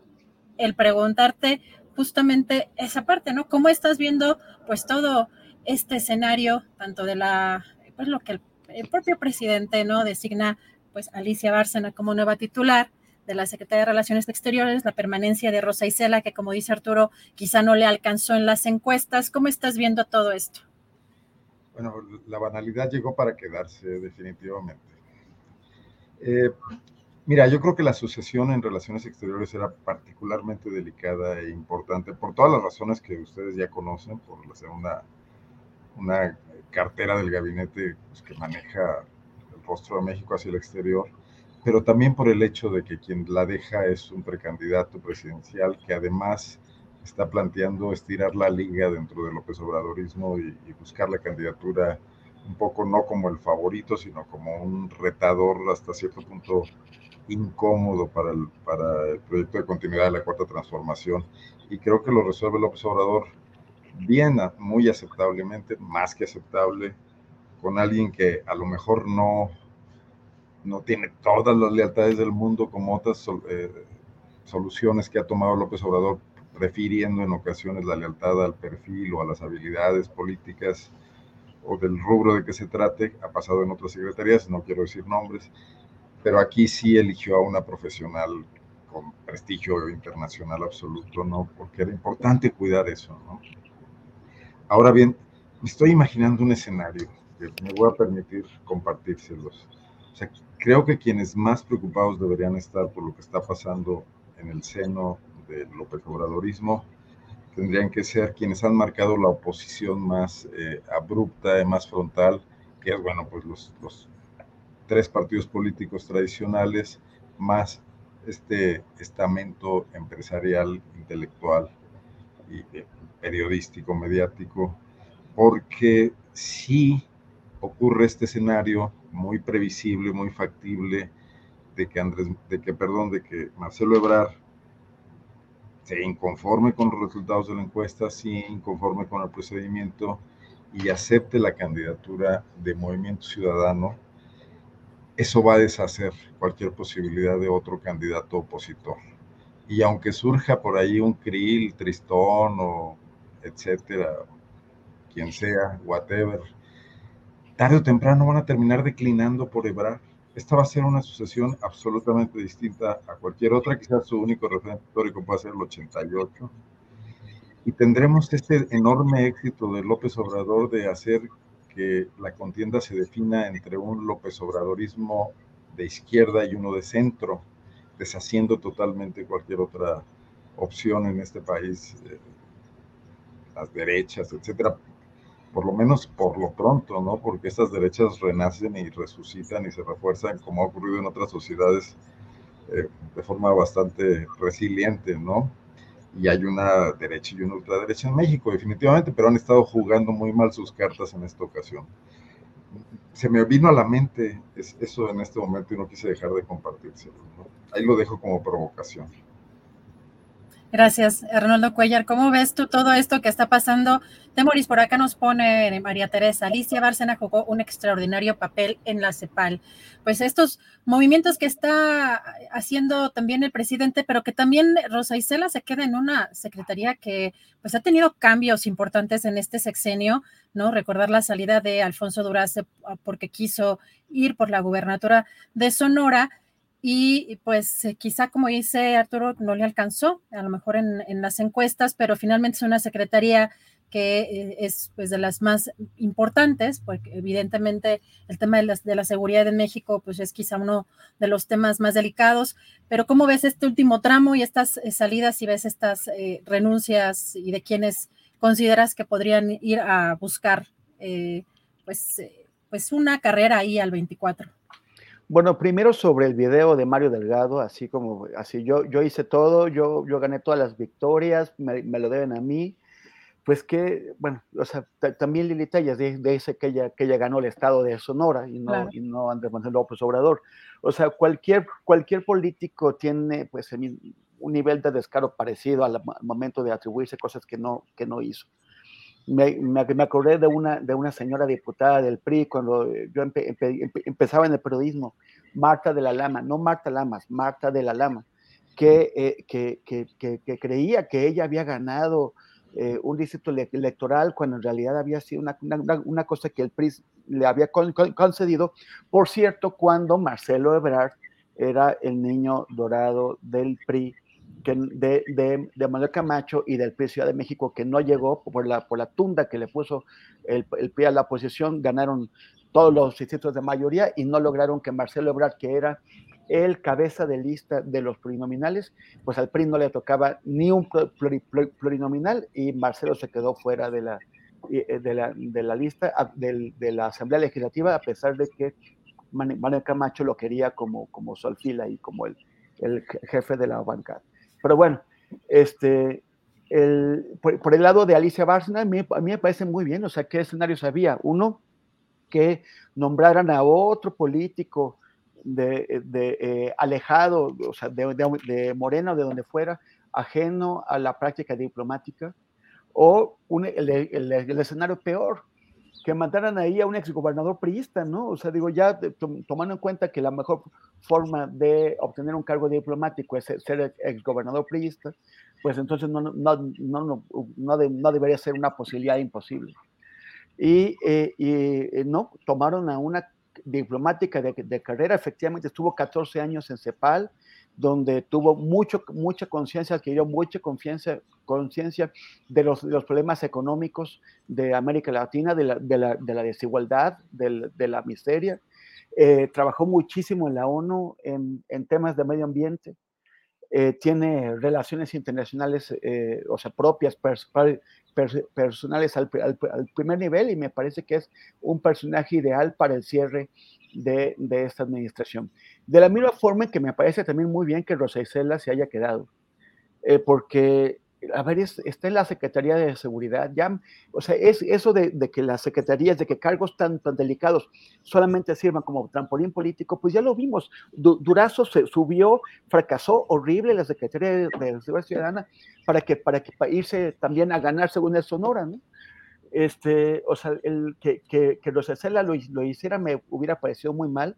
el preguntarte justamente esa parte, ¿no? ¿Cómo estás viendo pues todo este escenario, tanto de la, pues lo que el, propio presidente, ¿no? Designa pues Alicia Bárcena como nueva titular de la Secretaría de Relaciones Exteriores, la permanencia de Rosa Isela, que como dice Arturo, quizá no le alcanzó en las encuestas. ¿Cómo estás viendo todo esto? Bueno, la banalidad llegó para quedarse definitivamente. Eh, mira, yo creo que la sucesión en relaciones exteriores era particularmente delicada e importante por todas las razones que ustedes ya conocen, por ser una, una cartera del gabinete pues, que maneja el rostro de México hacia el exterior pero también por el hecho de que quien la deja es un precandidato presidencial que además está planteando estirar la liga dentro del López Obradorismo y, buscar la candidatura un poco no como el favorito, sino como un retador hasta cierto punto incómodo para el, para el proyecto de continuidad de la cuarta transformación. Y creo que lo resuelve López Obrador bien, muy aceptablemente, más que aceptable, con alguien que a lo mejor no no tiene todas las lealtades del mundo como otras eh, soluciones que ha tomado López Obrador, refiriendo en ocasiones la lealtad al perfil o a las habilidades políticas o del rubro de que se trate, ha pasado en otras secretarías, no quiero decir nombres, pero aquí sí eligió a una profesional con prestigio internacional absoluto, ¿no? Porque era importante cuidar eso, ¿no? Ahora bien, me estoy imaginando un escenario que me voy a permitir compartírselos. O sea, creo que quienes más preocupados deberían estar por lo que está pasando en el seno del López Obradorismo tendrían que ser quienes han marcado la oposición más eh, abrupta y más frontal, que es, bueno, pues los, los tres partidos políticos tradicionales, más este estamento empresarial, intelectual y eh, periodístico, mediático, porque si ocurre este escenario muy previsible, muy factible de que Andrés, de que, perdón, de que Marcelo Ebrard se inconforme con los resultados de la encuesta, sí inconforme con el procedimiento y acepte la candidatura de Movimiento Ciudadano, eso va a deshacer cualquier posibilidad de otro candidato opositor. Y aunque surja por ahí un Krill, Tristón o etcétera, quien sea, whatever, tarde o temprano van a terminar declinando por Ebrard. Esta va a ser una sucesión absolutamente distinta a cualquier otra, quizás su único referente histórico puede ser el 88. Y tendremos este enorme éxito de López Obrador de hacer que la contienda se defina entre un López Obradorismo de izquierda y uno de centro, deshaciendo totalmente cualquier otra opción en este país, eh, las derechas, etcétera por lo menos por lo pronto, ¿no? Porque estas derechas renacen y resucitan y se refuerzan, como ha ocurrido en otras sociedades, eh, de forma bastante resiliente, ¿no? Y hay una derecha y una ultraderecha en México, definitivamente, pero han estado jugando muy mal sus cartas en esta ocasión. Se me vino a la mente eso en este momento y no quise dejar de compartírselo. Ahí lo dejo como provocación. Gracias, Arnoldo Cuellar. ¿Cómo ves tú todo esto que está pasando? Temoris, por acá nos pone María Teresa. Alicia Bárcena jugó un extraordinario papel en la CEPAL. Pues estos movimientos que está haciendo también el presidente, pero que también Rosa Isela se queda en una secretaría que pues ha tenido cambios importantes en este sexenio, ¿no? Recordar la salida de Alfonso Durace porque quiso ir por la gubernatura de Sonora y pues eh, quizá como dice Arturo no le alcanzó a lo mejor en, las encuestas, pero finalmente es una secretaría que eh, es pues de las más importantes, porque evidentemente el tema de, de la seguridad en México pues es quizá uno de los temas más delicados, pero ¿cómo ves este último tramo y estas eh, salidas y ves estas renuncias y de quienes consideras que podrían ir a buscar pues, pues una carrera ahí al 24? Bueno, primero sobre el video de Mario Delgado, así como, así yo, yo hice todo, yo, yo gané todas las victorias, me, lo deben a mí, pues que, bueno, o sea, también Lili Tellas dice que ella, que ella ganó el estado de Sonora y no, y no Andrés Manuel López Obrador. O sea, cualquier, cualquier político tiene pues un nivel de descaro parecido al momento de atribuirse cosas que no, que no hizo me, me, acordé de una, de una señora diputada del PRI cuando yo empezaba en el periodismo, Marta de la Lama, no Marta Lamas, Marta de la Lama, que, eh, que, que, que, creía que ella había ganado eh, un distrito electoral cuando en realidad había sido una, una, una cosa que el PRI le había concedido. Por cierto, cuando Marcelo Ebrard era el niño dorado del PRI, que, de, de, Manuel Camacho y del PRI Ciudad de México, que no llegó por la, por la tunda que le puso el, el a la oposición, ganaron todos los distritos de mayoría y no lograron que Marcelo Ebrard, que era el cabeza de lista de los plurinominales, pues al PRI no le tocaba ni un plurinominal y Marcelo se quedó fuera de la, eh, de la, de la lista de, de, la Asamblea Legislativa, a pesar de que Manuel Camacho lo quería como, como solfila y como el, el jefe de la bancada. Pero bueno, este, el, por, el lado de Alicia Bárcena, a mí, me parece muy bien, o sea, ¿qué escenarios había? Uno, que nombraran a otro político de, de eh, alejado, o sea, de, de, Morena o de donde fuera, ajeno a la práctica diplomática, o un, el, el, escenario peor, que mandaran ahí a un exgobernador priista, ¿no? O sea, digo, ya tomando en cuenta que la mejor forma de obtener un cargo diplomático es ser exgobernador priista, pues entonces no, no, no, no, no, de, no debería ser una posibilidad imposible. Y, eh, eh, no, tomaron a una diplomática de, carrera, efectivamente estuvo 14 años en CEPAL, donde tuvo mucho, mucha conciencia, adquirió mucha conciencia de los, de los problemas económicos de América Latina, de la, de la, de la desigualdad, de, la miseria. Eh, trabajó muchísimo en la ONU en, temas de medio ambiente. Eh, tiene relaciones internacionales, eh, o sea, propias, pers pers personales al, al, al, primer nivel y me parece que es un personaje ideal para el cierre de, esta administración. De la misma forma que me parece también muy bien que Rosa Isela se haya quedado, eh, porque a ver, es, está en la Secretaría de Seguridad, ya, o sea, es eso de, que las secretarías, de que cargos tan, tan delicados solamente sirvan como trampolín político, pues ya lo vimos. Du, Durazo se subió, fracasó horrible la Secretaría de, de Seguridad Ciudadana para que, para que para irse también a ganar según el Sonora, ¿no? Este, o sea, el, que, que, que Rosacela lo, lo hiciera me hubiera parecido muy mal.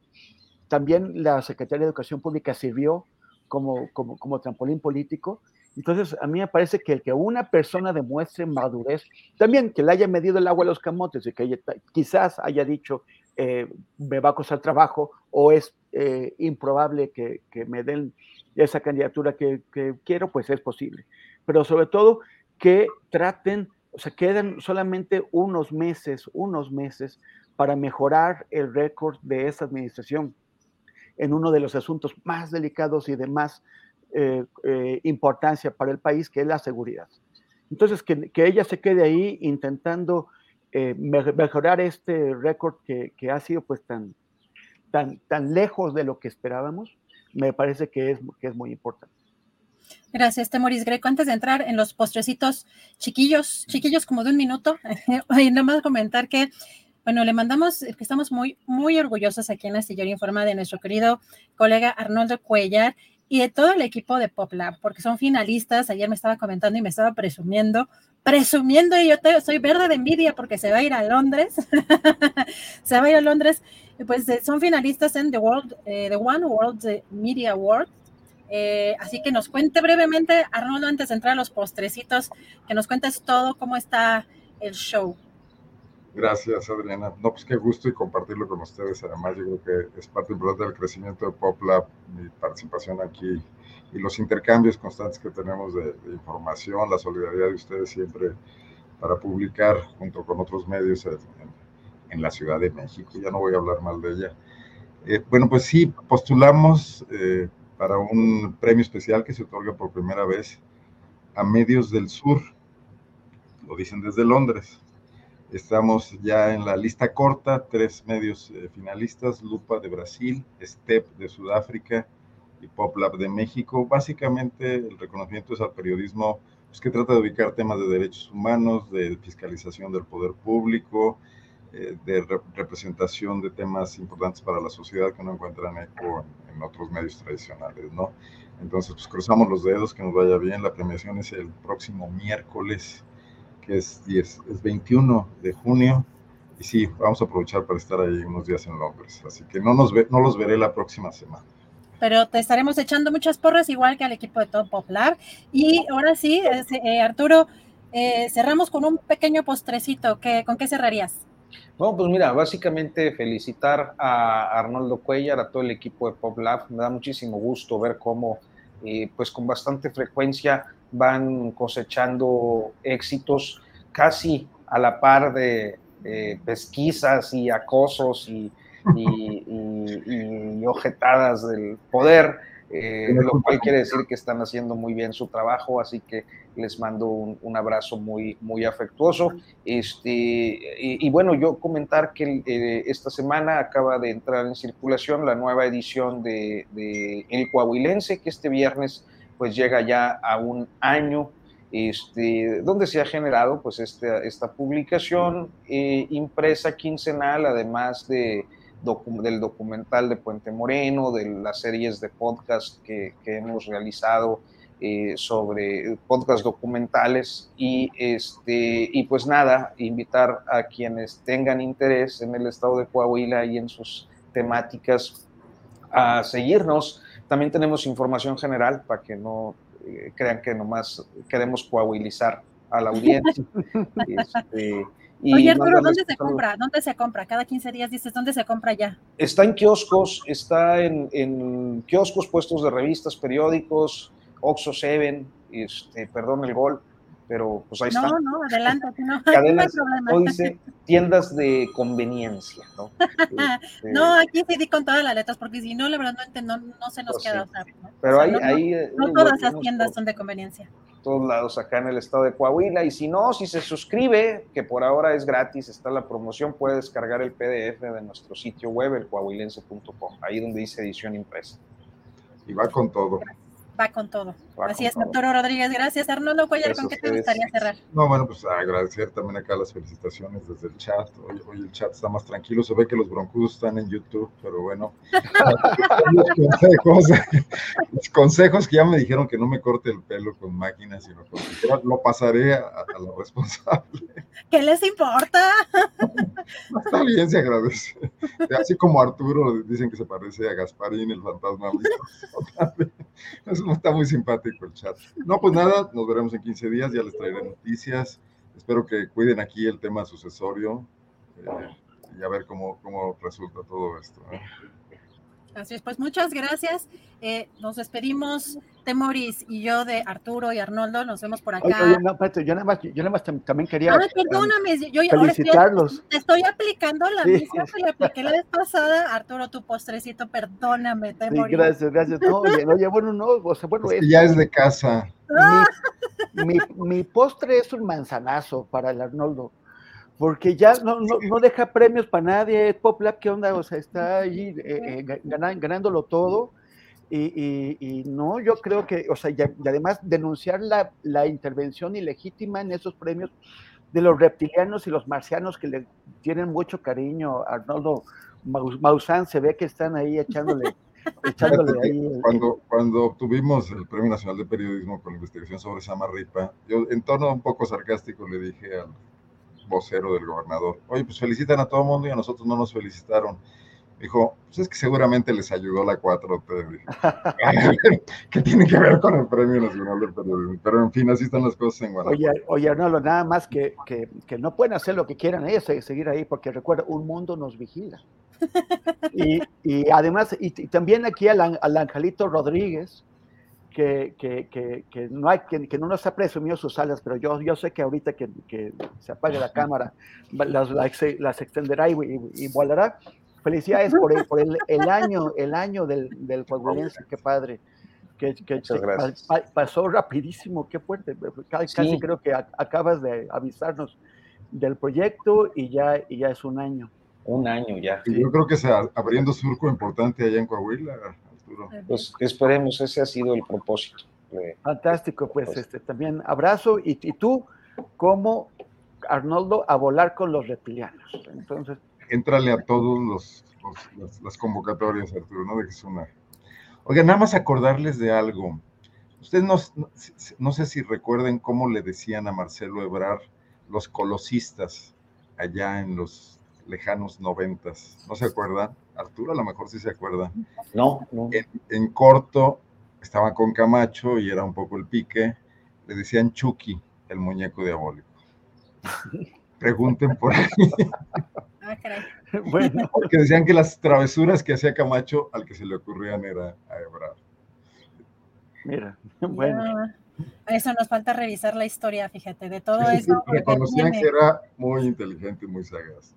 También la Secretaría de Educación Pública sirvió como, como, como trampolín político entonces, a mí me parece que el que una persona demuestre madurez, también que le haya medido el agua a los camotes y que quizás haya dicho, eh, me va a costar trabajo o es eh, improbable que, que, me den esa candidatura que, quiero, pues es posible. Pero sobre todo que traten, o sea, quedan solamente unos meses, unos meses para mejorar el récord de esa administración en uno de los asuntos más delicados y de más eh, eh, importancia para el país, que es la seguridad. Entonces, que, ella se quede ahí intentando eh, mejorar este récord que, que, ha sido pues tan, tan, tan lejos de lo que esperábamos, me parece que es, que es muy importante. Gracias, Temoris Greco. Antes de entrar en los postrecitos chiquillos, chiquillos como de un minuto, nada más comentar que bueno, le mandamos, que estamos muy, muy orgullosos aquí en Astillero Informa de nuestro querido colega Arnoldo Cuellar, y de todo el equipo de PopLab, porque son finalistas. Ayer me estaba comentando y me estaba presumiendo, presumiendo, y yo soy verde de envidia porque se va a ir a Londres. se va a ir a Londres. Pues eh, son finalistas en The World, eh, The One World Media Award. Eh, así que nos cuente brevemente, Arnoldo, antes de entrar a los postrecitos, que nos cuentes todo cómo está el show. Gracias, Adriana. No, pues qué gusto y compartirlo con ustedes. Además, yo creo que es parte importante del crecimiento de PopLab, mi participación aquí y los intercambios constantes que tenemos de, de, información, la solidaridad de ustedes siempre para publicar junto con otros medios en, en, la Ciudad de México. Ya no voy a hablar mal de ella. Eh, bueno, pues sí, postulamos eh, para un premio especial que se otorga por primera vez a medios del sur. Lo dicen desde Londres Estamos ya en la lista corta, tres medios eh, finalistas, Lupa de Brasil, STEP de Sudáfrica y PopLab de México. Básicamente el reconocimiento es al periodismo pues, que trata de ubicar temas de derechos humanos, de fiscalización del poder público, eh, de re representación de temas importantes para la sociedad que no encuentran eco en, en otros medios tradicionales, ¿no? Entonces, pues cruzamos los dedos, que nos vaya bien. La premiación es el próximo miércoles que es, 10, es 21 de junio. Y sí, vamos a aprovechar para estar ahí unos días en Londres. Así que no, nos ve, no los veré la próxima semana. pero te estaremos echando muchas porras igual que al equipo de Top Pop Lab. Y ahora sí, eh, Arturo, eh, cerramos con un pequeño postrecito. ¿Con qué cerrarías? Bueno, pues mira, básicamente felicitar a Arnoldo Cuellar, a todo el equipo de Pop Lab. Me da muchísimo gusto ver cómo, eh, pues con bastante frecuencia van cosechando éxitos casi a la par de pesquisas y acosos y, y, ojetadas del poder, eh, lo cual quiere decir que están haciendo muy bien su trabajo, así que les mando un, abrazo muy, muy afectuoso. Este, y, bueno, yo comentar que eh, esta semana acaba de entrar en circulación la nueva edición de, El Coahuilense, que este viernes pues llega ya a un año este, donde se ha generado pues esta, esta publicación eh, impresa quincenal, además de, del documental de Puente Moreno, de las series de podcast que, que hemos realizado eh, sobre podcast documentales y, este, y pues nada, invitar a quienes tengan interés en el estado de Coahuila y en sus temáticas a seguirnos. También tenemos información general para que no eh, crean que nomás queremos coahuilizar a la audiencia. este, Oye, Arturo, ¿dónde se compra? ¿Dónde se compra? Cada 15 días dices, ¿dónde se compra ya? Está en kioscos, está en, en kioscos, puestos de revistas, periódicos, Oxo Seven, este, perdón el gol, pero pues ahí está. No, no, adelante, no, Cadenas, no dice tiendas de conveniencia, ¿no? Este, no, aquí sí di con todas las letras, porque si no, la verdad no, no, se nos pues queda. ¿no? Pero o ahí, ahí, no, todas las tiendas son de conveniencia. Todos lados acá en el estado de Coahuila, y si no, si se suscribe, que por ahora es gratis, está la promoción, puede descargar el PDF de nuestro sitio web, el coahuilense.com, ahí donde dice edición impresa. Y va con todo va con todo. Así es, doctor Rodríguez. Gracias. Arnoldo Cuellar, ¿con qué te gustaría cerrar? No, bueno, pues agradecer también acá las felicitaciones desde el chat. Hoy, el chat está más tranquilo. Se ve que los broncudos están en YouTube, pero bueno. consejos, consejos que ya me dijeron que no me corte el pelo con máquinas, sino con lo pasaré a, a la responsable. ¿Qué les importa? Está bien, se agradece. Así como Arturo dicen que se parece a Gasparín, el fantasma. Está muy simpático el chat. No, pues nada, nos veremos en 15 días, ya les traeré noticias. Espero que cuiden aquí el tema sucesorio eh, y a ver cómo, cómo resulta todo esto. ¿eh? Así es, pues muchas gracias. Eh, nos despedimos, Temoris y yo de Arturo y Arnoldo. Nos vemos por acá. Oye, no, yo nada más, yo nada más también quería Ay, perdóname, yo felicitarlos. Ahora te estoy aplicando la misma que le apliqué la vez pasada. Arturo, tu postrecito, perdóname, Temoris. Sí, gracias, gracias. No, oye, oye, bueno, no, o sea, bueno, es, ya es de casa. Ah. Mi, mi, mi postre es un manzanazo para el Arnoldo porque ya no, no, no, deja premios para nadie, Pop Lab, ¿qué onda? O sea, está ahí eh, eh, ganándolo todo. Y, y, no, yo creo que, o sea, y, además denunciar la, la, intervención ilegítima en esos premios de los reptilianos y los marcianos que le tienen mucho cariño. Arnoldo Maussan se ve que están ahí echándole. echándole ahí cuando, cuando obtuvimos el Premio Nacional de Periodismo con la investigación sobre Samarripa, yo en tono un poco sarcástico le dije al vocero del gobernador. Oye, pues felicitan a todo el mundo y a nosotros no nos felicitaron. Dijo, pues es que seguramente les ayudó la 4T. ¿Qué tiene que ver con el Premio Nacional del Periodismo? Pero en fin, así están las cosas en Guanajuato. Oye, oye Arnaldo, nada más que, que, que, no pueden hacer lo que quieran ellos, seguir ahí, porque recuerda, un mundo nos vigila. Y, y además, y, también aquí al, al Angelito Rodríguez, que, que, que, no hay, que, no nos ha presumido sus alas, pero yo, yo sé que ahorita que, se apague la cámara, las, las, extenderá y, y, volará. Felicidades por, el, por el, el, año, el año del, del qué padre. Que, que pasó rapidísimo, qué fuerte. Casi, creo que acabas de avisarnos del proyecto y ya, y ya es un año. Un año ya. Y yo creo que está abriendo surco importante allá en Coahuila. Pues esperemos, ese ha sido el propósito. Fantástico, pues este, también abrazo y, tú como Arnoldo a volar con los reptilianos. Entonces, entrale a todos los, las, convocatorias, Arturo, ¿no? De que es una. Oiga, nada más acordarles de algo. Ustedes no, no, sé si recuerden cómo le decían a Marcelo Ebrar los colosistas allá en los lejanos noventas. ¿No se acuerdan? Arturo a lo mejor sí se acuerda. No, no. En, en corto estaba con Camacho y era un poco el pique. Le decían Chucky, el muñeco diabólico. Pregunten por ahí. Ah, caray. Bueno, Porque decían que las travesuras que hacía Camacho al que se le ocurrían era a Ebrard. mira, bueno. Ya. Eso nos falta revisar la historia, fíjate, de todo Sí, sí, eso. porque reconocían que era muy inteligente y muy sagaz.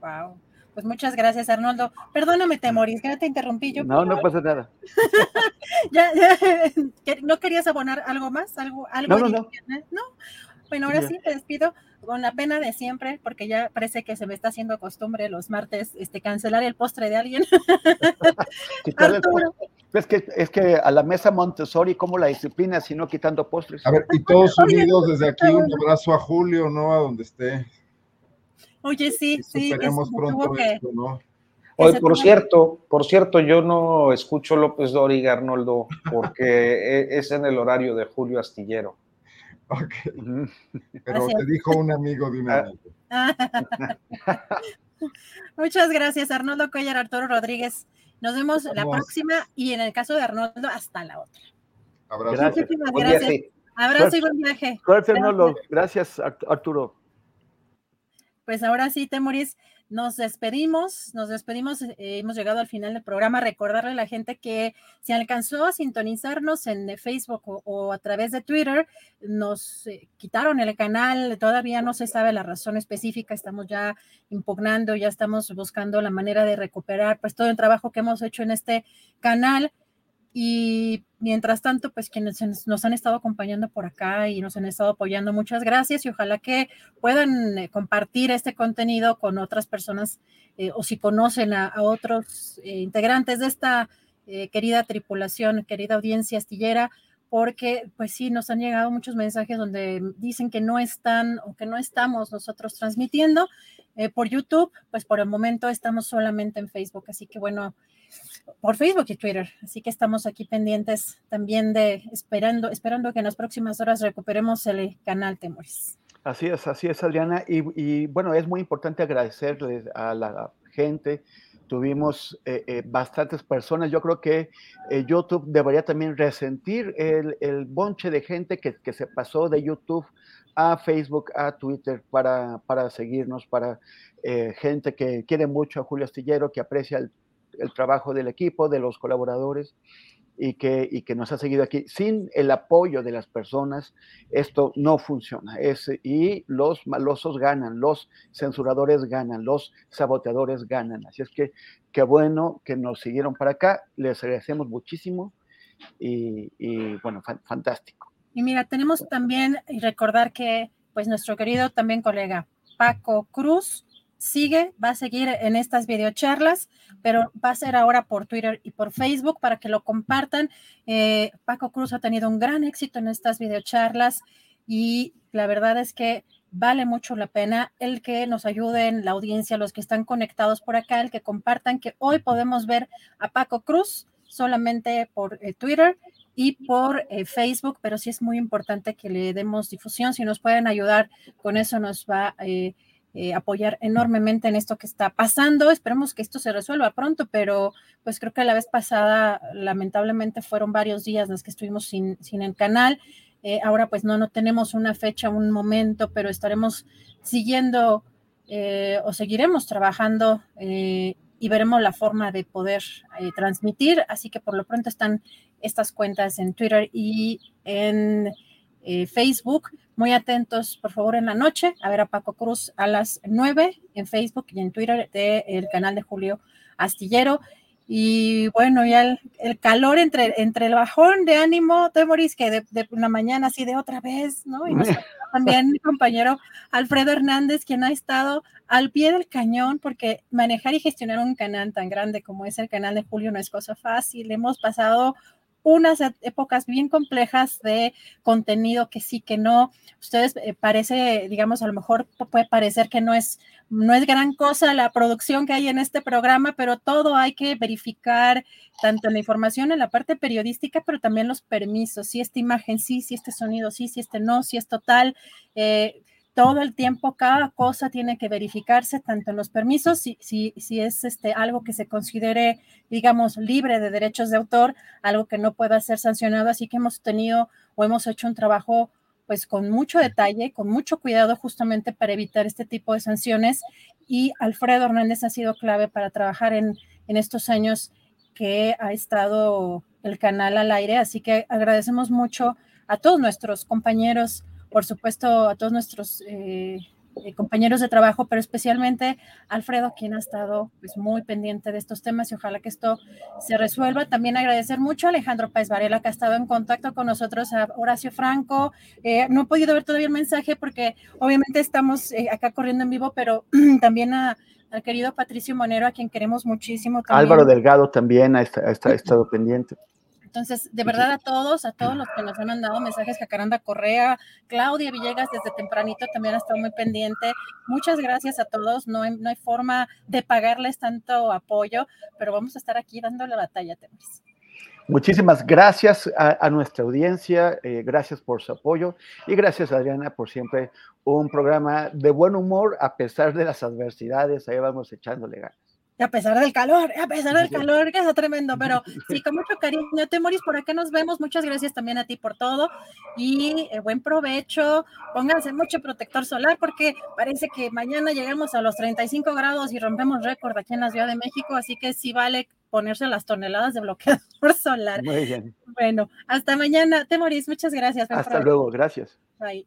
Wow. Pues muchas gracias, Arnoldo. Perdóname, Temoris, que ya te interrumpí. Yo No, no pasa nada. ya, ya, ¿que- ¿No querías abonar algo más? ¿Algo, algo No, no, no. adicional? ¿No? Bueno, ahora sí te despido con la pena de siempre, porque ya parece que se me está haciendo costumbre los martes este, cancelar el postre de alguien. Quitarle el Arturo. postre. Es que, es que a la mesa Montessori, ¿cómo la disciplina si no quitando postres? A ver, y todos unidos desde aquí, un abrazo a Julio, ¿no? A donde esté. Oye, sí, sí, Esperemos pronto que- esto, ¿no? Hoy, por cierto, por cierto, yo no escucho López Dóriga, Arnoldo, porque e- es en el horario de Julio Astillero. Ok. Pero Gracias. te dijo un amigo de un Ah. amigo. Muchas gracias, Arnoldo Cuellar, Arturo Rodríguez. Nos vemos la próxima y en el caso de Arnoldo, hasta la otra. Abrazo. Gracias. Gracias. Abrazo y buen viaje. Suerte, Arnoldo. Gracias, Art- Arturo. Pues ahora sí, Temoris, nos despedimos, nos despedimos, eh, hemos llegado al final del programa. Recordarle a la gente que si alcanzó a sintonizarnos en eh, Facebook o, a través de Twitter, nos eh, quitaron el canal, todavía no se sabe la razón específica, estamos ya impugnando, ya estamos buscando la manera de recuperar pues todo el trabajo que hemos hecho en este canal. Y mientras tanto, pues quienes nos- han estado acompañando por acá y nos han estado apoyando, muchas gracias y ojalá que puedan eh, compartir este contenido con otras personas eh, o si conocen a, otros eh, integrantes de esta querida tripulación, querida audiencia astillera, porque pues sí, nos han llegado muchos mensajes donde dicen que no están o que no estamos nosotros transmitiendo por YouTube, pues por el momento estamos solamente en Facebook, así que bueno, por Facebook y Twitter. Así que estamos aquí pendientes también de esperando, esperando que en las próximas horas recuperemos el canal Temores. Así es, así es, Adriana. Y, bueno, es muy importante agradecerles a la gente. Tuvimos eh, eh, bastantes personas. Yo creo que eh, YouTube debería también resentir el, bonche de gente que, se pasó de YouTube a Facebook, a Twitter para, para seguirnos, para gente que quiere mucho a Julio Astillero, que aprecia el el trabajo del equipo, de los colaboradores y que, y que nos ha seguido aquí. Sin el apoyo de las personas, esto no funciona. Es, y los malosos ganan, los censuradores ganan, los saboteadores ganan. Así es que qué bueno que nos siguieron para acá. Les agradecemos muchísimo y, bueno, fan, fantástico. Y mira, tenemos también y recordar que pues nuestro querido también colega Paco Cruz sigue, va a seguir en estas videocharlas, pero va a ser ahora por Twitter y por Facebook para que lo compartan. Eh, Paco Cruz ha tenido un gran éxito en estas videocharlas y la verdad es que vale mucho la pena el que nos ayuden la audiencia, los que están conectados por acá, el que compartan que hoy podemos ver a Paco Cruz solamente por eh, Twitter y por eh, Facebook, pero sí es muy importante que le demos difusión. Si nos pueden ayudar con eso, nos va a eh, apoyar enormemente en esto que está pasando. Esperemos que esto se resuelva pronto, pero pues creo que la vez pasada, lamentablemente, fueron varios días los que estuvimos sin, sin el canal. Eh, ahora pues no, no tenemos una fecha, un momento, pero estaremos siguiendo eh, o seguiremos trabajando y veremos la forma de poder transmitir. Así que por lo pronto están estas cuentas en Twitter y en eh, Facebook. Muy atentos, por favor, en la noche a ver a Paco Cruz a las 9 en Facebook y en Twitter del de canal de Julio Astillero. Y bueno, ya el, el, calor entre, entre el bajón de ánimo, Temoris, que de, de, una mañana así de otra vez, ¿no? Y también mi compañero Alfredo Hernández, quien ha estado al pie del cañón, porque manejar y gestionar un canal tan grande como es el canal de Julio no es cosa fácil. Hemos pasado unas épocas bien complejas de contenido que sí, que no. Ustedes eh, parece, digamos, a lo mejor puede parecer que no es, no es gran cosa la producción que hay en este programa, pero todo hay que verificar, tanto la información, en la parte periodística, pero también los permisos, si esta imagen sí, si este sonido sí, si este no, si es total. Eh, todo el tiempo, cada cosa tiene que verificarse, tanto en los permisos, si, si, si es este, algo que se considere, digamos, libre de derechos de autor, algo que no pueda ser sancionado. Así que hemos tenido o hemos hecho un trabajo pues con mucho detalle, con mucho cuidado justamente para evitar este tipo de sanciones. Y Alfredo Hernández ha sido clave para trabajar en, en estos años que ha estado el canal al aire. Así que agradecemos mucho a todos nuestros compañeros, por supuesto a todos nuestros eh, eh, compañeros de trabajo, pero especialmente Alfredo, quien ha estado pues, muy pendiente de estos temas y ojalá que esto se resuelva. También agradecer mucho a Alejandro Páez Varela, que ha estado en contacto con nosotros, a Horacio Franco. Eh, no he podido ver todavía el mensaje porque obviamente estamos acá corriendo en vivo, pero también a, al querido Patricio Monero, a quien queremos muchísimo. Álvaro Delgado también ha, estado pendiente. Entonces, de verdad a todos, a todos los que nos han mandado mensajes, Jacaranda Correa, Claudia Villegas desde tempranito también ha estado muy pendiente. Muchas gracias a todos. No hay, no hay forma de pagarles tanto apoyo, pero vamos a estar aquí dándole batalla, Temis. Muchísimas gracias a, nuestra audiencia, eh, gracias por su apoyo y gracias Adriana por siempre un programa de buen humor a pesar de las adversidades, ahí vamos echándole ganas a pesar del calor, a pesar del calor, que es tremendo, pero sí, con mucho cariño. Te morís por acá, nos vemos. Muchas gracias también a ti por todo y eh, buen provecho. Pónganse mucho protector solar porque parece que mañana llegamos a los 35 grados y rompemos récord aquí en la Ciudad de México, así que sí vale ponerse las toneladas de bloqueador solar. Muy bien. Bueno, hasta mañana. Te morís, muchas gracias. Hasta luego, gracias. Bye.